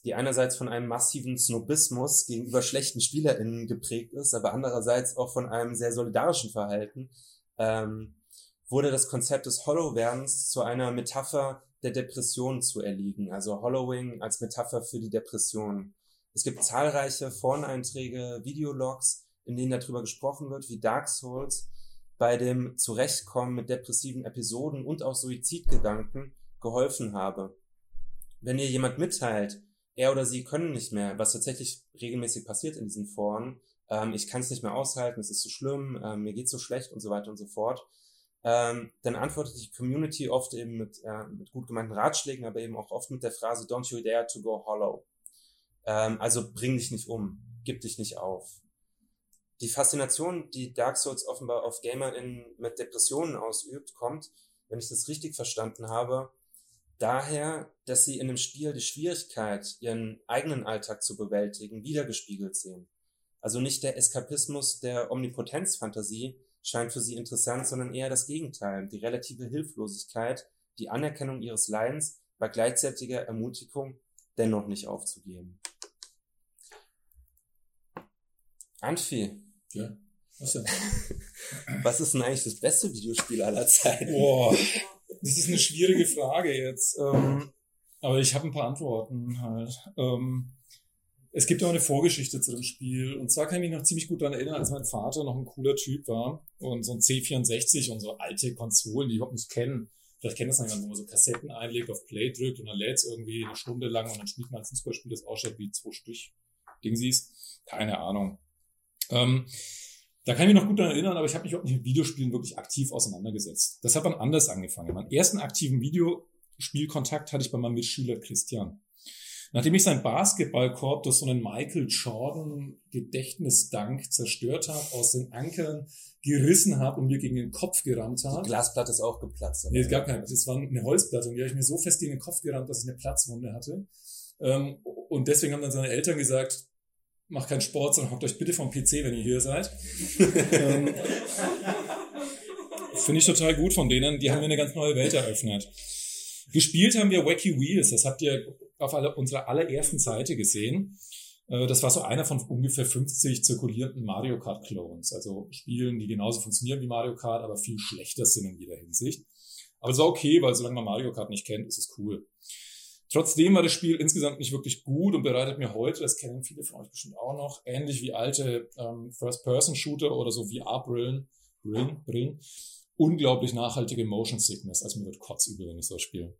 Speaker 1: die einerseits von einem massiven Snobismus gegenüber schlechten SpielerInnen geprägt ist, aber andererseits auch von einem sehr solidarischen Verhalten, ähm, wurde das Konzept des Hollow-Werdens zu einer Metapher der Depression zu erliegen, also Hollowing als Metapher für die Depression. Es gibt zahlreiche Foreneinträge, Videologs, in denen darüber gesprochen wird, wie Dark Souls bei dem Zurechtkommen mit depressiven Episoden und auch Suizidgedanken geholfen habe. Wenn ihr jemand mitteilt, er oder sie können nicht mehr, was tatsächlich regelmäßig passiert in diesen Foren. Ähm, ich kann es nicht mehr aushalten, es ist zu so schlimm, ähm, mir geht's so schlecht und so weiter und so fort. Ähm, dann antwortet die Community oft eben mit, äh, mit gut gemeinten Ratschlägen, aber eben auch oft mit der Phrase Don't you dare to go hollow. Ähm, also bring dich nicht um, gib dich nicht auf. Die Faszination, die Dark Souls offenbar auf GamerInnen mit Depressionen ausübt, kommt, wenn ich das richtig verstanden habe, daher, dass sie in dem Spiel die Schwierigkeit, ihren eigenen Alltag zu bewältigen, wiedergespiegelt sehen. Also nicht der Eskapismus der Omnipotenzfantasie scheint für sie interessant, sondern eher das Gegenteil, die relative Hilflosigkeit, die Anerkennung ihres Leidens bei gleichzeitiger Ermutigung dennoch nicht aufzugeben. Anfi.
Speaker 2: Ja. Was denn?
Speaker 1: Was ist denn eigentlich das beste Videospiel aller Zeiten?
Speaker 2: Boah. Das ist eine schwierige Frage jetzt. Ähm, aber ich habe ein paar Antworten halt. Ähm, es gibt auch eine Vorgeschichte zu dem Spiel. Und zwar kann ich mich noch ziemlich gut daran erinnern, als mein Vater noch ein cooler Typ war und so ein C64 und so alte Konsolen, die ich überhaupt nicht kennen. Vielleicht kennt das jemand, wo man so Kassetten einlegt, auf Play drückt und dann lädt es irgendwie eine Stunde lang und dann spielt man ein Fußballspiel, das ausschaut wie zwei Stich. Dingsies. Keine Ahnung. Ähm, da kann ich mich noch gut daran erinnern, aber ich habe mich überhaupt nicht mit Videospielen wirklich aktiv auseinandergesetzt. Das hat dann anders angefangen. Meinen ersten aktiven Videospielkontakt hatte ich bei meinem Mitschüler Christian. Nachdem ich sein Basketballkorb durch so einen Michael Jordan Gedächtnisdank zerstört habe, aus den Ankern gerissen habe und mir gegen den Kopf gerammt habe.
Speaker 1: Die Glasplatte ist auch geplatzt.
Speaker 2: Nee, es gab keine. Das war eine Holzplatte und die habe ich mir so fest gegen den Kopf gerammt, dass ich eine Platzwunde hatte. Ähm, und deswegen haben dann seine Eltern gesagt, macht keinen Sport, sondern hockt euch bitte vom PC, wenn ihr hier seid. ähm, Finde ich total gut von denen. Die haben mir eine ganz neue Welt eröffnet. Gespielt haben wir Wacky Wheels. Das habt ihr auf alle, unserer allerersten Seite gesehen. Äh, das war so einer von ungefähr 50 zirkulierenden Mario Kart Clones. Also Spielen, die genauso funktionieren wie Mario Kart, aber viel schlechter sind in jeder Hinsicht. Aber es war okay, weil solange man Mario Kart nicht kennt, ist es cool. Trotzdem war das Spiel insgesamt nicht wirklich gut und bereitet mir heute, das kennen viele von euch bestimmt auch noch, ähnlich wie alte ähm, First-Person-Shooter oder so VR-Brillen, Brillen, Brillen, unglaublich nachhaltige Motion Sickness. Also mir wird kotzübel, wenn ich so spiele.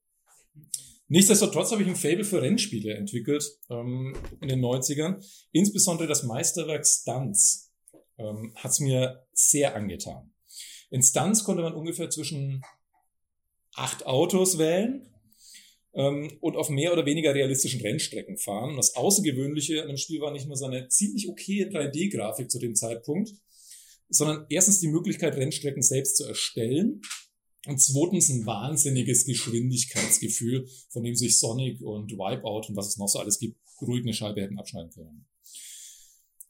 Speaker 2: Nichtsdestotrotz habe ich ein Fable für Rennspiele entwickelt ähm, in den 90ern. Insbesondere das Meisterwerk Stunts ähm, hat es mir sehr angetan. In Stunts konnte man ungefähr zwischen acht Autos wählen ähm, und auf mehr oder weniger realistischen Rennstrecken fahren. Und das Außergewöhnliche an dem Spiel war nicht nur seine ziemlich okay 3D-Grafik zu dem Zeitpunkt, sondern erstens die Möglichkeit, Rennstrecken selbst zu erstellen und zweitens ein wahnsinniges Geschwindigkeitsgefühl, von dem sich Sonic und Wipeout und was es noch so alles gibt, ruhig eine Scheibe hätten abschneiden können.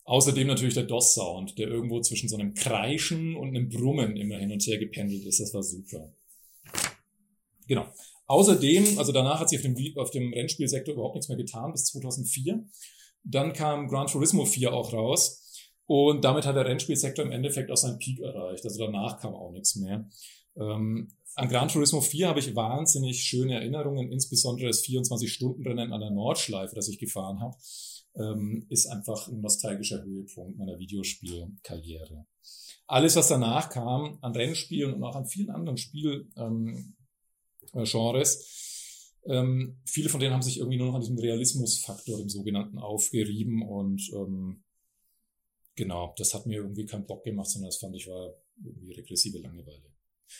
Speaker 2: Außerdem natürlich der DOS-Sound, der irgendwo zwischen so einem Kreischen und einem Brummen immer hin und her gependelt ist. Das war super. Genau. Außerdem, also danach hat sich auf dem, auf dem Rennspielsektor überhaupt nichts mehr getan bis 2004. Dann kam Gran Turismo 4 auch raus. Und damit hat der Rennspielsektor im Endeffekt auch seinen Peak erreicht. Also danach kam auch nichts mehr. Ähm, an Gran Turismo 4 habe ich wahnsinnig schöne Erinnerungen, insbesondere das 24-Stunden-Rennen an der Nordschleife, das ich gefahren habe, ähm, ist einfach ein nostalgischer Höhepunkt meiner Videospielkarriere. Alles, was danach kam, an Rennspielen und auch an vielen anderen Spielgenres, ähm, ähm, viele von denen haben sich irgendwie nur noch an diesem Realismusfaktor, dem sogenannten, aufgerieben und ähm, genau, das hat mir irgendwie keinen Bock gemacht, sondern das fand ich war irgendwie regressive Langeweile.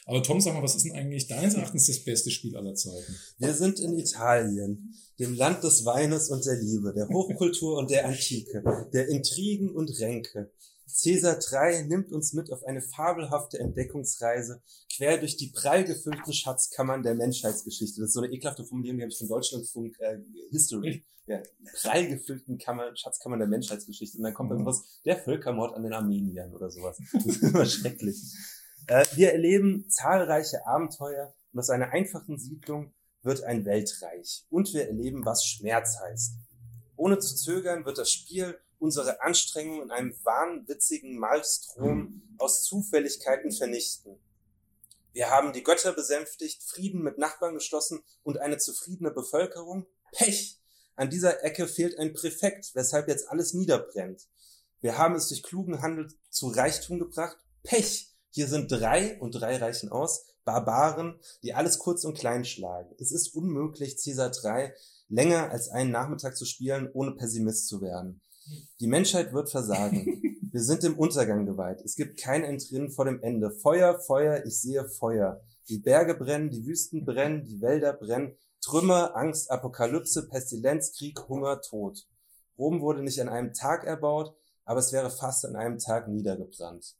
Speaker 2: Aber Tom, sag mal, was ist denn eigentlich deines Erachtens das beste Spiel aller Zeiten?
Speaker 1: Wir sind in Italien, dem Land des Weines und der Liebe, der Hochkultur und der Antike, der Intrigen und Ränke. Caesar 3 nimmt uns mit auf eine fabelhafte Entdeckungsreise quer durch die prall gefüllten Schatzkammern der Menschheitsgeschichte. Das ist so eine ekelhafte Formulierung, die habe ich von Deutschlandfunk äh, History. Ja, prall gefüllten Kammer, Schatzkammern der Menschheitsgeschichte. Und dann kommt dann was, der Völkermord an den Armeniern oder sowas. Das ist immer schrecklich. Äh, wir erleben zahlreiche Abenteuer und aus einer einfachen Siedlung wird ein Weltreich. Und wir erleben, was Schmerz heißt. Ohne zu zögern wird das Spiel unsere Anstrengungen in einem wahnwitzigen Malstrom aus Zufälligkeiten vernichten. Wir haben die Götter besänftigt, Frieden mit Nachbarn geschlossen und eine zufriedene Bevölkerung. Pech! An dieser Ecke fehlt ein Präfekt, weshalb jetzt alles niederbrennt. Wir haben es durch klugen Handel zu Reichtum gebracht. Pech! Hier sind drei, und drei reichen aus, Barbaren, die alles kurz und klein schlagen. Es ist unmöglich, Caesar 3 länger als einen Nachmittag zu spielen, ohne Pessimist zu werden. Die Menschheit wird versagen. Wir sind dem Untergang geweiht. Es gibt kein Entrinnen vor dem Ende. Feuer, Feuer, ich sehe Feuer. Die Berge brennen, die Wüsten brennen, die Wälder brennen. Trümmer, Angst, Apokalypse, Pestilenz, Krieg, Hunger, Tod. Rom wurde nicht an einem Tag erbaut, aber es wäre fast an einem Tag niedergebrannt.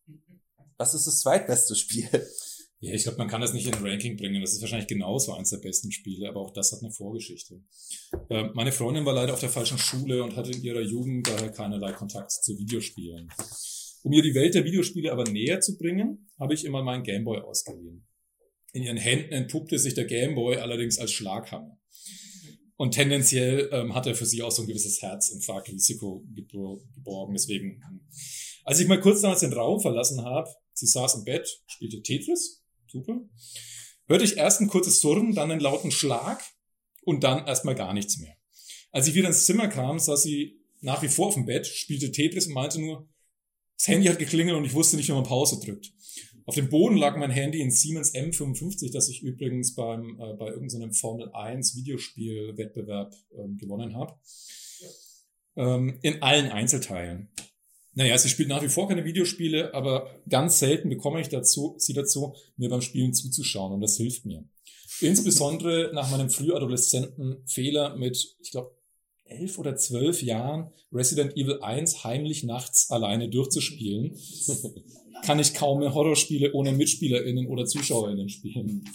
Speaker 1: Was ist das zweitbeste Spiel?
Speaker 2: Ja, ich glaube, man kann das nicht in ein Ranking bringen. Das ist wahrscheinlich genauso eins der besten Spiele, aber auch das hat eine Vorgeschichte. Äh, meine Freundin war leider auf der falschen Schule und hatte in ihrer Jugend daher keinerlei Kontakt zu Videospielen. Um ihr die Welt der Videospiele aber näher zu bringen, habe ich immer meinen Gameboy ausgeliehen. In ihren Händen entpuppte sich der Gameboy allerdings als Schlaghammer. Und tendenziell ähm, hat er für sie auch so ein gewisses Herzinfarktrisiko geborgen. Deswegen, hm. als ich mal kurz damals den Raum verlassen habe, Sie saß im Bett, spielte Tetris, super. Hörte ich erst ein kurzes Surren, dann einen lauten Schlag und dann erstmal gar nichts mehr. Als ich wieder ins Zimmer kam, saß sie nach wie vor auf dem Bett, spielte Tetris und meinte nur, das Handy hat geklingelt und ich wusste nicht, wie man Pause drückt. Auf dem Boden lag mein Handy in Siemens M55, das ich übrigens beim, äh, bei irgendeinem Formel 1 Videospielwettbewerb ähm, gewonnen habe. Ähm, in allen Einzelteilen. Naja, sie spielt nach wie vor keine Videospiele, aber ganz selten bekomme ich dazu, sie dazu, mir beim Spielen zuzuschauen und das hilft mir. Insbesondere nach meinem frühadoleszenten Fehler mit, ich glaube, elf oder zwölf Jahren Resident Evil 1 heimlich nachts alleine durchzuspielen, kann ich kaum mehr Horrorspiele ohne MitspielerInnen oder ZuschauerInnen spielen.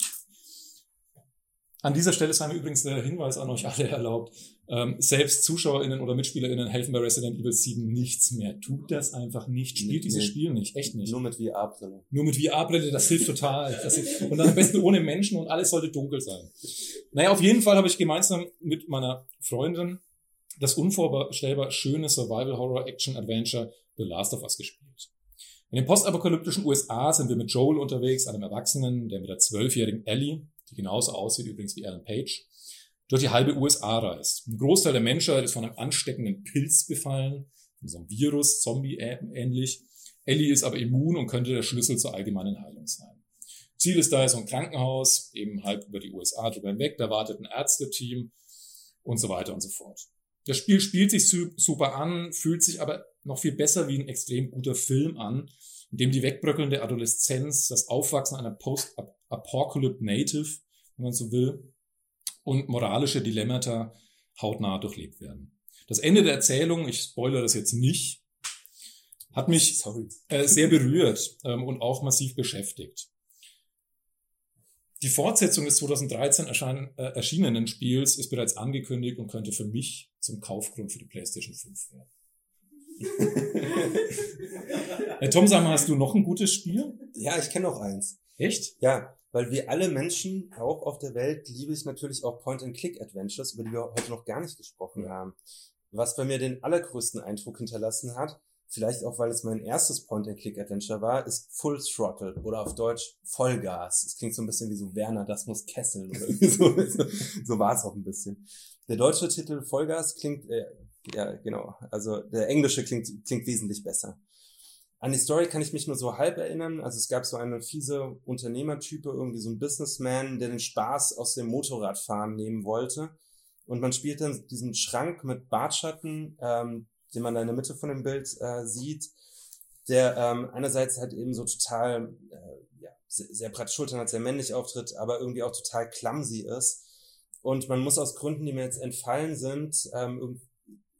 Speaker 2: An dieser Stelle sei mir übrigens der Hinweis an euch alle erlaubt. Ähm, selbst ZuschauerInnen oder MitspielerInnen helfen bei Resident Evil 7 nichts mehr. Tut das einfach nicht. Spielt nee, dieses Spiel nicht. Echt nicht.
Speaker 1: Nur mit VR-Brille.
Speaker 2: Nur mit VR-Brille, das hilft total. Das hilft, und dann am besten ohne Menschen und alles sollte dunkel sein. Naja, auf jeden Fall habe ich gemeinsam mit meiner Freundin das unvorstellbar schöne Survival-Horror-Action-Adventure The Last of Us gespielt. In den postapokalyptischen USA sind wir mit Joel unterwegs, einem Erwachsenen, der mit der zwölfjährigen Ellie die genauso aussieht übrigens wie Alan Page, durch die halbe USA reist. Ein Großteil der Menschheit ist von einem ansteckenden Pilz befallen, von so einem Virus, Zombie ähnlich. Ellie ist aber immun und könnte der Schlüssel zur allgemeinen Heilung sein. Ziel ist daher so ein Krankenhaus, eben halb über die USA drüber hinweg, da wartet ein Ärzteteam und so weiter und so fort. Das Spiel spielt sich su- super an, fühlt sich aber noch viel besser wie ein extrem guter Film an, in dem die wegbröckelnde Adoleszenz, das Aufwachsen einer Post-Apocalypse Native, wenn man so will, und moralische Dilemmata hautnah durchlebt werden. Das Ende der Erzählung, ich spoilere das jetzt nicht, hat mich äh, sehr berührt ähm, und auch massiv beschäftigt. Die Fortsetzung des 2013 erscheinen, äh, erschienenen Spiels ist bereits angekündigt und könnte für mich zum Kaufgrund für die PlayStation 5 werden. Herr Tom, sag mal, hast du noch ein gutes Spiel?
Speaker 1: Ja, ich kenne noch eins.
Speaker 2: Echt?
Speaker 1: Ja, weil wie alle Menschen auch auf der Welt liebe ich natürlich auch Point-and-Click-Adventures, über die wir heute noch gar nicht gesprochen haben. Was bei mir den allergrößten Eindruck hinterlassen hat, vielleicht auch weil es mein erstes Point-and-Click-Adventure war, ist Full Throttle oder auf Deutsch Vollgas. Das klingt so ein bisschen wie so Werner, das muss kesseln oder so, so war es auch ein bisschen. Der deutsche Titel Vollgas klingt, äh, ja genau, also der englische klingt, klingt wesentlich besser. An die Story kann ich mich nur so halb erinnern. Also es gab so eine fiese Unternehmertype, irgendwie so ein Businessman, der den Spaß aus dem Motorradfahren nehmen wollte. Und man spielt dann diesen Schrank mit Bartschatten, ähm, den man da in der Mitte von dem Bild äh, sieht, der ähm, einerseits halt eben so total, äh, ja, sehr, sehr breit Schultern hat, sehr männlich auftritt, aber irgendwie auch total clumsy ist. Und man muss aus Gründen, die mir jetzt entfallen sind, ähm, irgendwie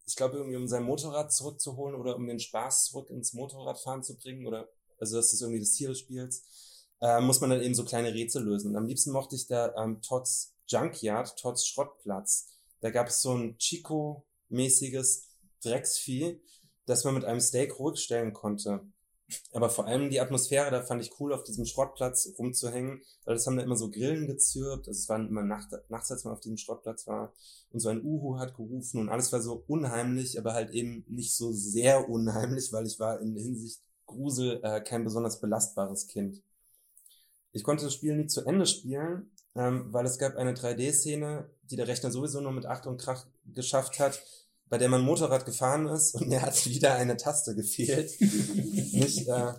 Speaker 1: ich glaube, irgendwie um sein Motorrad zurückzuholen oder um den Spaß zurück ins Motorradfahren zu bringen oder, also das ist irgendwie das Ziel des Spiels, äh, muss man dann eben so kleine Rätsel lösen. Und am liebsten mochte ich da ähm, Todds Junkyard, Todds Schrottplatz. Da gab es so ein Chico-mäßiges Drecksvieh, das man mit einem Steak ruhigstellen konnte. Aber vor allem die Atmosphäre, da fand ich cool, auf diesem Schrottplatz rumzuhängen, weil das haben da immer so Grillen gezirpt, also es waren immer Nacht, nachts, als man auf diesem Schrottplatz war, und so ein Uhu hat gerufen und alles war so unheimlich, aber halt eben nicht so sehr unheimlich, weil ich war in Hinsicht Grusel äh, kein besonders belastbares Kind. Ich konnte das Spiel nie zu Ende spielen, ähm, weil es gab eine 3D-Szene, die der Rechner sowieso nur mit Acht und Krach geschafft hat, bei der mein Motorrad gefahren ist und mir hat wieder eine Taste gefehlt, mich äh,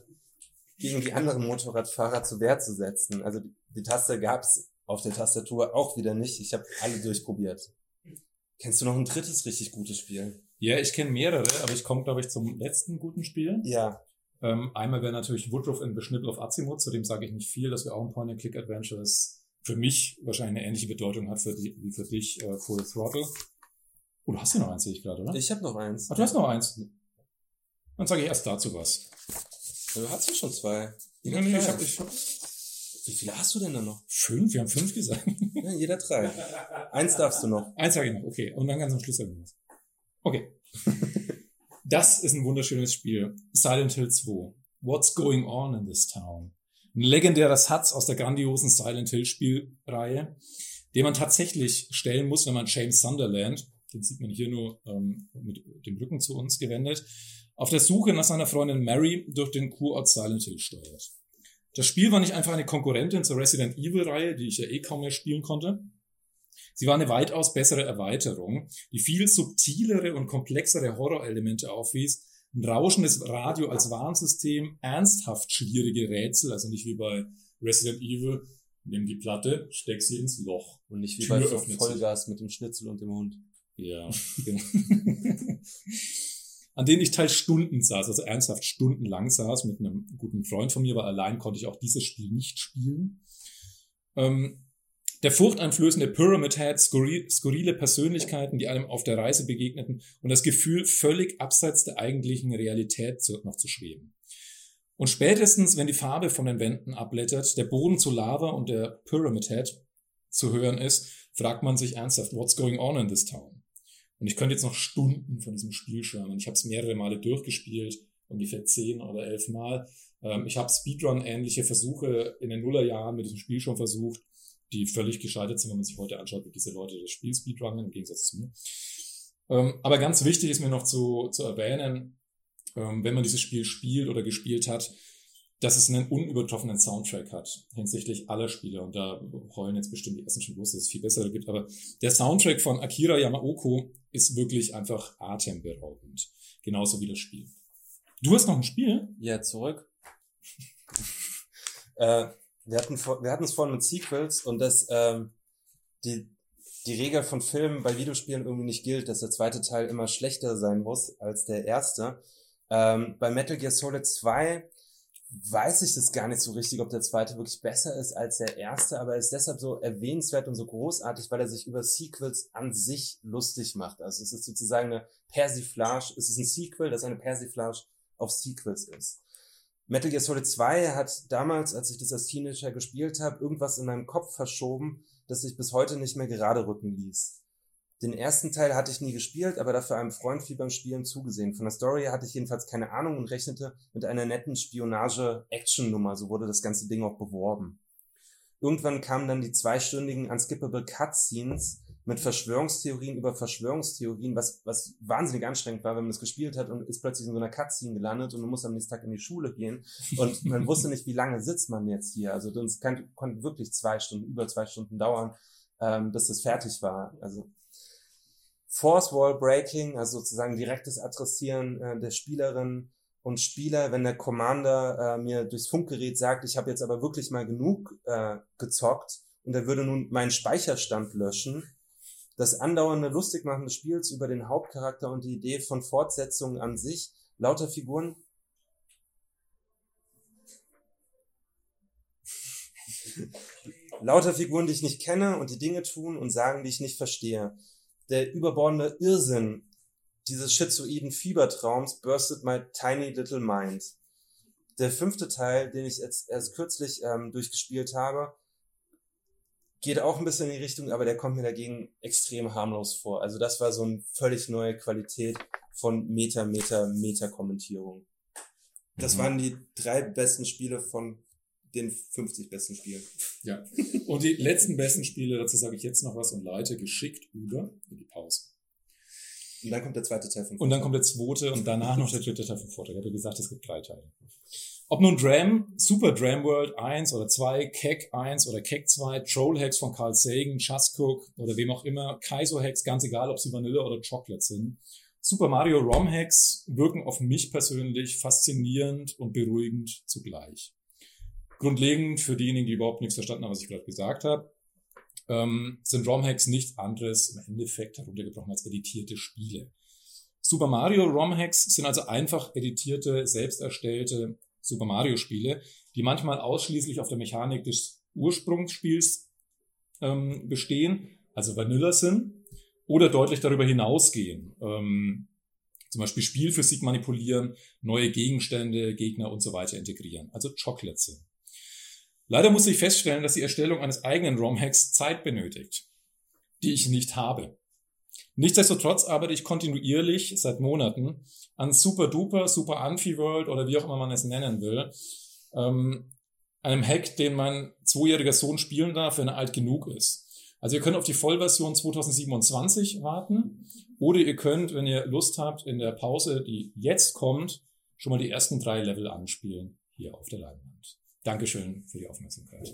Speaker 1: gegen die anderen Motorradfahrer zur Wehr zu setzen. Also die, die Taste gab's auf der Tastatur auch wieder nicht. Ich habe alle durchprobiert. Kennst du noch ein drittes richtig gutes Spiel?
Speaker 2: Ja, ich kenne mehrere, aber ich komme, glaube ich, zum letzten guten Spiel.
Speaker 1: Ja,
Speaker 2: Ähm, einmal wäre natürlich Woodruff in Beschnippel auf Azimuth, zu dem sage ich nicht viel, dass wir auch ein Point-and-Click-Adventure ist. Für mich wahrscheinlich eine ähnliche Bedeutung hat für die, wie für dich äh, Full Throttle. Oh, du hast ja noch eins, sehe ich gerade, oder?
Speaker 1: ich habe noch eins.
Speaker 2: Ach, du hast noch eins. Dann sage ich erst dazu was.
Speaker 1: Du hast ja schon zwei.
Speaker 2: Nee, nee, ich hab, ich hab
Speaker 1: Wie viele hast du denn da noch?
Speaker 2: fünf, wir haben fünf gesagt.
Speaker 1: Ja, jeder drei. Eins darfst du noch.
Speaker 2: Eins sage ich noch, okay. Und dann ganz am Schluss sage ich was. Okay. Das ist ein wunderschönes Spiel. Silent Hill 2. What's going on in this town? Ein legendärer Satz aus der grandiosen Silent Hill Spielreihe, den man tatsächlich stellen muss, wenn man James Sunderland, den sieht man hier nur ähm, mit dem Rücken zu uns gewendet, auf der Suche nach seiner Freundin Mary durch den Kurort Silent Hill steuert. Das Spiel war nicht einfach eine Konkurrentin zur Resident Evil Reihe, die ich ja eh kaum mehr spielen konnte. Sie war eine weitaus bessere Erweiterung, die viel subtilere und komplexere Horrorelemente aufwies, ein rauschendes Radio als Warnsystem, ernsthaft schwierige Rätsel, also nicht wie bei Resident Evil, nimm die Platte, steck sie ins Loch.
Speaker 1: Und nicht wie
Speaker 2: Tür
Speaker 1: bei. Vollgas mit dem Schnitzel und dem Hund.
Speaker 2: Ja, genau. An denen ich teils Stunden saß, also ernsthaft stundenlang saß mit einem guten Freund von mir, weil allein konnte ich auch dieses Spiel nicht spielen. Ähm, der furchteinflößende Pyramid Head, skurri skurrile Persönlichkeiten, die einem auf der Reise begegneten und das Gefühl, völlig abseits der eigentlichen Realität zu, noch zu schweben. Und spätestens, wenn die Farbe von den Wänden abblättert, der Boden zu Lava und der Pyramid Head zu hören ist, fragt man sich ernsthaft, what's going on in this town? Und ich könnte jetzt noch Stunden von diesem Spiel schwärmen. Ich habe es mehrere Male durchgespielt, ungefähr zehn oder elf Mal. Ähm, ich habe Speedrun-ähnliche Versuche in den Nullerjahren mit diesem Spiel schon versucht, die völlig gescheitert sind, wenn man sich heute anschaut, wie diese Leute das Spiel speedrunnen, im Gegensatz zu mir. Ähm, aber ganz wichtig ist mir noch zu, zu erwähnen, ähm, wenn man dieses Spiel spielt oder gespielt hat, dass es einen unübertroffenen Soundtrack hat hinsichtlich aller Spiele. Und da heulen jetzt bestimmt die ersten schon los, dass es viel bessere gibt. Aber der Soundtrack von Akira Yamaoka ist wirklich einfach atemberaubend. Genauso wie das Spiel. Du hast noch ein Spiel?
Speaker 1: Ja, zurück. äh, wir hatten wir hatten es vorhin mit Sequels und dass ähm, die die Regel von Filmen bei Videospielen irgendwie nicht gilt, dass der zweite Teil immer schlechter sein muss als der erste. Ähm, bei Metal Gear Solid 2 weiß ich das gar nicht so richtig, ob der zweite wirklich besser ist als der erste, aber er ist deshalb so erwähnenswert und so großartig, weil er sich über Sequels an sich lustig macht. Also es ist sozusagen eine Persiflage, es ist ein Sequel, das eine Persiflage auf Sequels ist. Metal Gear Solid 2 hat damals, als ich das als Teenager gespielt habe, irgendwas in meinem Kopf verschoben, das sich bis heute nicht mehr gerade rücken ließ. Den ersten Teil hatte ich nie gespielt, aber dafür einem Freund viel beim Spielen zugesehen. Von der Story hatte ich jedenfalls keine Ahnung und rechnete mit einer netten Spionage-Action-Nummer, so wurde das ganze Ding auch beworben. Irgendwann kamen dann die zweistündigen Unskippable Cutscenes mit Verschwörungstheorien über Verschwörungstheorien, was, was wahnsinnig anstrengend war, wenn man das gespielt hat und ist plötzlich in so einer Cutscene gelandet und man muss am nächsten Tag in die Schule gehen und man wusste nicht, wie lange sitzt man jetzt hier. Also das kann, konnte wirklich zwei Stunden, über zwei Stunden dauern, ähm, bis das fertig war. Also Force Wall Breaking, also sozusagen direktes Adressieren äh, der Spielerin und Spieler, wenn der Commander äh, mir durchs Funkgerät sagt, ich habe jetzt aber wirklich mal genug äh, gezockt und er würde nun meinen Speicherstand löschen. Das andauernde Lustigmachen des Spiels über den Hauptcharakter und die Idee von Fortsetzungen an sich, lauter Figuren. lauter Figuren, die ich nicht kenne und die Dinge tun und sagen, die ich nicht verstehe. Der überbordende Irrsinn dieses schizoiden Fiebertraums bursted my tiny little mind. Der fünfte Teil, den ich jetzt erst kürzlich ähm, durchgespielt habe, geht auch ein bisschen in die Richtung, aber der kommt mir dagegen extrem harmlos vor. Also das war so eine völlig neue Qualität von Meta, Meta, Meta-Kommentierung. Das
Speaker 2: Mhm.
Speaker 1: waren die drei besten Spiele von den 50 besten Spielen.
Speaker 2: Ja. Und die letzten besten Spiele, dazu sage ich jetzt noch was und leite geschickt über in die Pause.
Speaker 1: Und dann kommt der zweite Teil von
Speaker 2: Und dann kommt der zweite und danach noch der dritte Teil von Vortrag. Ich habe gesagt, es gibt drei Teile. Ob nun Dram, Super Dram World 1 oder 2, Keck 1 oder Keck 2, Troll Hacks von Carl Sagan, Just Cook oder wem auch immer, Kaizo Hacks, ganz egal, ob sie Vanille oder Chocolate sind. Super Mario ROM Hacks wirken auf mich persönlich faszinierend und beruhigend zugleich. Grundlegend für diejenigen, die überhaupt nichts verstanden haben, was ich gerade gesagt habe, ähm, sind ROM-Hacks nichts anderes im Endeffekt heruntergebrochen als editierte Spiele. Super Mario ROM-Hacks sind also einfach editierte, selbst erstellte Super Mario Spiele, die manchmal ausschließlich auf der Mechanik des Ursprungsspiels ähm, bestehen, also Vanilla sind, oder deutlich darüber hinausgehen. Ähm, zum Beispiel Spielphysik manipulieren, neue Gegenstände, Gegner und so weiter integrieren, also Chocolate sind. Leider muss ich feststellen, dass die Erstellung eines eigenen ROM-Hacks Zeit benötigt, die ich nicht habe. Nichtsdestotrotz arbeite ich kontinuierlich seit Monaten an Super Duper, Super Amphi-World oder wie auch immer man es nennen will, ähm, einem Hack, den mein zweijähriger Sohn spielen darf, wenn er alt genug ist. Also ihr könnt auf die Vollversion 2027 warten oder ihr könnt, wenn ihr Lust habt, in der Pause, die jetzt kommt, schon mal die ersten drei Level anspielen hier auf der Leinwand. Dankeschön für die Aufmerksamkeit.